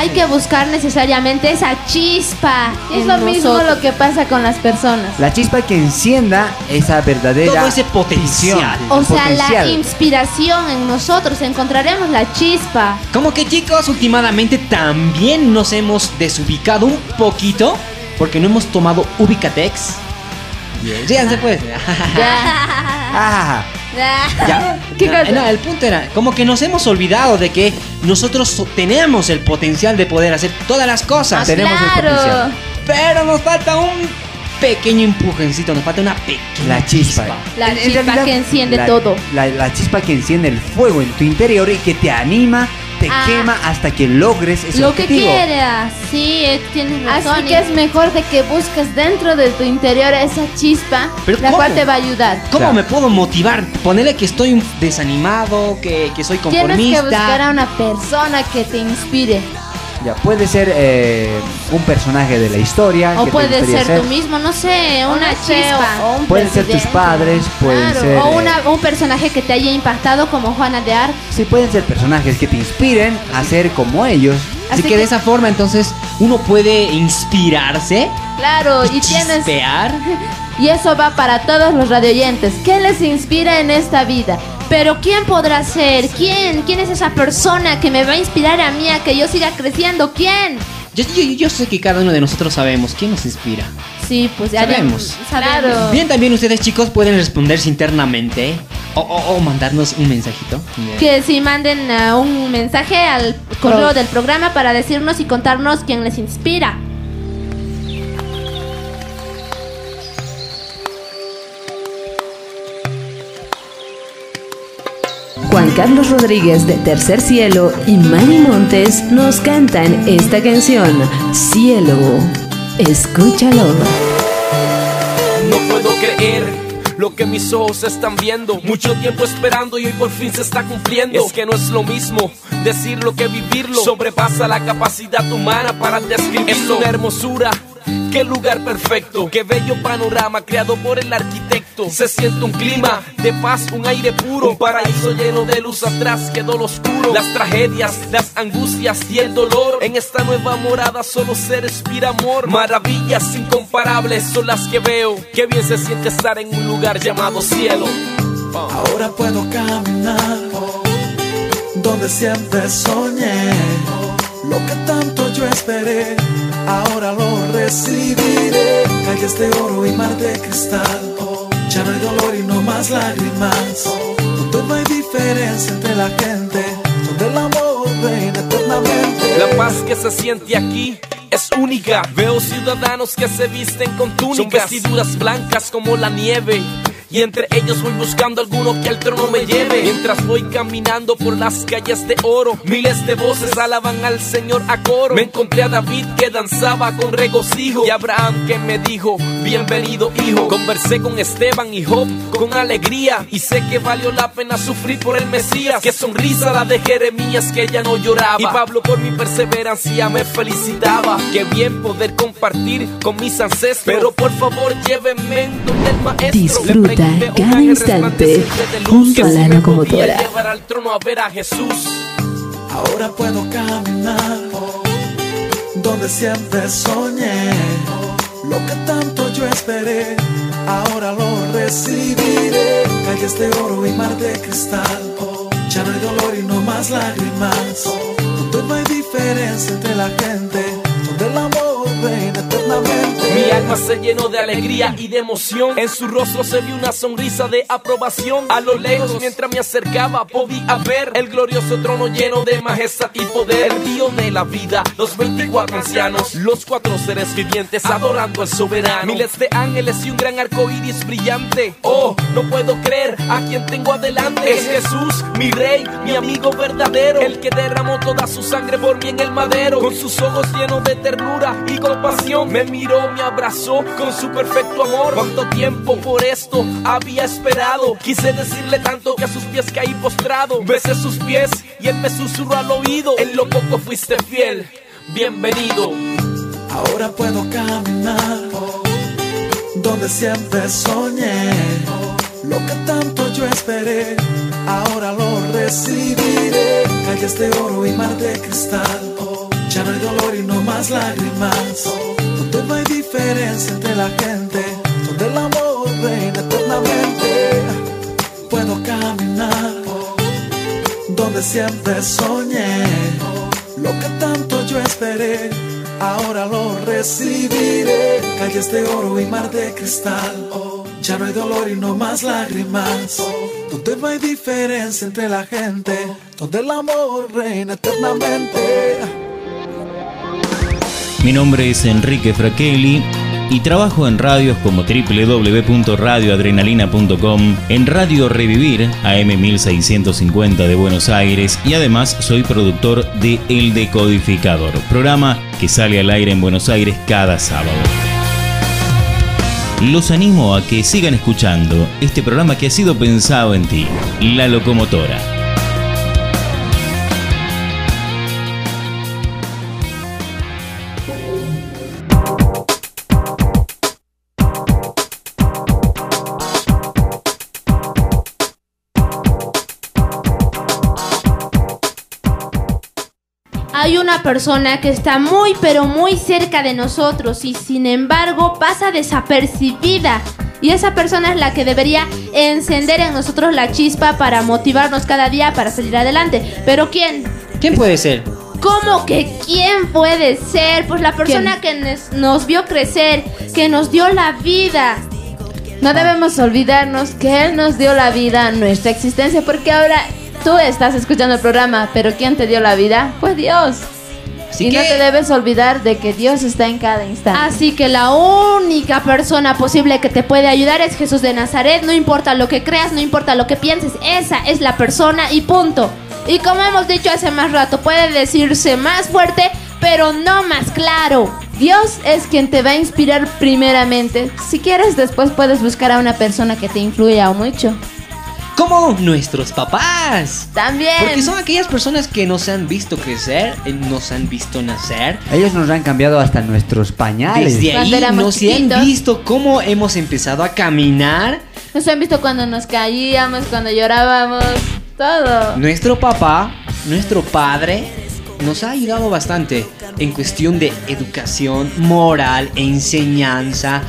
Speaker 3: Hay que buscar necesariamente esa chispa.
Speaker 11: Es lo mismo lo que pasa con las personas.
Speaker 2: La chispa que encienda esa verdadera
Speaker 5: Todo ese potencial.
Speaker 2: visión,
Speaker 3: O sea, la inspiración en nosotros, encontraremos la chispa.
Speaker 5: Como que chicos, últimamente también nos hemos desubicado un poquito porque no hemos tomado Ubicatex. Ríanse pues. [LAUGHS]
Speaker 2: Ah,
Speaker 5: Ya. [LAUGHS]
Speaker 11: ¿Qué
Speaker 5: No,
Speaker 11: cosa?
Speaker 5: no, el punto era, como que nos hemos olvidado de que nosotros so- tenemos el potencial de poder hacer todas las cosas.
Speaker 3: Ah,
Speaker 2: tenemos el potencial.
Speaker 5: Pero nos falta un pequeño empujoncito, nos falta una pequeña
Speaker 2: La chispa.
Speaker 3: La chispa
Speaker 2: realidad,
Speaker 3: que enciende
Speaker 2: la-
Speaker 3: todo.
Speaker 2: La, la chispa que enciende el fuego en tu interior y que te anima, te
Speaker 3: Ah.
Speaker 2: quema hasta que logres ese
Speaker 3: Lo que
Speaker 2: objetivo.
Speaker 3: quieras. Sí, eh, tienes razón.
Speaker 11: Así que es mejor de que busques dentro de tu interior esa chispa,
Speaker 5: Pero
Speaker 11: la
Speaker 5: ¿cómo?
Speaker 11: cual te va a ayudar.
Speaker 5: ¿Cómo
Speaker 2: Claro.
Speaker 5: me puedo motivar? Ponerle que estoy desanimado, que, que soy
Speaker 11: Tienes que
Speaker 5: conformista.
Speaker 11: buscar a una persona que te inspire.
Speaker 2: Ya, puede ser eh, un personaje de la historia.
Speaker 3: O
Speaker 2: que
Speaker 3: puede
Speaker 2: gustaría
Speaker 3: ser tú mismo, no sé,
Speaker 11: O
Speaker 3: una
Speaker 11: no sé,
Speaker 3: chispa.
Speaker 11: o- o un
Speaker 2: Pueden ser tus padres, pueden
Speaker 3: Claro,
Speaker 2: ser.
Speaker 3: o
Speaker 2: eh,
Speaker 3: una, un personaje que te haya impactado como Juana de Arc.
Speaker 2: Sí, pueden ser personajes que te inspiren a ser como ellos.
Speaker 5: Así
Speaker 11: Así
Speaker 5: que de esa forma entonces uno puede inspirarse
Speaker 11: Claro, y
Speaker 5: y
Speaker 11: tienes [LAUGHS] y eso va para todos los radioyentes. ¿Qué les inspira en esta vida?
Speaker 3: Pero ¿quién podrá ser? ¿Quién? ¿Quién es esa persona que me va a inspirar a mí a que yo siga creciendo? ¿Quién?
Speaker 5: Yo, yo, yo sé que cada uno de nosotros sabemos quién nos inspira.
Speaker 3: Sí, pues ya
Speaker 5: Sabemos.
Speaker 3: sabemos.
Speaker 11: Claro.
Speaker 5: Bien, también ustedes chicos pueden responderse internamente o, o- o mandarnos un mensajito.
Speaker 3: Que si manden uh, un mensaje al correo
Speaker 11: Pro-
Speaker 3: del programa para decirnos y contarnos quién les inspira.
Speaker 4: Juan Carlos Rodríguez de Tercer Cielo y Manny Montes nos cantan esta canción, Cielo. Escúchalo.
Speaker 17: No puedo creer
Speaker 25: lo que mis ojos están viendo. Mucho tiempo esperando y hoy por fin se está cumpliendo. Es que no es lo mismo decirlo que vivirlo. Sobrepasa la capacidad humana para describirlo. Es una hermosura. Qué lugar perfecto, qué bello panorama creado por el arquitecto. Se siente un clima de paz, un aire puro, un paraíso lleno de luz atrás quedó lo oscuro. Las tragedias, las angustias y el dolor. En esta nueva morada solo se respira amor. Maravillas incomparables son las que veo. Qué bien se siente estar en un lugar llamado cielo.
Speaker 23: Ahora puedo caminar donde siempre soñé. Lo que tanto yo esperé, ahora lo recibiré. Calles de oro y mar de cristal. Ya no hay dolor y no más lágrimas. Donde no hay diferencia entre la gente. Donde el amor reina eternamente.
Speaker 25: La paz que se siente aquí es única. Veo ciudadanos que se visten con túnicas, Son vestiduras blancas como la nieve. Y entre ellos voy buscando alguno que al trono me lleve. Mientras voy caminando por las calles de oro, miles de voces alaban al Señor a coro. Me encontré a David que danzaba con regocijo. Y Abraham que me dijo, bienvenido hijo. Conversé con Esteban y Job con alegría. Y sé que valió la pena sufrir por el Mesías. Qué sonrisa la de Jeremías que ya no lloraba. Y Pablo por mi perseverancia me felicitaba. Qué bien poder compartir con mis ancestros. Pero por favor llévenme donde el maestro.
Speaker 4: Disfruta cada instante junto a la locomotora.
Speaker 23: Ahora puedo caminar donde siempre soñé. Lo que tanto yo esperé, ahora lo recibiré. Calles de oro y mar de cristal. Ya no hay dolor y no más lágrimas. Donde no hay diferencia entre la gente.
Speaker 25: Mi alma se llenó de alegría y de emoción. En su rostro se vio una sonrisa de aprobación. A lo lejos, mientras me acercaba, podía ver el glorioso trono lleno de majestad y poder. El río de la vida, los 24 ancianos, los cuatro seres vivientes adorando al soberano. Miles de ángeles y un gran arco iris brillante. Oh, no puedo creer a quien tengo adelante. Es Jesús, mi rey, mi amigo verdadero. El que derramó toda su sangre por mí en el madero. Con sus ojos llenos de ternura y compasión, me miró, me abrazó con su perfecto amor. Cuánto tiempo por esto había esperado. Quise decirle tanto que a sus pies caí postrado. Besé sus pies y él me susurró al oído. En lo poco fuiste fiel. Bienvenido.
Speaker 23: Ahora puedo caminar donde siempre soñé. Lo que tanto yo esperé, ahora lo recibiré. Calles de oro y mar de cristal. Ya no hay dolor y no más lágrimas. Donde no hay diferencia entre la gente. Donde el amor reina eternamente. Puedo caminar donde siempre soñé. Lo que tanto yo esperé, ahora lo recibiré. Calles de oro y mar de cristal. Ya no hay dolor y no más lágrimas. Donde no hay diferencia entre la gente. Donde el amor reina eternamente.
Speaker 8: Mi nombre es Enrique Fraquelli y trabajo en radios como www.radioadrenalina.com, en Radio Revivir AM 1650 de Buenos Aires y además soy productor de El Decodificador, programa que sale al aire en Buenos Aires cada sábado. Los animo a que sigan escuchando este programa que ha sido pensado en ti, La Locomotora.
Speaker 3: Una persona que está muy pero muy cerca de nosotros y sin embargo pasa desapercibida. Y esa persona es la que debería encender en nosotros la chispa para motivarnos cada día para salir adelante. Pero ¿quién?
Speaker 5: ¿Quién puede ser?
Speaker 3: ¿Cómo que quién puede ser? Pues la persona que nos, nos vio crecer, que nos dio la vida.
Speaker 11: No debemos olvidarnos que Él nos dio la vida, nuestra existencia, porque ahora tú estás escuchando el programa, pero ¿quién te dio la vida? Fue Dios.
Speaker 5: Así
Speaker 11: y no te debes olvidar de que Dios está en cada instante.
Speaker 3: Así que la única persona posible que te puede ayudar es Jesús de Nazaret. No importa lo que creas, no importa lo que pienses, esa es la persona y punto. Y como hemos dicho hace más rato, puede decirse más fuerte, pero no más claro.
Speaker 11: Dios es quien te va a inspirar primeramente. Si quieres, después puedes buscar a una persona que te influya mucho.
Speaker 5: Como nuestros papás.
Speaker 11: También.
Speaker 5: Porque son aquellas personas que nos han visto crecer, eh, nos han visto nacer.
Speaker 2: Ellos nos han cambiado hasta nuestros pañales.
Speaker 5: Desde ahí
Speaker 11: Cuando éramos
Speaker 5: nos han visto cómo hemos empezado a caminar.
Speaker 11: Nos han visto cuando nos caíamos, cuando llorábamos, todo.
Speaker 5: Nuestro papá, nuestro padre, nos ha ayudado bastante en cuestión de educación, moral, enseñanza,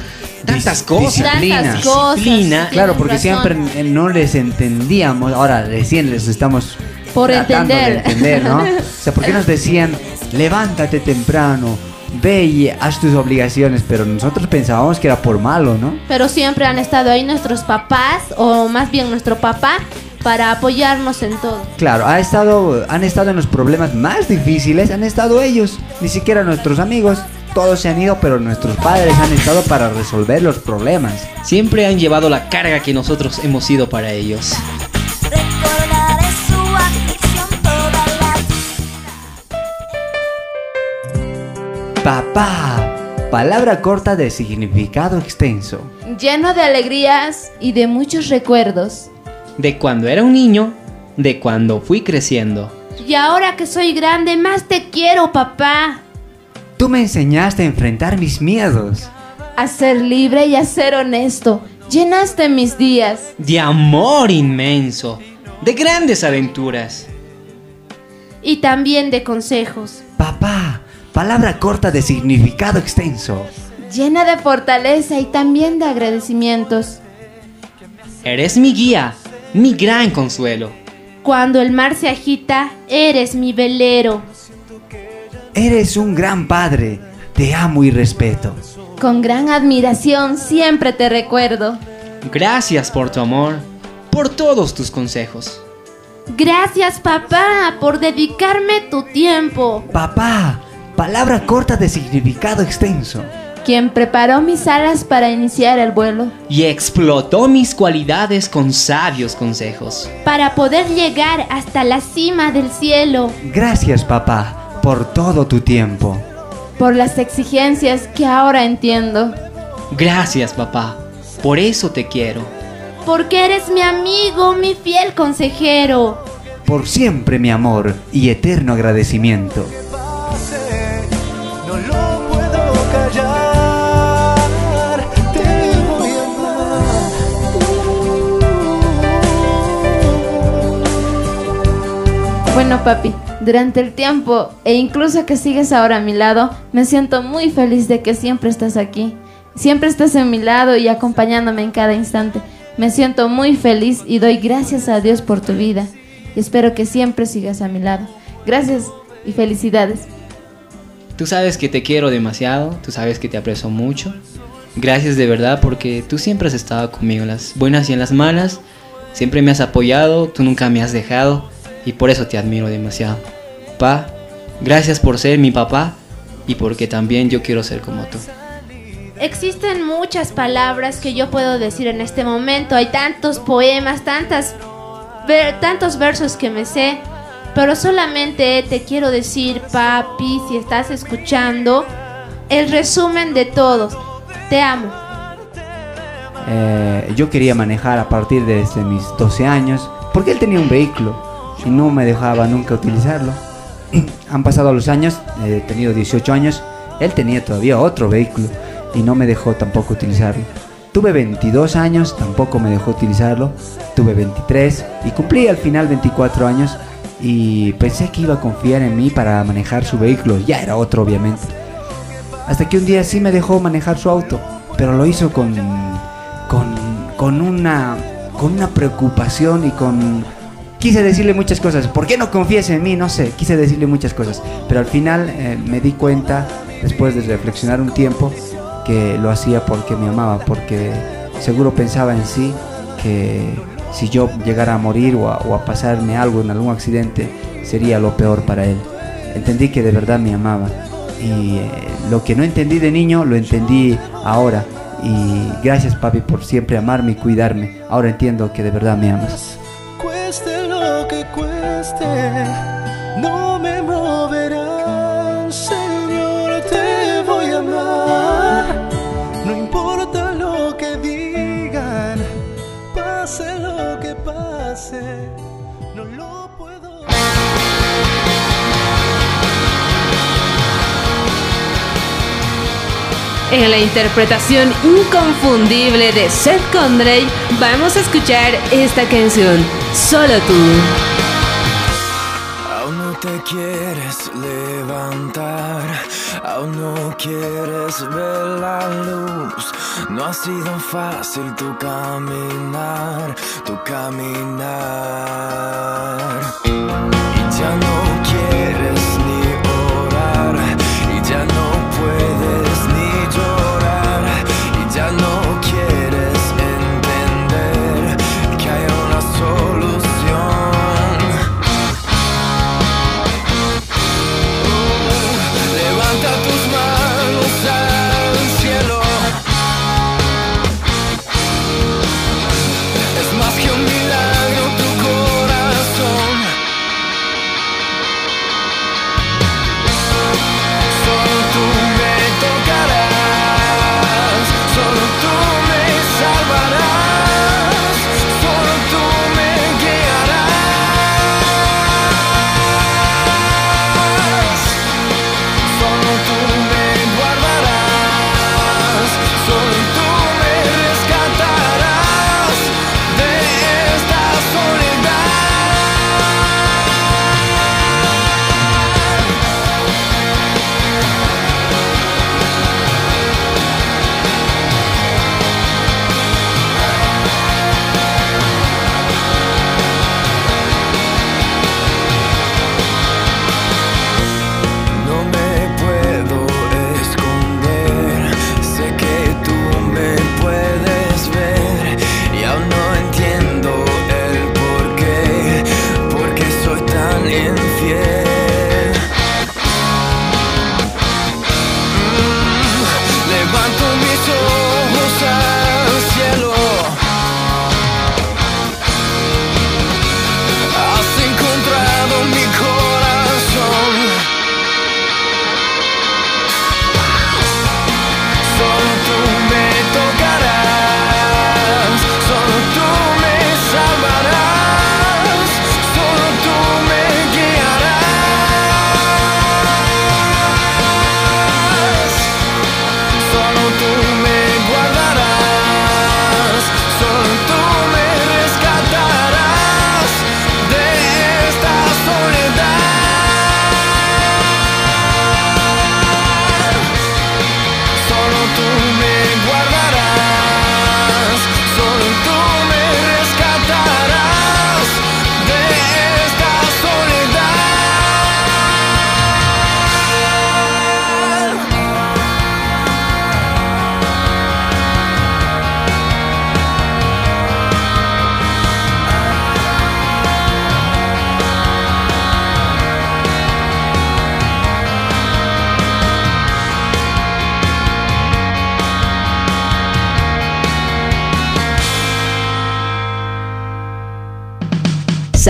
Speaker 5: tantas cosas.
Speaker 2: Disciplina.
Speaker 11: Tantas cosas,
Speaker 5: Disciplina.
Speaker 11: sí,
Speaker 2: Claro, porque
Speaker 11: razón.
Speaker 2: siempre no les entendíamos. Ahora recién les estamos
Speaker 11: Por
Speaker 2: tratando de
Speaker 11: entender.
Speaker 2: entender, ¿no? [LAUGHS] O sea, ¿por qué nos decían, levántate temprano, ve y haz tus obligaciones? Pero nosotros pensábamos que era por malo, ¿no?
Speaker 3: Pero siempre han estado ahí nuestros papás, o más bien nuestro papá, para apoyarnos en todo.
Speaker 2: Claro, ha estado, han estado en los problemas más difíciles, han estado ellos, ni siquiera nuestros amigos. Todos se han ido, pero nuestros padres han estado para resolver los problemas.
Speaker 5: Siempre han llevado la carga que nosotros hemos sido para ellos.
Speaker 2: Papá, palabra corta de significado extenso.
Speaker 11: Lleno de alegrías y de muchos recuerdos.
Speaker 5: De cuando era un niño, de cuando fui creciendo.
Speaker 3: Y ahora que soy grande, más te quiero, papá.
Speaker 2: Tú me enseñaste a enfrentar mis miedos.
Speaker 11: A ser libre y a ser honesto. Llenaste mis días.
Speaker 5: De amor inmenso. De grandes aventuras.
Speaker 3: Y también de consejos.
Speaker 2: Papá, palabra corta de significado extenso.
Speaker 11: Llena de fortaleza y también de agradecimientos.
Speaker 5: Eres mi guía, mi gran consuelo.
Speaker 3: Cuando el mar se agita, eres mi velero.
Speaker 2: Eres un gran padre. Te amo y respeto.
Speaker 11: Con gran admiración siempre te recuerdo.
Speaker 5: Gracias por tu amor, por todos tus consejos.
Speaker 3: Gracias, papá, por dedicarme tu tiempo.
Speaker 2: Papá, palabra corta de significado extenso.
Speaker 11: Quien preparó mis alas para iniciar el vuelo.
Speaker 5: Y explotó mis cualidades con sabios consejos.
Speaker 3: Para poder llegar hasta la cima del cielo.
Speaker 2: Gracias, papá, por todo tu tiempo.
Speaker 11: Por las exigencias que ahora entiendo.
Speaker 5: Gracias, papá. Por eso te quiero.
Speaker 3: Porque eres mi amigo, mi fiel consejero.
Speaker 2: Por siempre mi amor y eterno agradecimiento.
Speaker 6: No lo puedo callar, te voy a
Speaker 11: Bueno, papi, durante el tiempo e incluso que sigues ahora a mi lado, me siento muy feliz de que siempre estás aquí. Siempre estás a mi lado y acompañándome en cada instante. Me siento muy feliz y doy gracias a Dios por tu vida. Y espero que siempre sigas a mi lado. Gracias y felicidades.
Speaker 5: Tú sabes que te quiero demasiado, tú sabes que te aprecio mucho. Gracias de verdad porque tú siempre has estado conmigo en las buenas y en las malas. Siempre me has apoyado, tú nunca me has dejado y por eso te admiro demasiado. Pa, gracias por ser mi papá y porque también yo quiero ser como tú.
Speaker 3: Existen muchas palabras que yo puedo decir en este momento. Hay tantos poemas, tantas, ver- tantos versos que me sé. Pero solamente te quiero decir, papi, si estás escuchando, el resumen de todos. Te amo.
Speaker 2: Eh, yo quería manejar a partir de desde mis 12 años, porque él tenía un vehículo y no me dejaba nunca utilizarlo. [CLEARS THROAT] Han pasado los años, he tenido 18 años, él tenía todavía otro vehículo y no me dejó tampoco utilizarlo. Tuve 22 años, tampoco me dejó utilizarlo. Tuve 23 y cumplí al final 24 años y pensé que iba a confiar en mí para manejar su vehículo. Ya era otro, obviamente. Hasta que un día sí me dejó manejar su auto, pero lo hizo con, con, con una, con una preocupación y con... Quise decirle muchas cosas. ¿Por qué no confías en mí? No sé. Quise decirle muchas cosas. Pero al final eh, me di cuenta, después de reflexionar un tiempo, que lo hacía porque me amaba, porque seguro pensaba en sí que si yo llegara a morir o a, pasarme algo en algún accidente, sería lo peor para él. Entendí que de verdad me amaba. Y eh, lo que no entendí de niño, lo entendí ahora. Y gracias papi por siempre amarme y cuidarme. Ahora entiendo que de verdad me amas
Speaker 6: no me moverán, Señor, te voy a
Speaker 1: amar. No importa lo que digan, pase lo que pase, no lo puedo.
Speaker 4: En la interpretación inconfundible de Seth Condrey, vamos a escuchar esta canción, Solo tú.
Speaker 1: Te quieres levantar, aún no quieres ver la luz. No ha sido fácil tu caminar, tu caminar.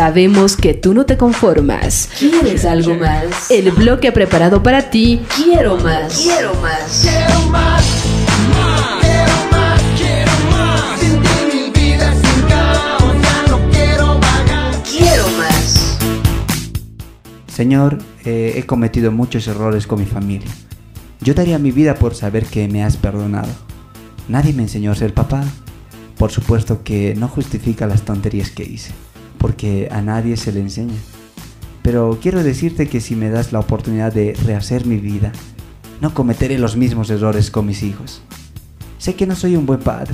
Speaker 4: Sabemos que tú no te conformas. ¿Quieres algo más? El bloque preparado para ti. Quiero más. Quiero más.
Speaker 1: Quiero más, más, quiero más. Quiero más.
Speaker 2: Señor, eh, he cometido muchos errores con mi familia. Yo daría mi vida por saber que me has perdonado. Nadie me enseñó a ser papá. Por supuesto que no justifica las tonterías que hice, porque a nadie se le enseña. Pero quiero decirte que si me das la oportunidad de rehacer mi vida, no cometeré los mismos errores con mis hijos. Sé que no soy un buen padre.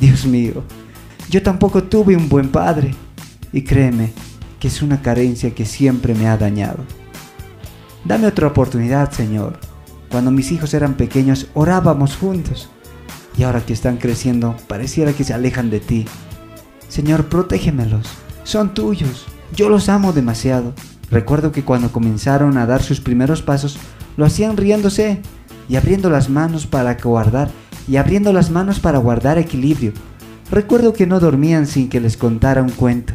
Speaker 2: Dios mío, yo tampoco tuve un buen padre. Y créeme que es una carencia que siempre me ha dañado. Dame otra oportunidad, Señor. Cuando mis hijos eran pequeños orábamos juntos. Y ahora que están creciendo, pareciera que se alejan de ti. Señor, protégemelos. Son tuyos. Yo los amo demasiado. Recuerdo que cuando comenzaron a dar sus primeros pasos, lo hacían riéndose y abriendo las manos para guardar y abriendo las manos para guardar equilibrio. Recuerdo que no dormían sin que les contara un cuento.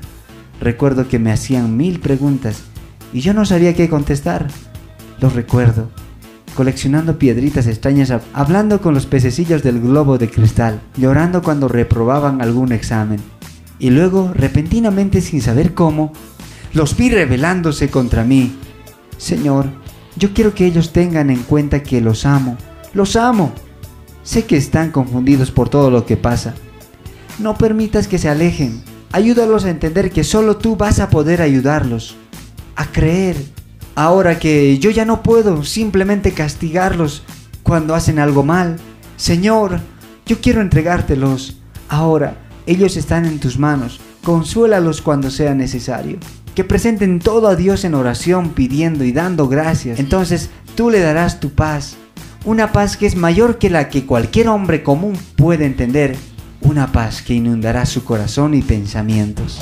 Speaker 2: Recuerdo que me hacían mil preguntas y yo no sabía qué contestar. Lo recuerdo, coleccionando piedritas extrañas, hab- hablando con los pececillos del globo de cristal, llorando cuando reprobaban algún examen. Y luego, repentinamente sin saber cómo, los vi rebelándose contra mí. Señor, yo quiero que ellos tengan en cuenta que los amo. Los amo. Sé que están confundidos por todo lo que pasa. No permitas que se alejen. Ayúdalos a entender que solo tú vas a poder ayudarlos. A creer. Ahora que yo ya no puedo simplemente castigarlos cuando hacen algo mal. Señor, yo quiero entregártelos. Ahora, ellos están en tus manos. Consuélalos cuando sea necesario. Que presenten todo a Dios en oración, pidiendo y dando gracias. Entonces tú le darás tu paz. Una paz que es mayor que la que cualquier hombre común puede entender. Una paz que inundará su corazón y pensamientos.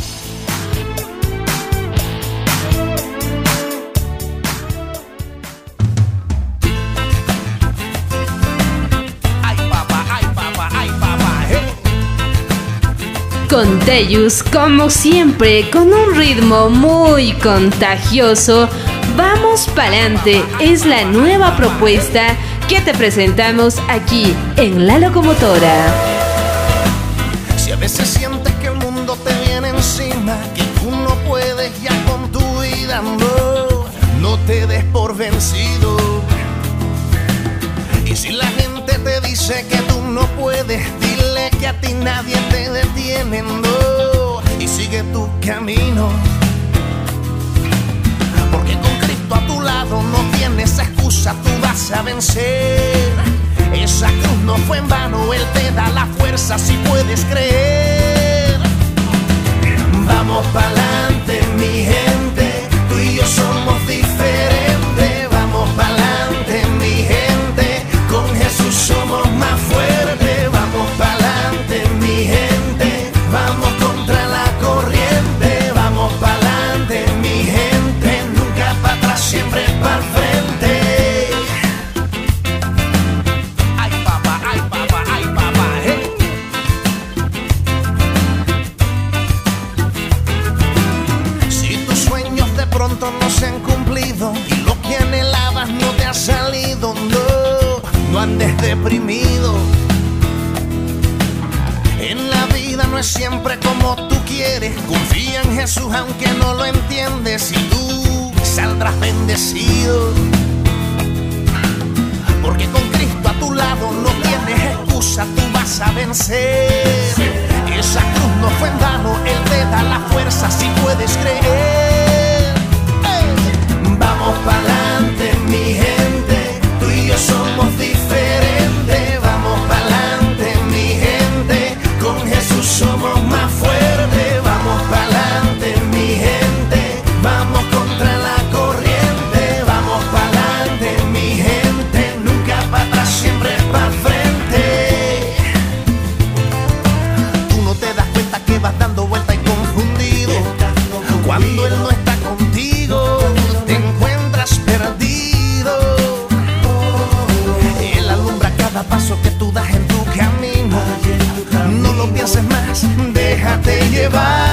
Speaker 4: Con Teyus, como siempre, con un ritmo muy contagioso, vamos pa'lante. Es la nueva propuesta que te presentamos aquí en La Locomotora.
Speaker 6: Si a veces sientes que el mundo te viene encima, que tú no puedes ya con tu vida, no, no te des por vencido. Y si la gente te dice que tú no puedes, dile que a ti nadie te detiene, no, y sigue tu camino. Porque con Cristo a tu lado no tienes excusa, tú vas a vencer. Esa cruz no fue en vano, Él te da la fuerza si puedes creer. Vamos pa'lante, mi gente, En la vida no es siempre como tú quieres. Confía en Jesús aunque no lo entiendes y tú saldrás bendecido. Porque con Cristo a tu lado no tienes excusa, tú vas a vencer. Esa cruz no fue en vano, Él te da la fuerza si puedes creer. Vamos pa'lante, mi gente, tú y yo somos
Speaker 5: goodbye.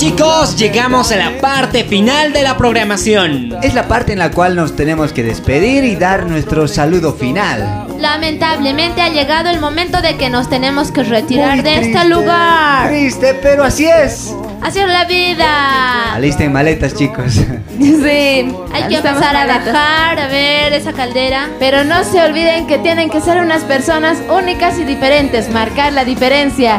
Speaker 5: Chicos, llegamos a la parte final de la programación.
Speaker 2: Es la parte en la cual nos tenemos que despedir y dar nuestro saludo final.
Speaker 3: Lamentablemente ha llegado el momento de que nos tenemos que retirar
Speaker 2: Muy
Speaker 3: de
Speaker 2: triste,
Speaker 3: este lugar.
Speaker 2: Triste, pero así es.
Speaker 3: Así es la vida.
Speaker 2: Alisten maletas, chicos. [LAUGHS]
Speaker 11: Sí.
Speaker 3: Hay que empezar a bajar, a ver esa caldera.
Speaker 11: Pero no se olviden que tienen que ser unas personas únicas y diferentes, marcar la diferencia.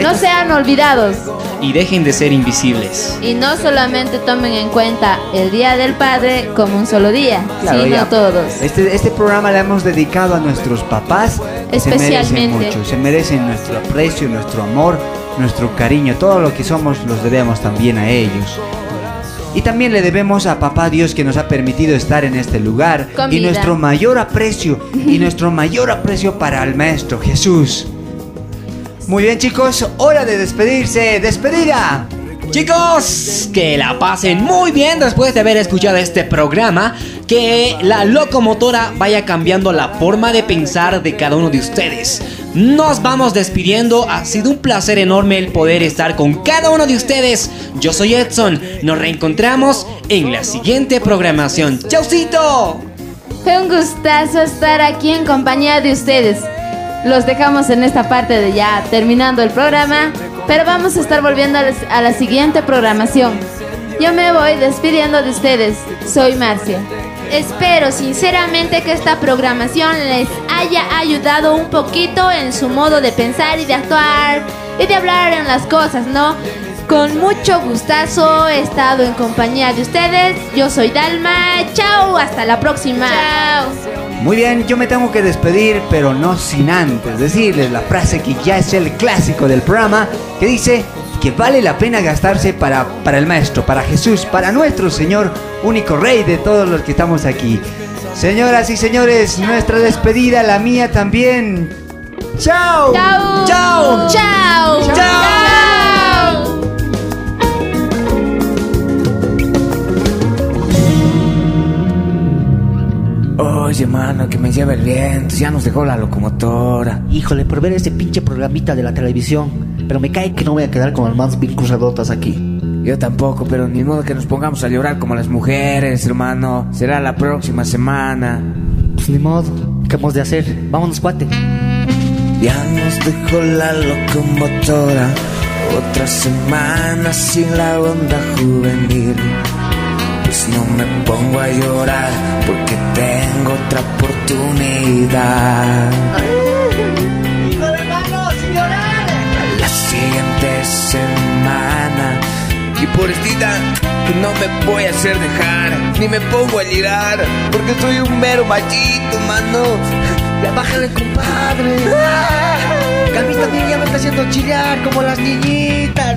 Speaker 11: No sean olvidados.
Speaker 5: Y dejen de ser invisibles.
Speaker 11: Y no solamente tomen en cuenta el Día del Padre como un solo día,
Speaker 2: Claro,
Speaker 11: sino
Speaker 2: ya.
Speaker 11: todos.
Speaker 2: Este, este programa lo hemos dedicado a nuestros papás. que Se merecen
Speaker 11: Especialmente.
Speaker 2: mucho, se merecen nuestro aprecio, nuestro amor, nuestro cariño. Todo lo que somos los debemos también a ellos. Y también le debemos a Papá Dios que nos ha permitido estar en este lugar. Y nuestro mayor aprecio, y [LAUGHS] nuestro mayor aprecio para el Maestro Jesús. Muy bien chicos, hora de despedirse. ¡Despedida!
Speaker 5: Chicos, que la pasen muy bien después de haber escuchado este programa. Que la locomotora vaya cambiando la forma de pensar de cada uno de ustedes. Nos vamos despidiendo. Ha sido un placer enorme el poder estar con cada uno de ustedes. Yo soy Edson. Nos reencontramos en la siguiente programación. ¡Chaucito!
Speaker 11: Fue un gustazo estar aquí en compañía de ustedes. Los dejamos en esta parte de ya terminando el programa, pero vamos a estar volviendo a la, a la siguiente programación. Yo me voy despidiendo de ustedes. Soy Marcia.
Speaker 3: Espero sinceramente que esta programación les haya ayudado un poquito en su modo de pensar y de actuar y de hablar en las cosas, ¿no? Con mucho gustazo he estado en compañía de ustedes. Yo soy Dalma. Chao, hasta la próxima. Chao.
Speaker 2: Muy bien, yo me tengo que despedir, pero no sin antes decirles la frase que ya es el clásico del programa, que dice que vale la pena gastarse para, para el Maestro, para Jesús, para nuestro Señor, único Rey de todos los que estamos aquí. Señoras y señores, nuestra despedida, la mía también. ¡Chao!
Speaker 3: Chao.
Speaker 2: ¡Chao!
Speaker 3: Chao. Chao.
Speaker 18: Oye, mano, que me lleva el viento. Ya nos dejó la locomotora.
Speaker 26: Híjole, por ver ese pinche programita de la televisión. Pero me cae que no voy a quedar con las manos bien cruzadotas aquí.
Speaker 18: Yo tampoco, pero ni modo que nos pongamos a llorar como las mujeres, hermano. Será la próxima semana.
Speaker 26: Pues ni modo. ¿Qué hemos de hacer? Vámonos, cuate.
Speaker 18: Ya nos dejó la locomotora. Otra semana sin la onda juvenil. Pues no me pongo a llorar porque tengo otra oportunidad. La siguiente semana. Y por estita no me voy a hacer dejar, ni me pongo a llorar, porque soy un mero machito, mano.
Speaker 26: Ya bájale, compadre. Que a mí también ya me está haciendo chillar como las niñitas.